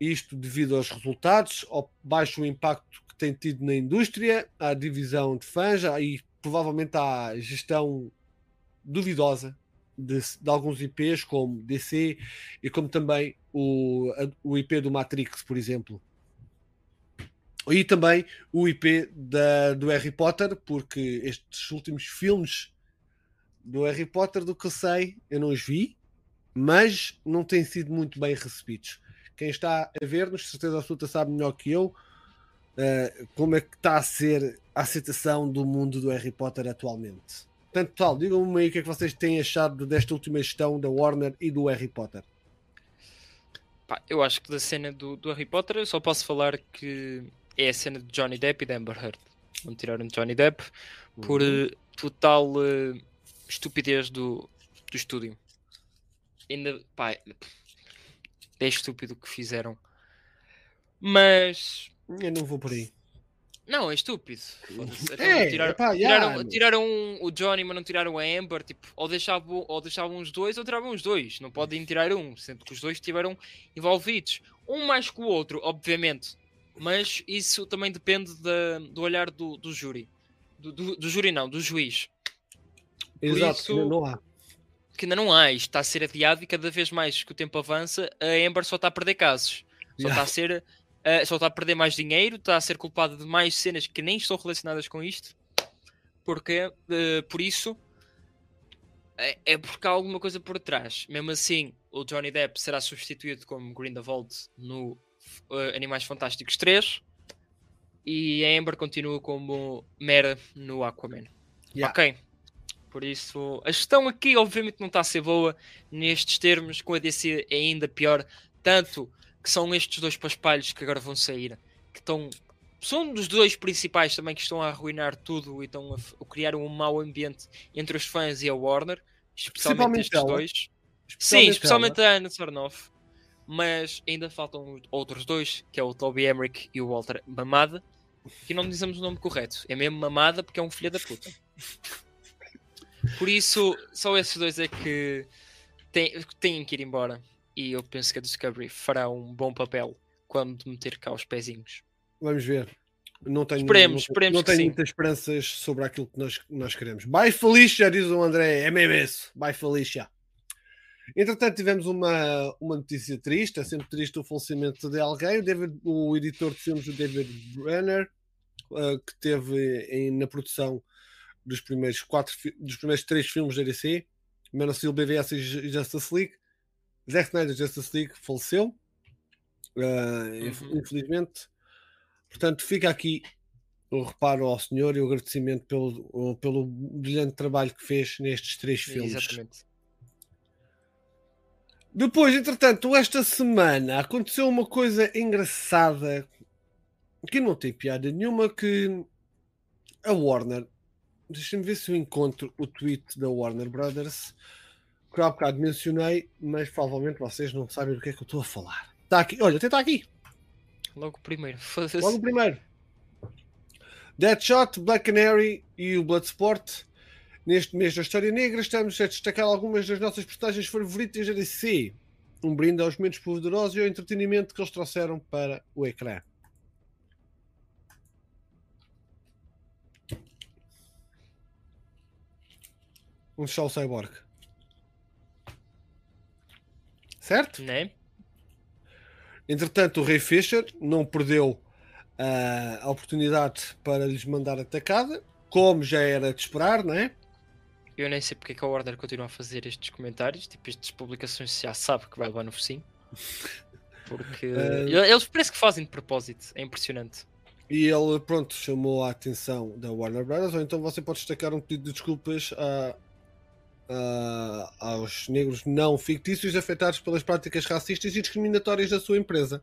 Isto devido aos resultados, ao baixo impacto que tem tido na indústria, à divisão de fãs e provavelmente à gestão duvidosa de, de alguns IPs, como DC e como também o, o IP do Matrix, por exemplo. E também o IP da, do Harry Potter, porque estes últimos filmes do Harry Potter, do que eu sei, eu não os vi, mas não têm sido muito bem recebidos. Quem está a ver-nos, certeza absoluta, sabe melhor que eu uh, como é que está a ser a aceitação do mundo do Harry Potter atualmente. Portanto, tal, digam-me aí o que é que vocês têm achado desta última gestão da Warner e do Harry Potter. Pá, eu acho que da cena do, do Harry Potter eu só posso falar que é a cena de Johnny Depp e de Amber Heard. Não tiraram Johnny Depp por uhum. uh, total uh, estupidez do, do estúdio. Ainda, pá, é estúpido o que fizeram. Mas eu não vou por aí. Não, é estúpido. [LAUGHS] É, tiraram, epá, tiraram, yeah. tiraram, o Johnny, mas não tiraram a Amber. Tipo, ou deixavam, ou deixavam os dois ou tiravam os dois. Não podem tirar um, sendo que os dois estiveram envolvidos. Um mais que o outro, obviamente. Mas isso também depende do olhar do, do júri. Do, do, do, júri, não, do juiz. Por Exato, isso, ainda não há. Que ainda não há. Isto está a ser adiado e cada vez mais que o tempo avança, a Amber só está a perder casos. Só yeah. está a ser Uh, só está a perder mais dinheiro, está a ser culpado de mais cenas que nem estão relacionadas com isto. Porque, uh, por isso, é, é, porque há alguma coisa por trás. Mesmo assim, o Johnny Depp será substituído como Grindelwald no uh, Animais Fantásticos 3 e a Amber continua como Mera no Aquaman. Yeah. Ok. Por isso, a gestão aqui, obviamente, não está a ser boa nestes termos. Com a DC é ainda pior. Tanto que são estes dois paspalhos que agora vão sair, que estão. São dos dois principais também que estão a arruinar tudo e estão a, criar um mau ambiente entre os fãs e a Warner, especialmente, estes ela. dois. Especialmente Sim, especialmente ela. a Anna Sarnoff. Mas ainda faltam outros dois, que é o Toby Emmerich e o Walter Mamada. Que não dizemos o nome correto. É mesmo Mamada porque é um filho da puta. Por isso, só esses dois é que têm, têm que ir embora e eu penso que a Discovery fará um bom papel quando meter cá os pezinhos. Vamos ver. Não tenho, esperemos, esperemos não tenho muitas esperanças sobre aquilo que nós, nós queremos. Bye Felicia, diz o André, é mesmo isso. Bye Felicia. Entretanto, tivemos uma, uma notícia triste, é sempre triste o falecimento de alguém. O, David, o editor de filmes, o David Brenner, uh, que teve em, na produção dos primeiros, quatro, dos primeiros três filmes da DC, Man of Steel, BVS e Justice League, Zack Snyder Justice League faleceu, uh, uhum. infelizmente. Portanto, fica aqui o reparo ao senhor e o agradecimento pelo, pelo brilhante trabalho que fez nestes três filmes. Exatamente. Depois, entretanto, esta semana aconteceu uma coisa engraçada que não tem piada nenhuma que a Warner deixa-me ver se eu encontro o tweet da Warner Brothers que há bocado mencionei, mas provavelmente vocês não sabem do que é que eu estou a falar. Está aqui, olha, até está aqui. Logo primeiro. [LAUGHS] Logo primeiro. Deadshot, Black Canary e o Bloodsport. Neste mês da História Negra, estamos a destacar algumas das nossas personagens favoritas da DC. Um brinde aos momentos poderosos e ao entretenimento que eles trouxeram para o ecrã. Um show cyborg certo? Né? Entretanto, o Rei Fischer não perdeu uh, a oportunidade para lhes mandar atacada, como já era de esperar, não é? Eu nem sei porque é que a Warner continua a fazer estes comentários, tipo, estas publicações já sabe que vai levar no focinho. [LAUGHS] Porque uh... eles parece que fazem de propósito, é impressionante. E ele, pronto, chamou a atenção da Warner Brothers, ou então você pode destacar um pedido de desculpas uh, aos negros não fictícios afetados pelas práticas racistas e discriminatórias da sua empresa.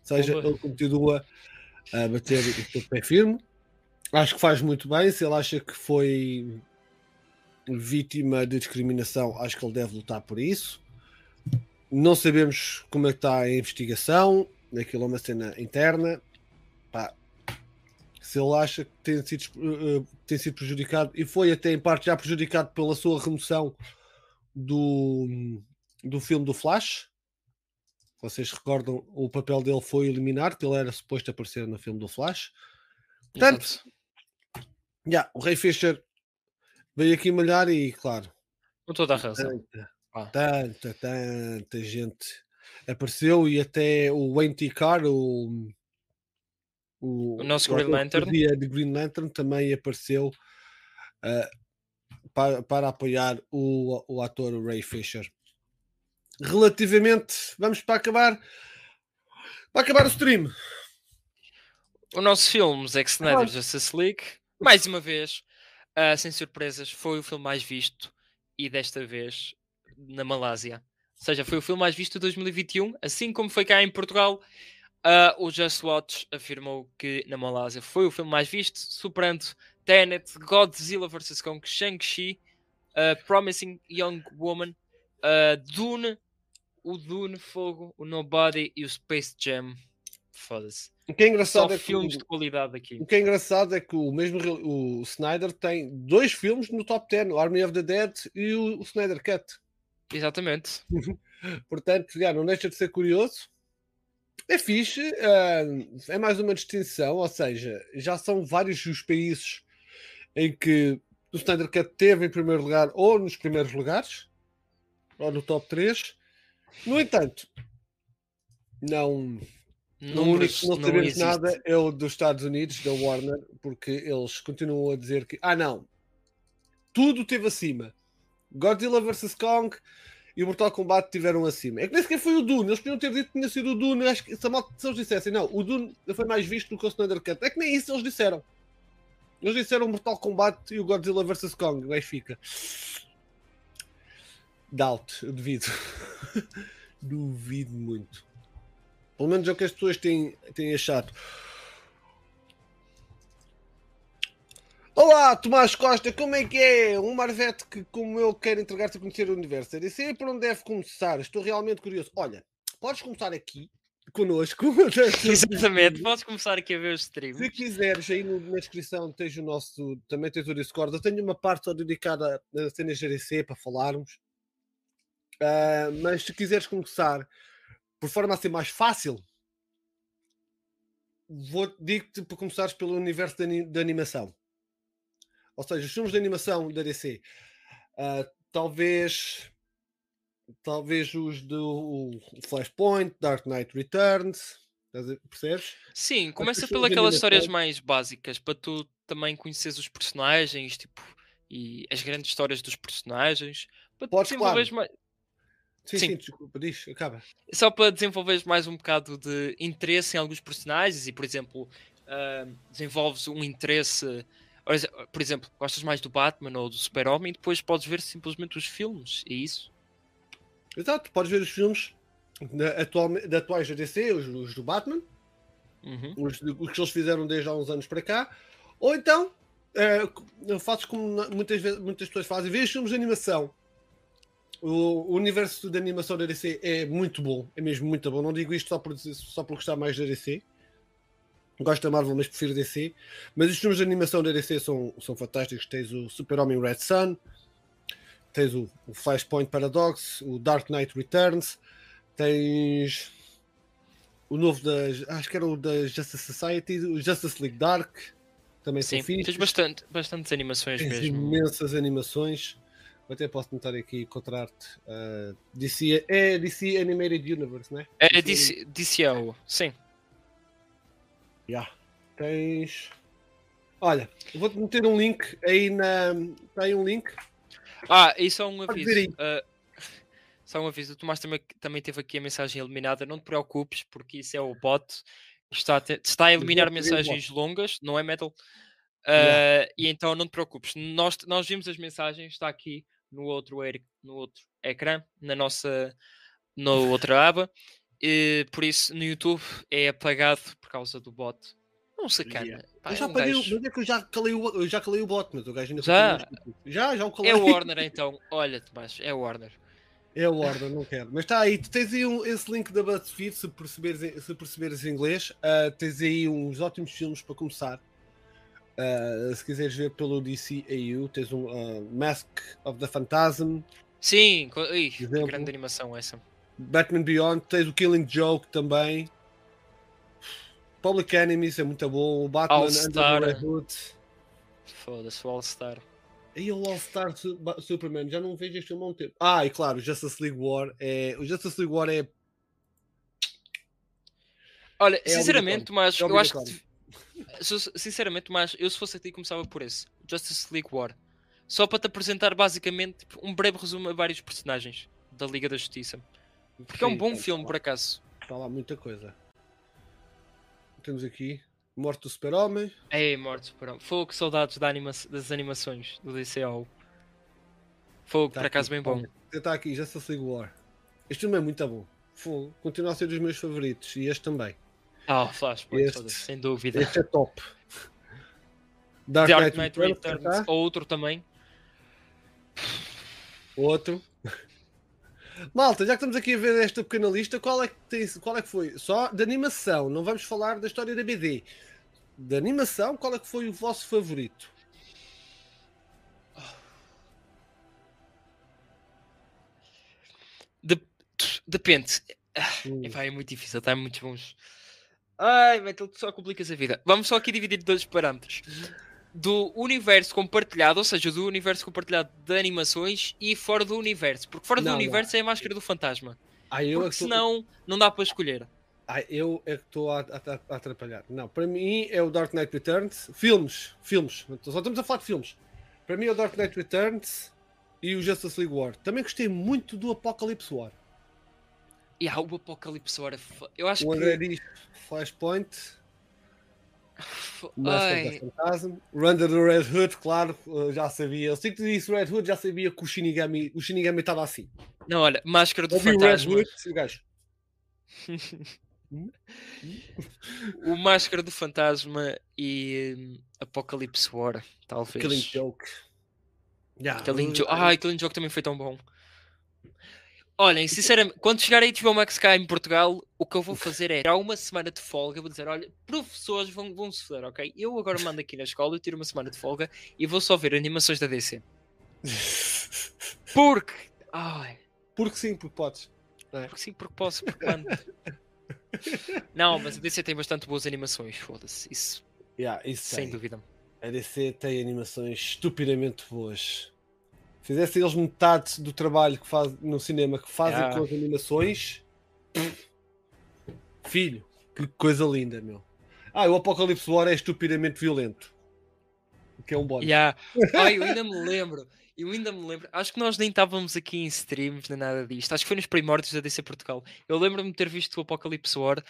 Ou seja, Oba. ele continua a bater o seu pé firme. Acho que faz muito bem. Se ele acha que foi vítima de discriminação, acho que ele deve lutar por isso. Não sabemos como é que está a investigação. Aquilo é uma cena interna. Pá, se ele acha que tem sido, uh, tem sido prejudicado e foi até em parte já prejudicado pela sua remoção do, do filme do Flash. Vocês recordam, o papel dele foi eliminar, que ele era suposto aparecer no filme do Flash. Portanto, yeah, o Ray Fisher veio aqui malhar e, claro, com toda a razão. Tanta, ah. tanta, tanta gente apareceu e até o Wayne T. Carr, o o, o nosso Green Lantern. de Green Lantern também apareceu uh, para, para apoiar o, o ator Ray Fisher. Relativamente, vamos para acabar para acabar o stream. O nosso filme, Zack Snyder Justice League, mais uma vez, uh, sem surpresas, foi o filme mais visto e desta vez na Malásia. Ou seja, foi o filme mais visto de 2021, assim como foi cá em Portugal. Uh, o Just Watch afirmou que na Malásia foi o filme mais visto, superando Tenet, Godzilla vs. Kong, Shang-Chi, uh, Promising Young Woman, uh, Dune, o Dune Fogo, o Nobody e o Space Jam. Foda-se. O que é engraçado Só é que filmes o, de qualidade aqui. o que é engraçado é que o mesmo o Snyder tem dois filmes no top 10, o Army of the Dead e o, o Snyder Cut. Exatamente. [LAUGHS] Portanto, já, não deixa de ser curioso. É fixe, ah, é mais uma distinção, ou seja, já são vários os países em que o Snyder Cut teve em primeiro lugar ou nos primeiros lugares, ou no top 3. No entanto, não, Números não não sabemos nada é o dos Estados Unidos, da Warner, porque eles continuam a dizer que, ah não, tudo teve acima. Godzilla vs. Kong e o Mortal Kombat tiveram acima. É que nem sequer foi o Dune, eles podiam ter dito que tinha sido o Dune. Acho que se, malta- se eles dissessem, não, o Dune foi mais visto do que o Snyder Cut. É que nem isso eles disseram. Eles disseram o Mortal Kombat e o Godzilla vs. Kong. Aí fica. Doubt, eu duvido. [LAUGHS] duvido muito. Pelo menos é o que as pessoas têm, têm achado. Olá, Tomás Costa, como é que é? Um Marvete que, como eu, quer entregar-te a conhecer o universo. Eu "E por onde deve começar? Estou realmente curioso. Olha, podes começar aqui, connosco. [LAUGHS] [LAUGHS] Exatamente. Podes começar aqui a ver os streams. Se quiseres, aí na descrição tens o nosso, também tens o Discord. Eu tenho uma parte só dedicada a cenas GDC para falarmos. Ah, mas se quiseres começar por forma a ser mais fácil, vou digo-te para começares pelo universo da animação. Ou seja, os filmes de animação da DC. Ah, talvez talvez os do Flashpoint, Dark Knight Returns, percebes? Sim, começa pelas aquelas histórias mais básicas para tu também conheceres os personagens, tipo, e as grandes histórias dos personagens, para Podes, desenvolveres claro. mais, Sim, Sim. sim, desculpa, diz, acaba. só para desenvolveres mais um bocado de interesse em alguns personagens e, por exemplo, ah, desenvolves um interesse, por exe- por exemplo, gostas mais do Batman ou do Super-Homem, e depois podes ver simplesmente os filmes, é isso? Exato, podes ver os filmes da, atuais da DC, os, os do Batman, Uhum. os, os que eles fizeram desde há uns anos para cá, ou então eh, c- fazes como muitas, vezes, muitas pessoas fazem, vês filmes de animação. O, o universo de animação da DC é muito bom, é mesmo muito bom. Não digo isto só por, só por gostar mais da DC. Gosto da Marvel, mas prefiro DC. Mas os filmes de animação da DC são, são fantásticos. Tens o Super-Homem Red Sun, tens o, o Flashpoint Paradox, o Dark Knight Returns, tens o novo da. Acho que era o da Justice Society, o Justice League Dark, também Sim, são fixos. tens bastante, bastantes animações Tens mesmo. imensas animações. Até posso tentar aqui encontrar-te. ah, DC, é DC Animated Universe, né? É DC, DCO, sim. Já. Tens. Olha, vou-te meter um link aí na. Está aí um link. Ah, e só um aviso. ah, só um aviso. O Tomás também, também teve aqui a mensagem eliminada. Não te preocupes, porque isso é o bot. Está a, te- está a eliminar mensagens longas, não é metal. Yeah. Ah, e então não te preocupes. Nós, nós vimos as mensagens, está aqui no outro, no outro ecrã, na nossa na outra aba. E, por isso no YouTube é apagado por causa do bot. Não sacana. Yeah. Pá, Eu é já, um apaguei o- gajo- mas é que eu já calei o, já calei o bot, mas o gajo ainda Já? Já, já o calei. É o [LAUGHS] Warner então. Olha, Tomás, é o Warner. É o Warner, não quero. Mas está aí, tu tens aí um- esse link da BuzzFeed, se perceberes, se perceberes inglês, ah, tens aí uns ótimos filmes para começar. Ah, se quiseres ver pelo DCAU, tens um ah, Mask of the Phantasm, Sim, ih, grande animação essa. Batman Beyond, tens o Killing Joke também. Public Enemies é muito bom, o Batman All Star. Foda-se, o All-Star. E o All Star Superman, já não vejo este filme há um tempo. Ah, e claro, o Justice League War é. O Justice League War é. Olha, É sinceramente, mas É eu acho que. Sinceramente, mas eu se fosse a ti começava por esse. Justice League War. só para te apresentar basicamente tipo, um breve resumo a vários personagens da Liga da Justiça. Porque é um Sim, bom tá- filme, tá por lá- acaso. Está lá muita coisa. Temos aqui Morte do Super-Homem. Ei, mortos, pronto. Fogo, que saudades da anima das animações do DCO. Fogo, Tá por acaso, aqui, bem bom. Está aqui, Justice League War. Este filme é muito bom. Fogo. Continua a ser dos meus favoritos. E este também. Ah, Flashpoint, Este- sem dúvida. Este é top. Dark, Dark Knight, Knight Returns, Returns, está. outro também. Outro. Malta, já que estamos aqui a ver esta pequena lista, qual é que, tem, qual é que foi? Só de animação, não vamos falar da história da BD. De animação, qual é que foi o vosso favorito? De- Depende. Hum. Epá, é muito difícil, está muito bons. Ai, Metal, tu só complicas a vida. Vamos só aqui dividir dois parâmetros. Do universo compartilhado, ou seja, do universo compartilhado de animações e fora do universo. Porque fora do Não, não. universo é a máscara do fantasma. Ah, eu é Porque que tô- senão não dá para escolher. Ah, eu é que estou a, a- a atrapalhar. Não, para mim é o Dark Knight Returns. Filmes, filmes. Só estamos a falar de filmes. Para mim é o Dark Knight Returns e o Justice League War. Também gostei muito do Apocalypse War. E há o Apocalipse War. é Eu acho O André que. diz Flashpoint, fo- Master Ai, da Phantasm, Run the Red Hood, claro, eh, já sabia. Eu sei que tu disse Red Hood, já sabia que o Shinigami o Shinigami estava assim. Não, olha, máscara do Ouvi o Red fantasma. Hood o gajo. [LAUGHS] O Máscara do Fantasma e hum, Apocalipse War, talvez. Killing Joke. Yeah, Killing o- Joke. Ai, Killing Joke também foi tão bom. Olhem, sinceramente, quando chegar a HBO Max cá em Portugal, o que eu vou fazer é tirar uma semana de folga. Vou dizer: olha, professores vão, vão se foder, ok? Eu agora mando aqui na escola, eu tiro uma semana de folga e vou só ver animações da DC. [LAUGHS] Porque. Ai, Porque sim, porque podes. porque sim, porque posso, porque mando. [LAUGHS] Não, mas a DC tem bastante boas animações, foda-se. Isso, Yeah, isso sem tem. dúvida. A DC tem animações estupidamente boas. Fizesse eles metade do trabalho que faz no cinema que fazem Yeah. com as animações. Filho, que coisa linda, meu. Ah, o Apocalipse War é estupidamente violento. O que é um bónus. Yeah. [LAUGHS] Ai, eu ainda me lembro. Eu ainda me lembro. Acho que nós nem estávamos aqui em streams nem nada disto. Acho que foi nos primórdios da DC Portugal. Eu lembro-me de ter visto o Apocalipse War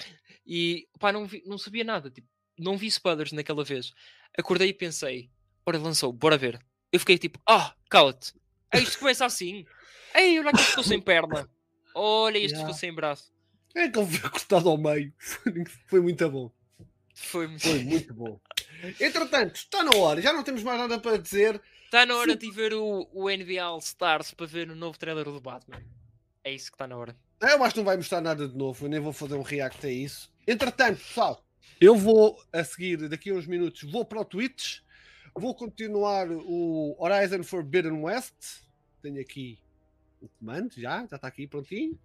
e pá, não, vi- não sabia nada. Tipo, não vi spoilers naquela vez. Acordei e pensei: ora, lançou, bora ver. Eu fiquei tipo: ah, cala-te. É isto começa assim. Ei, olha que ele ficou sem perna. Olha, este Yeah. ficou sem braço. É que ele foi cortado ao meio. [LAUGHS] Foi muito bom. Foi muito. Foi muito bom. Entretanto, está na hora. Já não temos mais nada para dizer. Está na hora de ir ver o, o NBA All Stars para ver o novo trailer do Batman. É isso que está na hora. Eu acho que não vai mostrar nada de novo, eu nem vou fazer um react a isso. Entretanto, pessoal, eu vou a seguir, daqui a uns minutos, vou para o Twitch, vou continuar o Horizon Forbidden West. Tenho aqui o comando, já, já está aqui prontinho.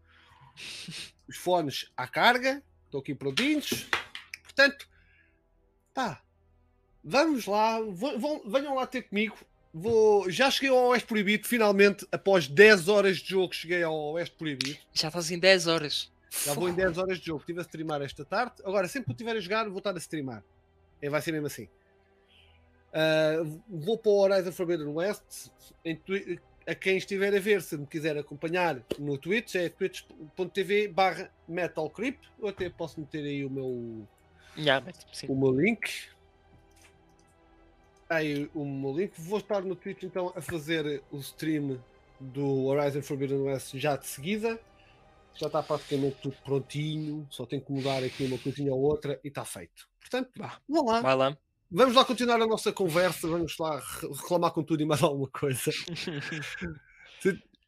[LAUGHS] Os fones à carga, estão aqui prontinhos. Portanto, pá, vamos lá, vão- venham lá ter comigo. Vou, já cheguei ao Oeste Proibido, finalmente, após 10 horas de jogo, cheguei ao Oeste Proibido. Já estás em 10 horas. Já vou em 10 horas de jogo. Estive a streamar esta tarde. Agora, sempre que eu estiver a jogar, vou estar a streamar. É, vai ser mesmo assim. Ah, vou para o Horizon Forbidden West. A quem estiver a ver, se me quiser acompanhar no Twitch, é twitch.tv barra metalcreep. Eu até posso meter aí o meu, sim. o meu link. Aí o meu link. Vou estar no Twitch então a fazer o stream do Horizon Forbidden West já de seguida. Já está praticamente tudo prontinho. Só tenho que mudar aqui uma coisinha ou outra e está feito. Portanto, Vá. vamos lá. Vai lá. Vamos lá continuar a nossa conversa. Vamos lá re- reclamar com tudo e mais alguma coisa. [LAUGHS]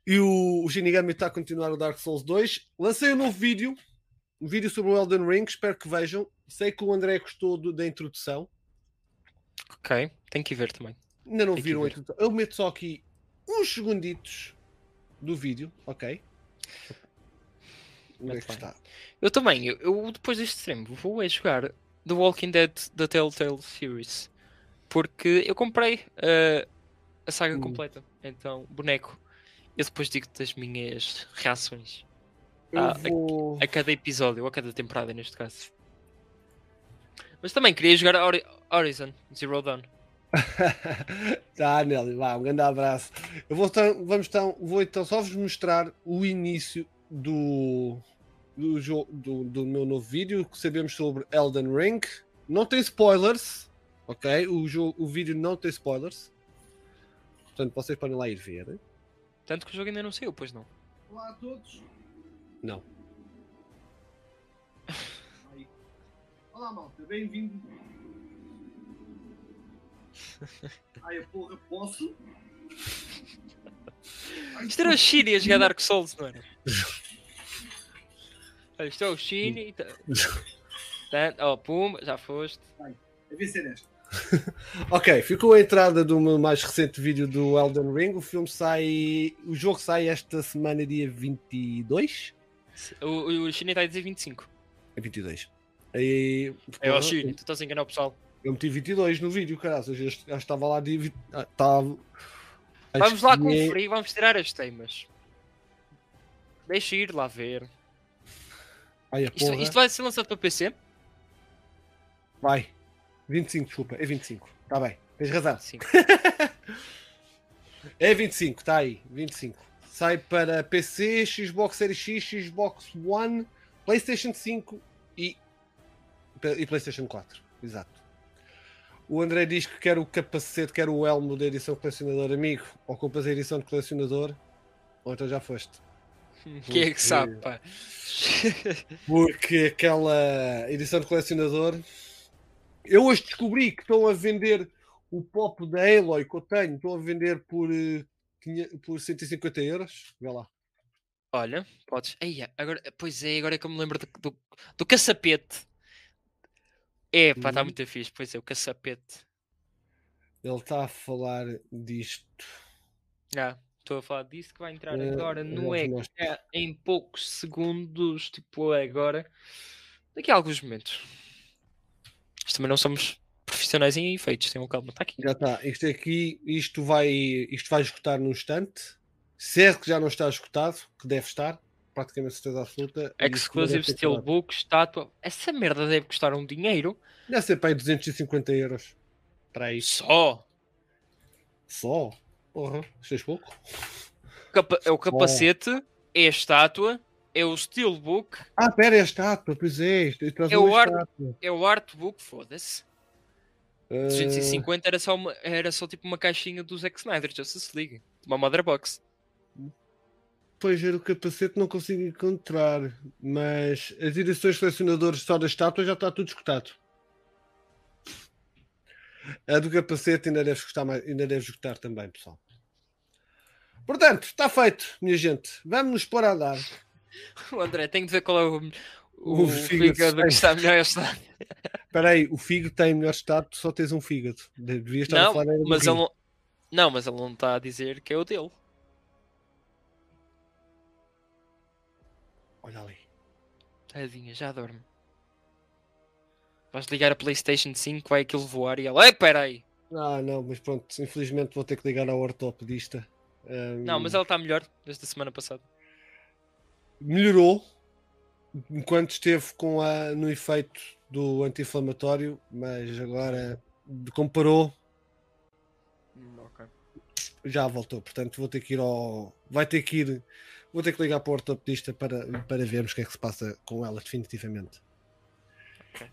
E o, o Shinigami está a continuar o Dark Souls 2. Lancei um novo vídeo. Um vídeo sobre o Elden Ring. Espero que vejam. Sei que o André gostou do- da introdução. ok, tem que ver também. Ainda não Tem viram a introdução. Eu meto só aqui uns segunditos do vídeo. Ok? Onde é que está? Eu também, eu, eu depois deste stream vou é jogar The Walking Dead da Telltale Series. Porque eu comprei eh, a saga Hum. completa. Então, boneco. Eu depois digo-te as minhas reações Ah, vou. a cada episódio, ou a cada temporada neste caso. Mas também queria jogar Hori- Horizon Zero Dawn. [LAUGHS] tá, Nelly, vá, um grande abraço. Eu vou então, vamos então, vou então só vos mostrar o início do, do, jogo, do, do meu novo vídeo que sabemos sobre Elden Ring. Não tem spoilers, ok? O, jogo, o vídeo não tem spoilers. Portanto, vocês podem lá ir ver. Tanto que o jogo ainda não saiu, pois não. Olá a todos. Não. [LAUGHS] Olá, malta. Bem-vindo. [LAUGHS] Ai, a porra, posso? Isto era o Shine a jogar Dark Souls, não era? [LAUGHS] Olha, Isto é o Shine. Tá... [LAUGHS] Tá, oh, pum, já foste. [LAUGHS] Ok, ficou a entrada do meu mais recente vídeo do Elden Ring. O filme sai. O jogo sai esta semana, dia 22. O, o Shine está a dizer 25. É 22. E, É o Shine, tu estás a enganar o pessoal. Eu meti 22 no vídeo, caralho. Eu já estava lá de. vi- ah, Estava. Vamos lá que é- conferir, vamos tirar as temas. Deixa ir lá ver. Ai, a Isto, porra. isto vai ser lançado para PC? Vai. 25, desculpa. É 25. Está bem. Tens razão. [LAUGHS] É 25, está aí. 25. Sai para PC, Xbox Series X, Xbox One, PlayStation 5 e, e PlayStation 4. Exato. O André diz que quer o capacete, quer o elmo da edição colecionador amigo. Ou compras a edição de colecionador, ou então já foste. Quem é que sabe, pá? [LAUGHS] Porque aquela edição de colecionador. Eu hoje descobri que estão a vender o pop da Aloy que eu tenho, estão a vender por, eh, 500 por 150 euros. Vê lá. Olha, podes. Aí, agora, pois é, agora é que eu me lembro do, do, do caçapete. É, pá, está Uhum. muito fixe. Pois é, o caçapete. Ele está a falar disto. Ah, estou a falar disso que vai entrar Eh, agora no vou-vos ecrã mostrar. em poucos segundos. Tipo, agora. Daqui a alguns momentos. Isto também não somos profissionais em efeitos, tenham calma. Está aqui. Já está. Isto aqui, isto vai, isto vai esgotar num instante. Se é que já não está esgotado, que deve estar, praticamente certeza absoluta. Exclusive. Steelbook, estátua. Essa merda deve custar um dinheiro. Deve ser para aí 250 euros. Para isso. Só. Só? Porra, achas pouco? Capa- é o capacete, é a estátua, é o Steelbook, Ah, pera, é a estátua, pois é. É o uma ar- estátua. é o artbook, foda-se. Ah, 250 era só, uma, era só tipo uma caixinha do Zack Snyder, Justice League. Uma Motherbox. Pois era o capacete, não consigo encontrar. Mas as edições colecionadores só da estátua já está tudo esgotado. A do capacete ainda deve esgotar, mais, ainda deve esgotar também, pessoal. Portanto, está feito, minha gente. Vamos nos pôr a andar. [LAUGHS] O André, tenho de ver qual é o, o, O fígado fígado que está melhor está. Espera aí, o fígado tem melhor estado, tu só tens um fígado. Devias estar a Não, falar era do mas ele não, não, mas ele não está a dizer que é o dele. Olha ali. Tadinha, já dorme. Vais ligar a Playstation 5, vai aquilo voar e ela, ei, peraí. Ah, não, mas pronto, infelizmente vou ter que ligar ao ortopedista. Ahm, Não, mas ela está melhor desde a semana passada. melhorou enquanto esteve com a, no efeito do anti-inflamatório, mas agora comparou, Hum, ok. já voltou. Portanto, vou ter que ir ao. Vai ter que ir. Vou ter que ligar para o ortopedista para, para vermos o que é que se passa com ela, definitivamente.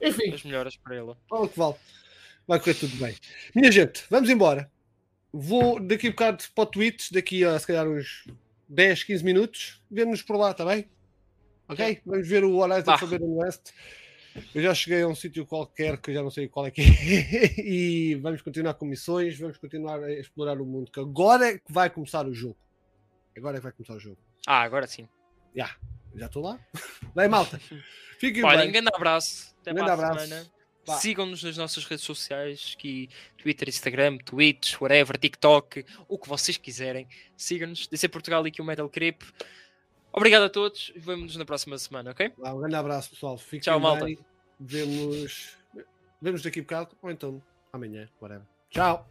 Enfim, As melhoras para ela. vale que vale. Vai correr tudo bem. Minha gente, vamos embora. Vou daqui a bocado para o Twitch, daqui a se calhar uns 10, 15 minutos. Vemo-nos por lá, está bem? Ok? Vamos ver o Horizon Bah. Forbidden West. Eu já cheguei a um sítio qualquer que eu já não sei qual é que é. [LAUGHS] e vamos continuar com missões, vamos continuar a explorar o mundo. Que agora é que vai começar o jogo. Agora é que vai começar o jogo. Ah, agora sim. Já estou lá. Bem, malta. [LAUGHS] Fiquem Olha, bem. um grande abraço. Até Um grande abraço. Sigam-nos nas nossas redes sociais, aqui Twitter, Instagram, Twitch, whatever, TikTok, o que vocês quiserem. Sigam-nos, DC Portugal e aqui o Metal Creep. Obrigado a todos e vemo-nos na próxima semana, ok? Vá, Um grande abraço, pessoal. Fiquem Tchau, malta. bem. Vemos, vemos daqui a bocado ou então amanhã, whatever. Tchau.